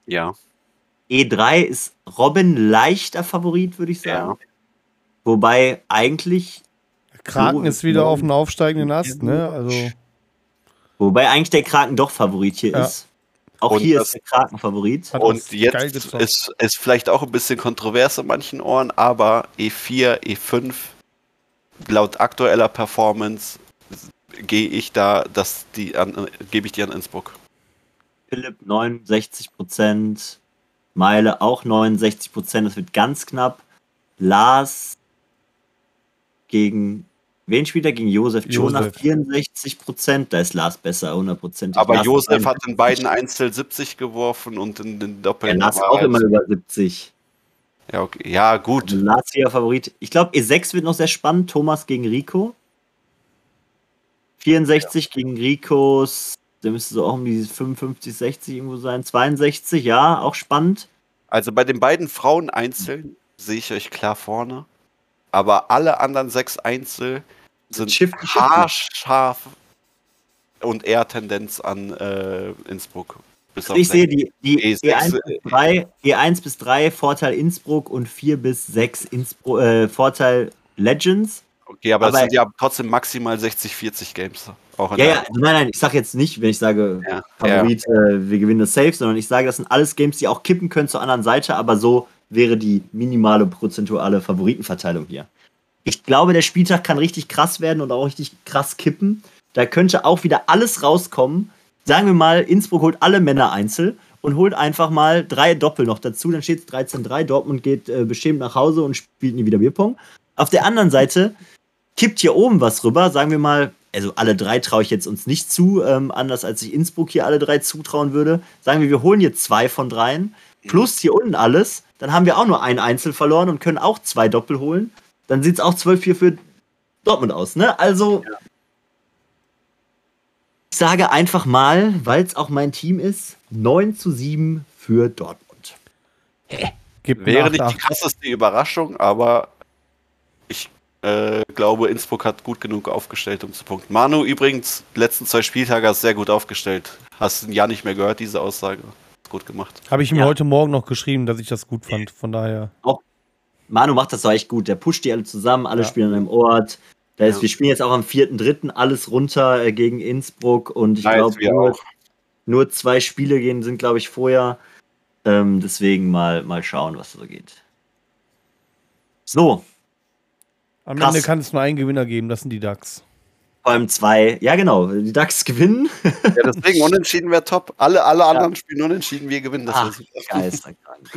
Ja. E3 ist Robin leichter Favorit, würde ich sagen. Ja. Wobei eigentlich. Kraken so ist wieder auf dem aufsteigenden Ast, ne? Also. Wobei eigentlich der Kraken doch Favorit hier ja. ist. Auch und hier ist der Kraken-Favorit. Und jetzt ist es vielleicht auch ein bisschen kontrovers in manchen Ohren, aber E4, E5, laut aktueller Performance gehe ich da, dass die an, gebe ich die an Innsbruck. Philipp 69 Prozent, Meile auch 69 Prozent, das wird ganz knapp. Lars gegen Wen spielt er gegen Josef? Jonah 64 Prozent. Da ist Lars besser, 100 Prozent. Aber Lars Josef hat in beiden Einzel 70 geworfen und in den Doppeln. Ja, Lars auch immer über 70. Ja, okay. ja gut. Also Lars hier Favorit. Ich glaube, E6 wird noch sehr spannend. Thomas gegen Rico. 64 ja. gegen Ricos. Der müsste so auch um die 55, 60 irgendwo sein. 62, ja, auch spannend. Also bei den beiden Frauen einzeln sehe ich euch klar vorne. Aber alle anderen sechs Einzel sind Shifty, haarscharf und eher Tendenz an äh, Innsbruck. ich sehe die, die E1, bis 3, E1 bis 3 Vorteil Innsbruck und 4 bis 6 Innsbruck, äh, Vorteil Legends. Okay, aber, aber das sind ja trotzdem maximal 60, 40 Games. Auch ja, ja, nein, nein, ich sage jetzt nicht, wenn ich sage ja, Favorit, ja. Äh, wir gewinnen das Safe, sondern ich sage, das sind alles Games, die auch kippen können zur anderen Seite, aber so wäre die minimale prozentuale Favoritenverteilung hier. Ich glaube, der Spieltag kann richtig krass werden und auch richtig krass kippen. Da könnte auch wieder alles rauskommen. Sagen wir mal, Innsbruck holt alle Männer einzeln und holt einfach mal drei Doppel noch dazu. Dann steht es 13-3. Dortmund geht äh, beschämt nach Hause und spielt nie wieder Bierpong. Auf der anderen Seite kippt hier oben was rüber. Sagen wir mal, also alle drei traue ich jetzt uns nicht zu, ähm, anders als ich Innsbruck hier alle drei zutrauen würde. Sagen wir, wir holen hier zwei von dreien, plus hier unten alles. Dann haben wir auch nur ein Einzel verloren und können auch zwei Doppel holen dann sieht es auch 12-4 für Dortmund aus. Ne? Also, ja. ich sage einfach mal, weil es auch mein Team ist, 9 zu 7 für Dortmund. Hä? Wäre nicht die krasseste Überraschung, aber äh, glaube, Innsbruck hat gut genug aufgestellt, um zu punkten. Manu übrigens, letzten zwei Spieltage hast sehr gut aufgestellt. Hast ein Jahr nicht mehr gehört, diese Aussage. Gut gemacht. Habe ich ihm ja. heute Morgen noch geschrieben, dass ich das gut fand. Von daher. Auch Manu macht das doch echt gut. Der pusht die alle zusammen, alle ja. spielen an einem Ort. Da ist, ja. Wir spielen jetzt auch am 4.3. alles runter äh, gegen Innsbruck und ich glaube, nur, nur, zwei Spiele gehen, sind, glaube ich, vorher. Ähm, deswegen mal, mal schauen, was so geht. So. Am Krass. Ende kann es nur einen Gewinner geben, das sind die Ducks. Vor allem zwei, ja genau, die Ducks gewinnen. ja, deswegen unentschieden wäre top. Alle, alle anderen spielen unentschieden, wir gewinnen. Das Ach, Geisterkrank.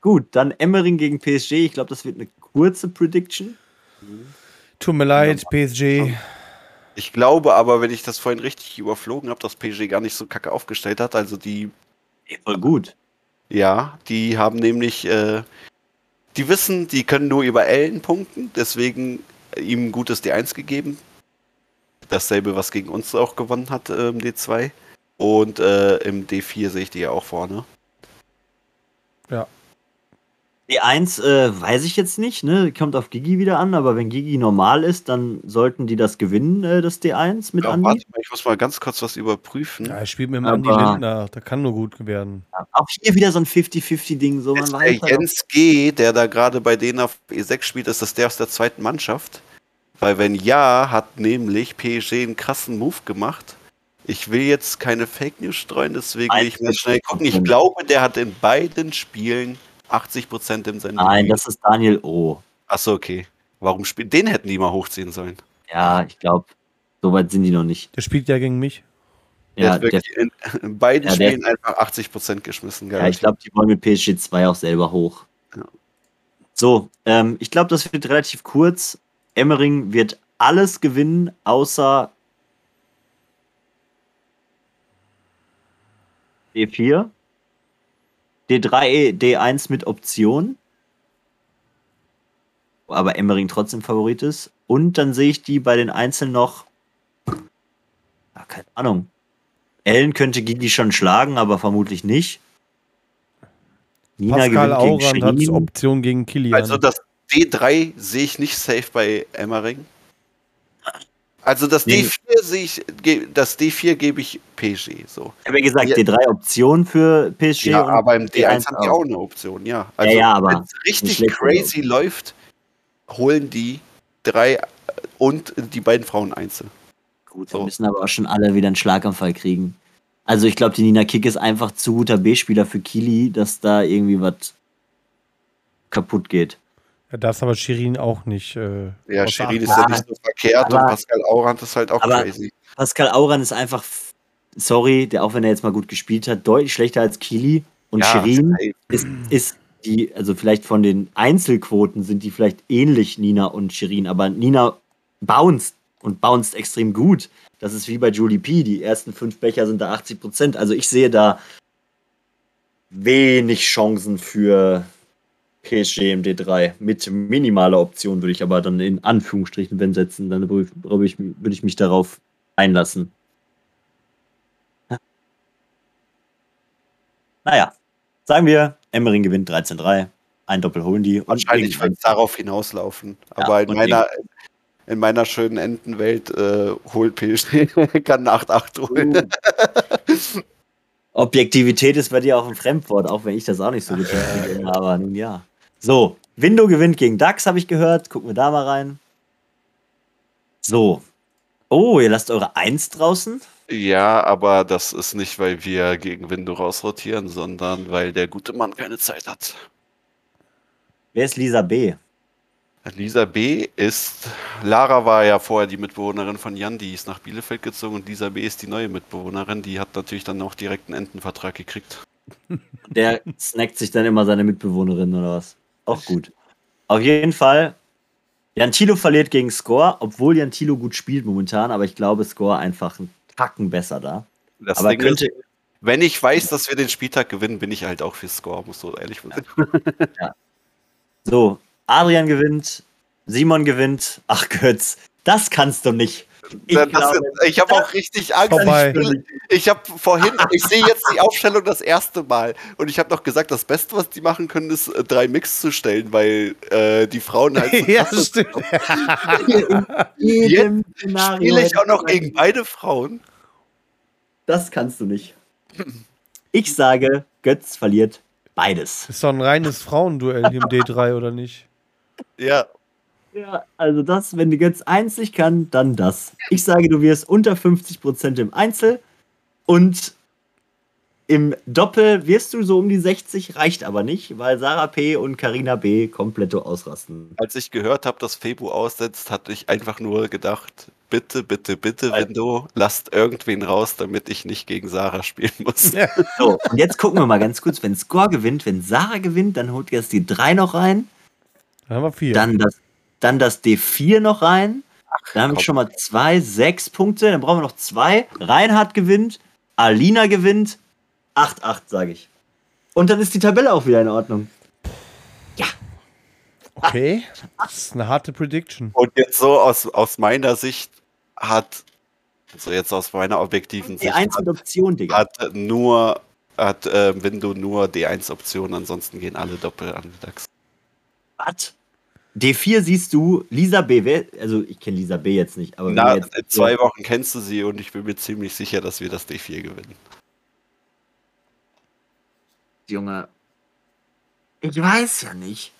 Gut, dann Emmering gegen PSG. Ich glaube, das wird eine kurze Prediction. Tut mir leid, PSG. Ich glaube aber, wenn ich das vorhin richtig überflogen habe, dass PSG gar nicht so kacke aufgestellt hat. Also die. Voll gut. Ja, die haben nämlich. Äh, die wissen, die können nur über Ellen punkten, deswegen ihm ein gutes D1 gegeben. Dasselbe, was gegen uns auch gewonnen hat äh, im D2. Und äh, im D4 sehe ich die ja auch vorne. Ja, D1 äh, weiß ich jetzt nicht, ne? Kommt auf Gigi wieder an, aber wenn Gigi normal ist, dann sollten die das gewinnen, äh, das D1 mit ja, Andi. Warte mal, ich muss mal ganz kurz was überprüfen. Ja, er spielt mit dem aber, Andi Lindner, da kann nur gut werden. Ja, auch hier wieder so ein 50-50-Ding. So, man der Jens G., der da gerade bei denen auf E6 spielt, ist das der aus der zweiten Mannschaft? Weil wenn ja, hat nämlich PSG einen krassen Move gemacht. Ich will jetzt keine Fake News streuen, deswegen will ich mal schnell gucken. Ich glaube, der hat in beiden Spielen 80 Prozent im Sender. Nein, das ist Daniel O. Achso, okay. Warum spielt den hätten die mal hochziehen sollen? Ja, ich glaube, so weit sind die noch nicht. Der spielt ja gegen mich. Ja, der, in, in, beiden ja, Spielen einfach 80 Prozent geschmissen. Ja, ich glaube, die wollen mit PSG 2 auch selber hoch. Ja. So, ähm, ich glaube, das wird relativ kurz. Emmering wird alles gewinnen, außer E4. D3, D1 mit Option. Aber Emmering trotzdem Favorit ist. Und dann sehe ich die bei den Einzelnen noch. Ja, keine Ahnung. Ellen könnte Gigi schon schlagen, aber vermutlich nicht. Nina Pascal Aurand hat Option gegen Kilian. Also das D3 sehe ich nicht safe bei Emmering. Also das nee. D4 sehe ich, das D4 gebe ich PSG so. Ich habe ja gesagt, ja. D3 Option für PSG. Ja, aber im D1 haben die auch eine Option, ja. Also ja, ja wenn es richtig crazy Option. läuft, holen die drei und die beiden Frauen einzeln. Gut, so. wir müssen aber auch schon alle wieder einen Schlaganfall kriegen. Also ich glaube, die Nina Kick ist einfach zu guter B-Spieler für Kili, dass da irgendwie was kaputt geht. Ja, das aber Shirin auch nicht. Äh, ja, Shirin ist ja nicht so verkehrt aber, und Pascal Aurand ist halt auch crazy. Pascal Aurand ist einfach, sorry, der auch wenn er jetzt mal gut gespielt hat, deutlich schlechter als Kili. Und ja, Shirin ist, ist die, also vielleicht von den Einzelquoten sind die vielleicht ähnlich Nina und Shirin, aber Nina bounced und bounced extrem gut. Das ist wie bei Julie P. Die ersten fünf Becher sind da 80 Prozent. Also ich sehe da wenig Chancen für PSG im D3. Mit minimaler Option würde ich aber dann in Anführungsstrichen wenn setzen. Dann würde ich, würde ich mich darauf einlassen. Naja, sagen wir, Emmering gewinnt 13-3. Ein Doppel holen die. Wahrscheinlich wird es darauf hinauslaufen. Aber ja, in, meiner, in meiner schönen Entenwelt äh, holt PSG, kann 8-8 holen. Uh. Objektivität ist bei dir auch ein Fremdwort, auch wenn ich das auch nicht so gut finde. aber nun ja. So, Window gewinnt gegen DAX, habe ich gehört. Gucken wir da mal rein. So. Oh, ihr lasst eure 1 draußen? Ja, aber das ist nicht, weil wir gegen Window rausrotieren, sondern weil der gute Mann keine Zeit hat. Wer ist Lisa B? Lisa B ist, Lara war ja vorher die Mitbewohnerin von Jan, die ist nach Bielefeld gezogen und Lisa B ist die neue Mitbewohnerin, die hat natürlich dann auch direkt einen Entenvertrag gekriegt. Der snackt sich dann immer seine Mitbewohnerin oder was? Auch gut. Auf jeden Fall, Jan Thilo verliert gegen Score, obwohl Jan Thilo gut spielt momentan, aber ich glaube, Score einfach ein Tacken besser da. Das aber Ding könnte, ist, wenn ich weiß, dass wir den Spieltag gewinnen, bin ich halt auch für Score, muss so ehrlich sein. Ja. ja. So, Adrian gewinnt, Simon gewinnt. Ach Götz, das kannst du nicht. Ich, ich habe auch richtig Angst. Ich, ich habe vorhin, ich sehe jetzt die Aufstellung das erste Mal und ich habe noch gesagt, das Beste, was die machen können, ist äh, drei Mix zu stellen, weil äh, die Frauen halt. So ja, stimmt. jetzt spiele ich auch noch gegen beide Frauen. Das kannst du nicht. Ich sage, Götz verliert beides. Ist doch ein reines Frauenduell hier im D3, oder nicht? Ja. Ja, also das, wenn du jetzt einzig kann, dann das. Ich sage, du wirst unter 50% im Einzel und im Doppel wirst du so um die 60, reicht aber nicht, weil Sarah P. und Karina B. komplett ausrasten. Als ich gehört habe, dass Febu aussetzt, hatte ich einfach nur gedacht, bitte, bitte, bitte, Window, lasst irgendwen raus, damit ich nicht gegen Sarah spielen muss. So, und jetzt gucken wir mal ganz kurz, wenn Score gewinnt, wenn Sarah gewinnt, dann holt ihr jetzt die 3 noch rein. Dann haben wir vier. Dann das, dann das D4 noch rein. Ach, dann habe ich schon mal zwei, sechs Punkte. Dann brauchen wir noch zwei. Reinhard gewinnt, Alina gewinnt. 8-8, sage ich. Und dann ist die Tabelle auch wieder in Ordnung. Ja. Okay. Das ist eine harte Prediction. Und jetzt so aus, aus meiner Sicht hat, also jetzt aus meiner objektiven Sicht, die Option, Digga. hat nur, hat äh, Window nur D1-Option, ansonsten gehen alle Doppel an. Was? D4 siehst du, Lisa B, also ich kenne Lisa B jetzt nicht, aber. Na, jetzt, in zwei Wochen kennst du sie und ich bin mir ziemlich sicher, dass wir das D4 gewinnen. Junge. Ich weiß ja nicht.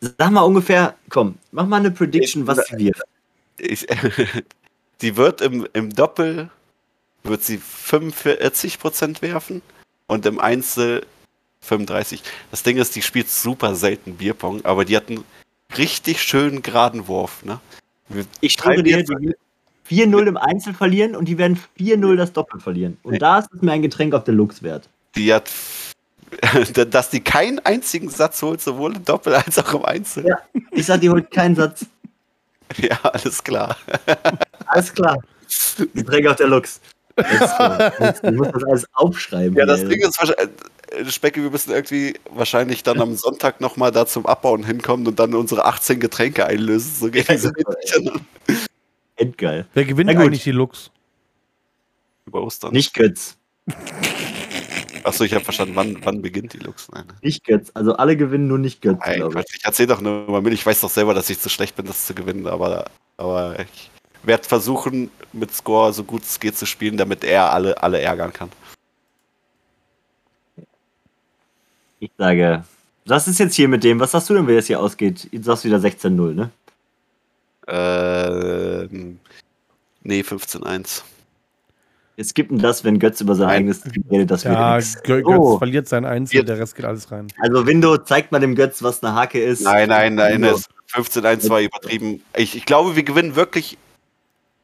Sag mal ungefähr, komm, mach mal eine Prediction, was sie wird. Ich, die wird im, im Doppel wird sie 45% werfen und im Einzel 35. Das Ding ist, die spielt super selten Bierpong, aber die hat einen richtig schönen geraden Wurf. Ne? Ich schreibe dir, die 4-0 im Einzel verlieren und die werden 4-0 das Doppel verlieren. Und nee. da ist es mir ein Getränk auf der Lux wert. Die hat, dass die keinen einzigen Satz holt, sowohl im Doppel als auch im Einzel. Ja, ich sag, die holt keinen Satz. Ja, alles klar. Alles klar. Getränk auf der Lux. Du musst das alles aufschreiben. Ja, das ey. Ding ist wahrscheinlich äh, Specke, wir müssen irgendwie wahrscheinlich dann am Sonntag nochmal da zum Abbauen hinkommen und dann unsere 18 Getränke einlösen. So geht diese Endgeil. Wer gewinnt eigentlich die Lux? Über Ostern. Nicht Götz. Achso, ich habe verstanden, wann, wann beginnt die Lux? Nein. Nicht Götz. Also alle gewinnen nur nicht Götz. Nein, ich ich erzähle doch nur mal mit. Ich weiß doch selber, dass ich zu schlecht bin, das zu gewinnen, aber, aber ich werde versuchen, mit Score so gut es geht zu spielen, damit er alle, alle ärgern kann. Ich sage, was ist jetzt hier mit dem? Was sagst du denn, wie das hier ausgeht? Du sagst wieder 16-0, ne? Ähm, nee, 15-1. Wir skippen das, wenn Götz über sein Nein. eigenes Team redet. Das Ja, wird. Götz Oh. verliert sein Einzel, der Rest geht alles rein. Also Windo, zeigt mal dem Götz, was eine Hake ist. Nein, nein, nein, Windo. das 15-1 war übertrieben. Ich, ich glaube, wir gewinnen wirklich.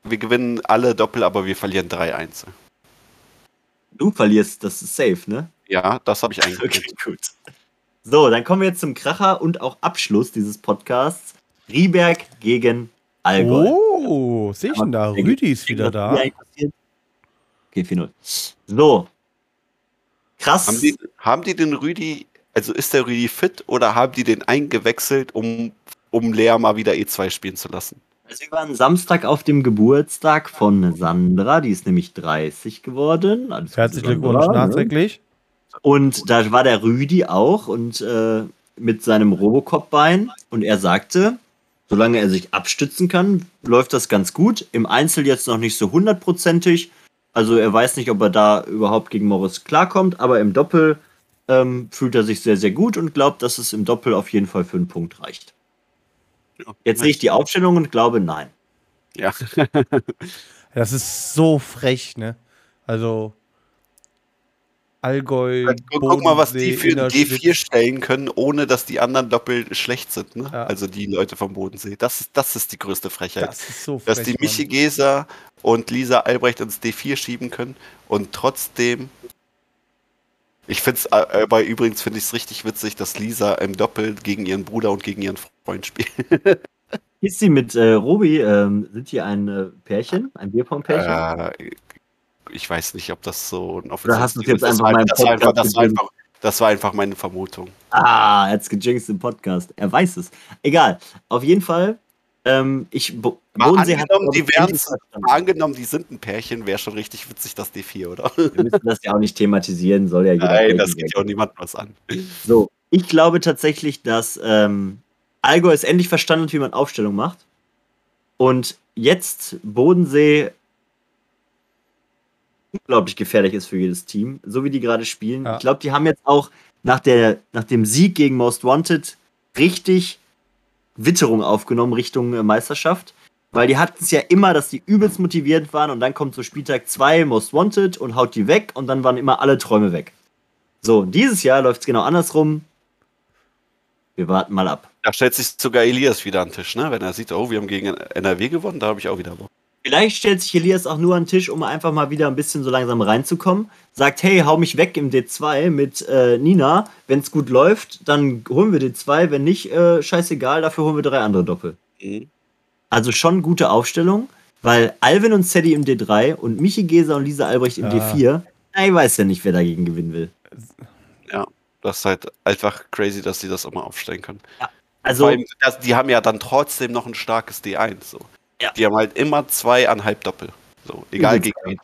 Wir gewinnen alle Doppel, aber wir verlieren drei Einzel. Du verlierst, das ist safe, ne? Ja, das habe ich Okay, eingekriegt. gut. So, dann kommen wir jetzt zum Kracher und auch Abschluss dieses Podcasts. Rieberg gegen Allgäu. Oh, sehe ich denn da? Rüdi ist wieder da. eigentlich? Okay, 4-0. So. Krass. Haben die, haben die den Rüdi, also ist der Rüdi fit oder haben die den eingewechselt, um, um Lea mal wieder E2 spielen zu lassen? Also wir waren Samstag auf dem Geburtstag von Sandra, die ist nämlich 30 geworden. Alles Herzlichen Glückwunsch ne? nachträglich. Und da war der Rüdi auch und äh, mit seinem Robocop-Bein und er sagte, solange er sich abstützen kann, läuft das ganz gut. Im Einzel jetzt noch nicht so hundertprozentig. Also er weiß nicht, ob er da überhaupt gegen Morris klarkommt, aber im Doppel ähm, fühlt er sich sehr, sehr gut und glaubt, dass es im Doppel auf jeden Fall für einen Punkt reicht. Jetzt sehe ich die Aufstellung und glaube, nein. Ja. Das ist so frech, ne? Also Allgäu. Guck, guck mal, was die für ein Innerschwitz. G4 stellen können, ohne dass die anderen doppelt schlecht sind. Ne? Ja. Also die Leute vom Bodensee. Das ist, das ist die größte Frechheit. Das ist so frech. dass die. Michi Geser und Lisa Albrecht ins D4 schieben können und trotzdem. Ich finde es, äh, aber übrigens finde ich es richtig witzig, dass Lisa im Doppel gegen ihren Bruder und gegen ihren Freund spielt. Ist sie mit äh, Robi, ähm, sind die ein äh, Pärchen? Ein Bierpong-Pärchen? Äh, ich weiß nicht, ob das so ein Oder hast du jetzt das einfach war, meinem das, war einfach, das, war gegeben? einfach, das war einfach meine Vermutung. Ah, er hat's gejinxt im Podcast. Er weiß es. Egal. Auf jeden Fall, ähm, ich, Bodensee hat, angenommen, ich, die. Mal angenommen, die sind ein Pärchen, wäre schon richtig witzig, das D4, oder? Wir müssen das ja auch nicht thematisieren, soll ja jeder. Nein, das geht ja auch niemandem was an. So, ich glaube tatsächlich, dass ähm, Allgäu es endlich verstanden hat, wie man Aufstellung macht. Und jetzt Bodensee unglaublich gefährlich ist für jedes Team, so wie die gerade spielen. Ja. Ich glaube, die haben jetzt auch nach, der, nach dem Sieg gegen Most Wanted richtig Witterung aufgenommen Richtung äh, Meisterschaft. Weil die hatten es ja immer, dass die übelst motiviert waren und dann kommt so Spieltag 2 Most Wanted und haut die weg und dann waren immer alle Träume weg. So, dieses Jahr läuft es genau andersrum. Wir warten mal ab. Da stellt sich sogar Elias wieder an den Tisch, ne? Wenn er sieht, oh, wir haben gegen NRW gewonnen, da habe ich auch wieder Bock. Vielleicht stellt sich Elias auch nur an den Tisch, um einfach mal wieder ein bisschen so langsam reinzukommen. Sagt, hey, hau mich weg im D2 mit äh, Nina. Wenn es gut läuft, dann holen wir D2. Wenn nicht, äh, scheißegal, dafür holen wir drei andere Doppel. Also schon gute Aufstellung, weil Alvin und Sadie im D3 und Michi Geser und Lisa Albrecht im Ja. D4. Na, ich weiß ja nicht, wer dagegen gewinnen will. Das ist halt einfach crazy, dass sie das auch mal aufstellen können. Also, Vor allem, das, die haben ja dann trotzdem noch ein starkes D1. So. Ja. Die haben halt immer zweieinhalb Doppel. So, egal Übelst gegen wen.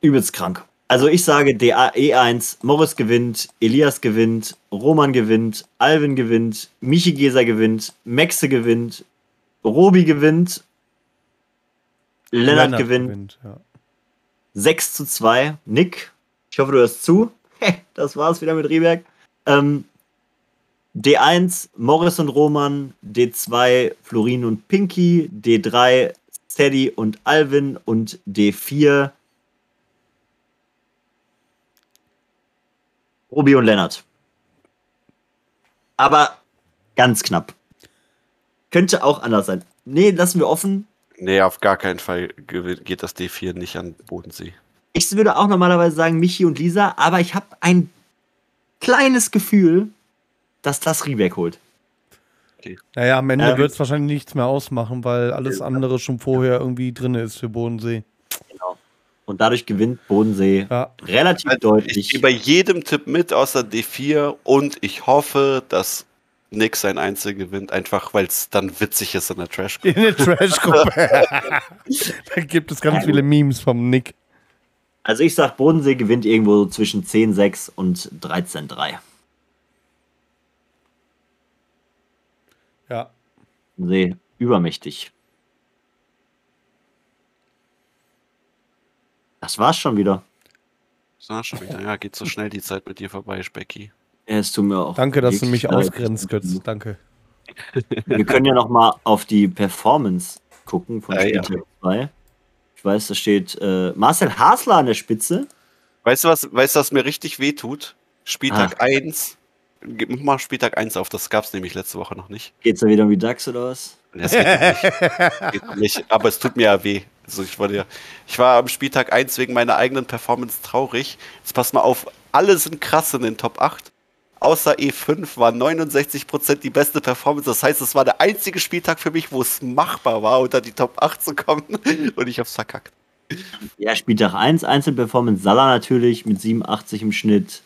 übelst krank. Also ich sage DA E1, Morris gewinnt, Elias gewinnt, Roman gewinnt, Alvin gewinnt, Michi Geser gewinnt, Maxe gewinnt, Robi gewinnt, Lennart, gewinnt, ja. 6 zu 2. Nick, ich hoffe, du hörst zu. Das war's wieder mit Rieberg. Ähm, D1, Morris und Roman, D2, Florin und Pinky, D3, Sadie und Alvin und D4, Robi und Lennart. Aber ganz knapp. Könnte auch anders sein. Nee, lassen wir offen. Nee, auf gar keinen Fall geht das D4 nicht an Bodensee. Ich würde auch normalerweise sagen Michi und Lisa, aber ich habe ein kleines Gefühl, dass das Rieberg holt. Naja, am Ende Ähm, wird es wahrscheinlich nichts mehr ausmachen, weil alles andere schon vorher irgendwie drin ist für Bodensee. Genau. Und dadurch gewinnt Bodensee Ja, relativ Also, deutlich. Ich gehe bei jedem Tipp mit außer D4 und ich hoffe, dass Nick sein Einzel gewinnt, einfach weil es dann witzig ist in der Trash. in der Trash-Gruppe. da gibt es ganz viele Memes vom Nick. Also ich sag, Bodensee gewinnt irgendwo so zwischen 10-6 und 13-3. Ja. See, übermächtig. Das war's schon wieder. So, schon wieder. Ja, geht so schnell die Zeit mit dir vorbei, Specki. Ja, Es tut mir auch. Danke, dass du mich leid. ausgrenzt, Götz. Danke. Wir können ja noch mal auf die Performance gucken von Ja, ja. Spieltag 2. Ich weiß, da steht äh, Marcel Hasler an der Spitze. Weißt du, was, weißt, was mir richtig wehtut? Spieltag ah. 1. Mach mal Spieltag 1 auf, das gab es nämlich letzte Woche noch nicht. Geht's da wieder um die DAX oder was? Das geht nicht. geht nicht. Aber es tut mir ja weh. Also ich, war ja, ich war am Spieltag 1 wegen meiner eigenen Performance traurig. Jetzt pass mal auf, alle sind krass in den Top 8. Außer E5 war 69% die beste Performance. Das heißt, es war der einzige Spieltag für mich, wo es machbar war, unter die Top 8 zu kommen. Und ich hab's verkackt. Ja, Spieltag 1, Einzelperformance, Salah natürlich mit 87 im Schnitt,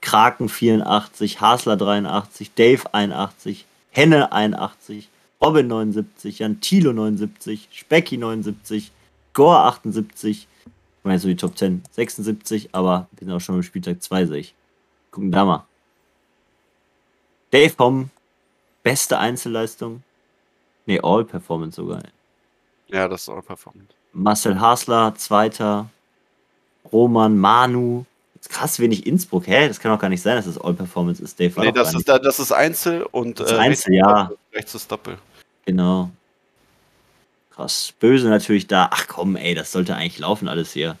Kraken 84, Hasler 83, Dave 81, Henne 81, Robin 79, Jan Thilo 79, Specky 79, Gore 78. Ich meine, so die Top 10 76, aber sind auch schon im Spieltag 2, sehe ich. Gucken da mal. Dave Hom, beste Einzelleistung. Ne, All Performance sogar. Ja, das ist All Performance. Marcel Hasler, Zweiter. Roman, Manu. Krass wenig Innsbruck. Hä? Das kann doch gar nicht sein, dass das All Performance ist. Dave nee, das ist, da, das ist Einzel und das äh, Einzel, ja. rechts ist Doppel. Genau. Krass. Böse natürlich da. Ach komm, ey, das sollte eigentlich laufen alles hier.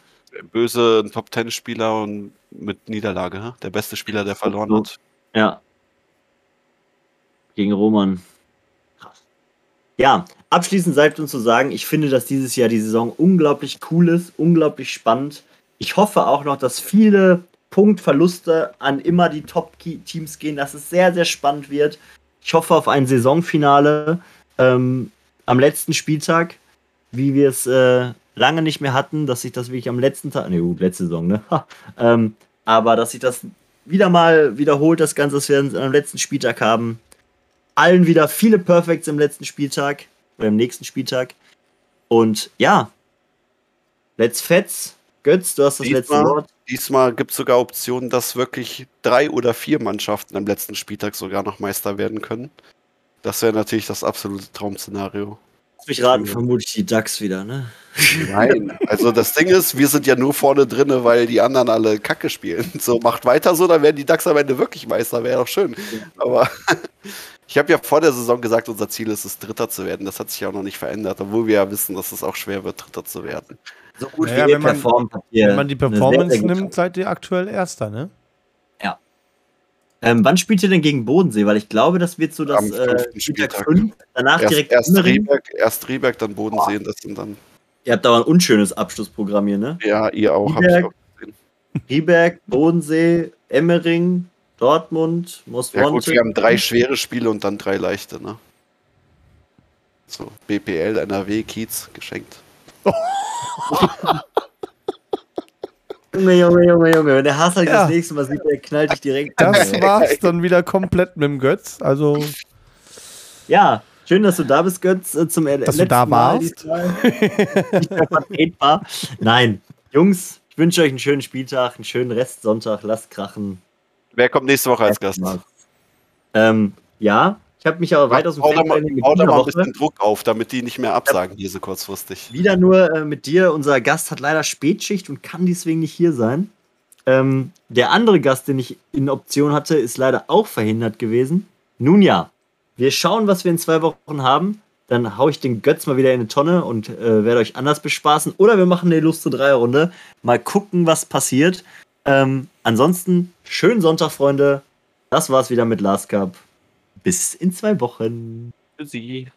Böse, ein Top-10-Spieler und mit Niederlage. Der beste Spieler, der verloren hat. Ja. Gegen Roman. Krass. Ja, abschließend bleibt uns zu sagen, ich finde, dass dieses Jahr die Saison unglaublich cool ist, unglaublich spannend. Ich hoffe auch noch, dass viele Punktverluste an immer die Top-Teams gehen, dass es sehr, sehr spannend wird. Ich hoffe auf ein Saisonfinale ähm, am letzten Spieltag, wie wir es äh, lange nicht mehr hatten, dass sich das wirklich am letzten Tag, ne gut, letzte Saison, ne? ähm, aber dass sich das wieder mal wiederholt, das Ganze, dass wir am letzten Spieltag haben. Allen wieder viele Perfects im letzten Spieltag oder im nächsten Spieltag. Und ja, let's fetz. Götz, du hast das diesmal, letzte Wort. Diesmal gibt es sogar Optionen, dass wirklich drei oder vier Mannschaften am letzten Spieltag sogar noch Meister werden können. Das wäre natürlich das absolute Traum-Szenario. Lass mich raten, vermutlich die DAX wieder, ne? Nein, also das Ding ist, wir sind ja nur vorne drin, weil die anderen alle Kacke spielen. So, macht weiter so, dann werden die DAX am Ende wirklich Meister, wäre doch schön. Aber ich habe ja vor der Saison gesagt, unser Ziel ist es, Dritter zu werden. Das hat sich ja auch noch nicht verändert, obwohl wir ja wissen, dass es auch schwer wird, Dritter zu werden. So gut naja, wie ihr performt, Wenn man die Performance sehr, sehr nimmt, seid ihr aktuell Erster, ne? Ähm, wann spielt ihr denn gegen Bodensee? Weil ich glaube, das wird so das äh, Spieltag 5. Danach erst, direkt erst Rieberg, erst Rieberg, dann Bodensee und das sind dann. Ihr habt aber ein unschönes Abschlussprogramm hier, ne? Ja, ihr auch. Rieberg, auch Rieberg Bodensee, Emmering, Dortmund, Mosmonte. Ja, gut, wir haben drei schwere Spiele und dann drei leichte, ne? So, BPL, NRW, Kiez, geschenkt. Junge, Junge, Junge, Junge. Wenn der Hassan ja. das nächste Mal sieht, der knallt dich direkt. Das war's dann wieder komplett mit dem Götz. Also. Ja, schön, dass du da bist, Götz, äh, zum dass letzten du da warst. Nicht mehr vertretbar. Nein, Jungs, ich wünsche euch einen schönen Spieltag, einen schönen Restsonntag. Lasst krachen. Wer kommt nächste Woche als Gast? Ähm, ja, ich habe mich aber weit aus dem Fenster mal, bau da mal ein bisschen Druck auf, damit die nicht mehr absagen hier so kurzfristig. Wieder nur äh, mit dir. Unser Gast hat leider Spätschicht und kann deswegen nicht hier sein. Ähm, der andere Gast, den ich in Option hatte, ist leider auch verhindert gewesen. Nun ja, wir schauen, was wir in zwei Wochen haben. Dann haue ich den Götz mal wieder in eine Tonne und äh, werde euch anders bespaßen. Oder wir machen eine Lust zu drei Runde. Mal gucken, was passiert. Ähm, ansonsten, schönen Sonntag, Freunde. Das war's wieder mit Last Cup. Bis in zwei Wochen. Für Sie.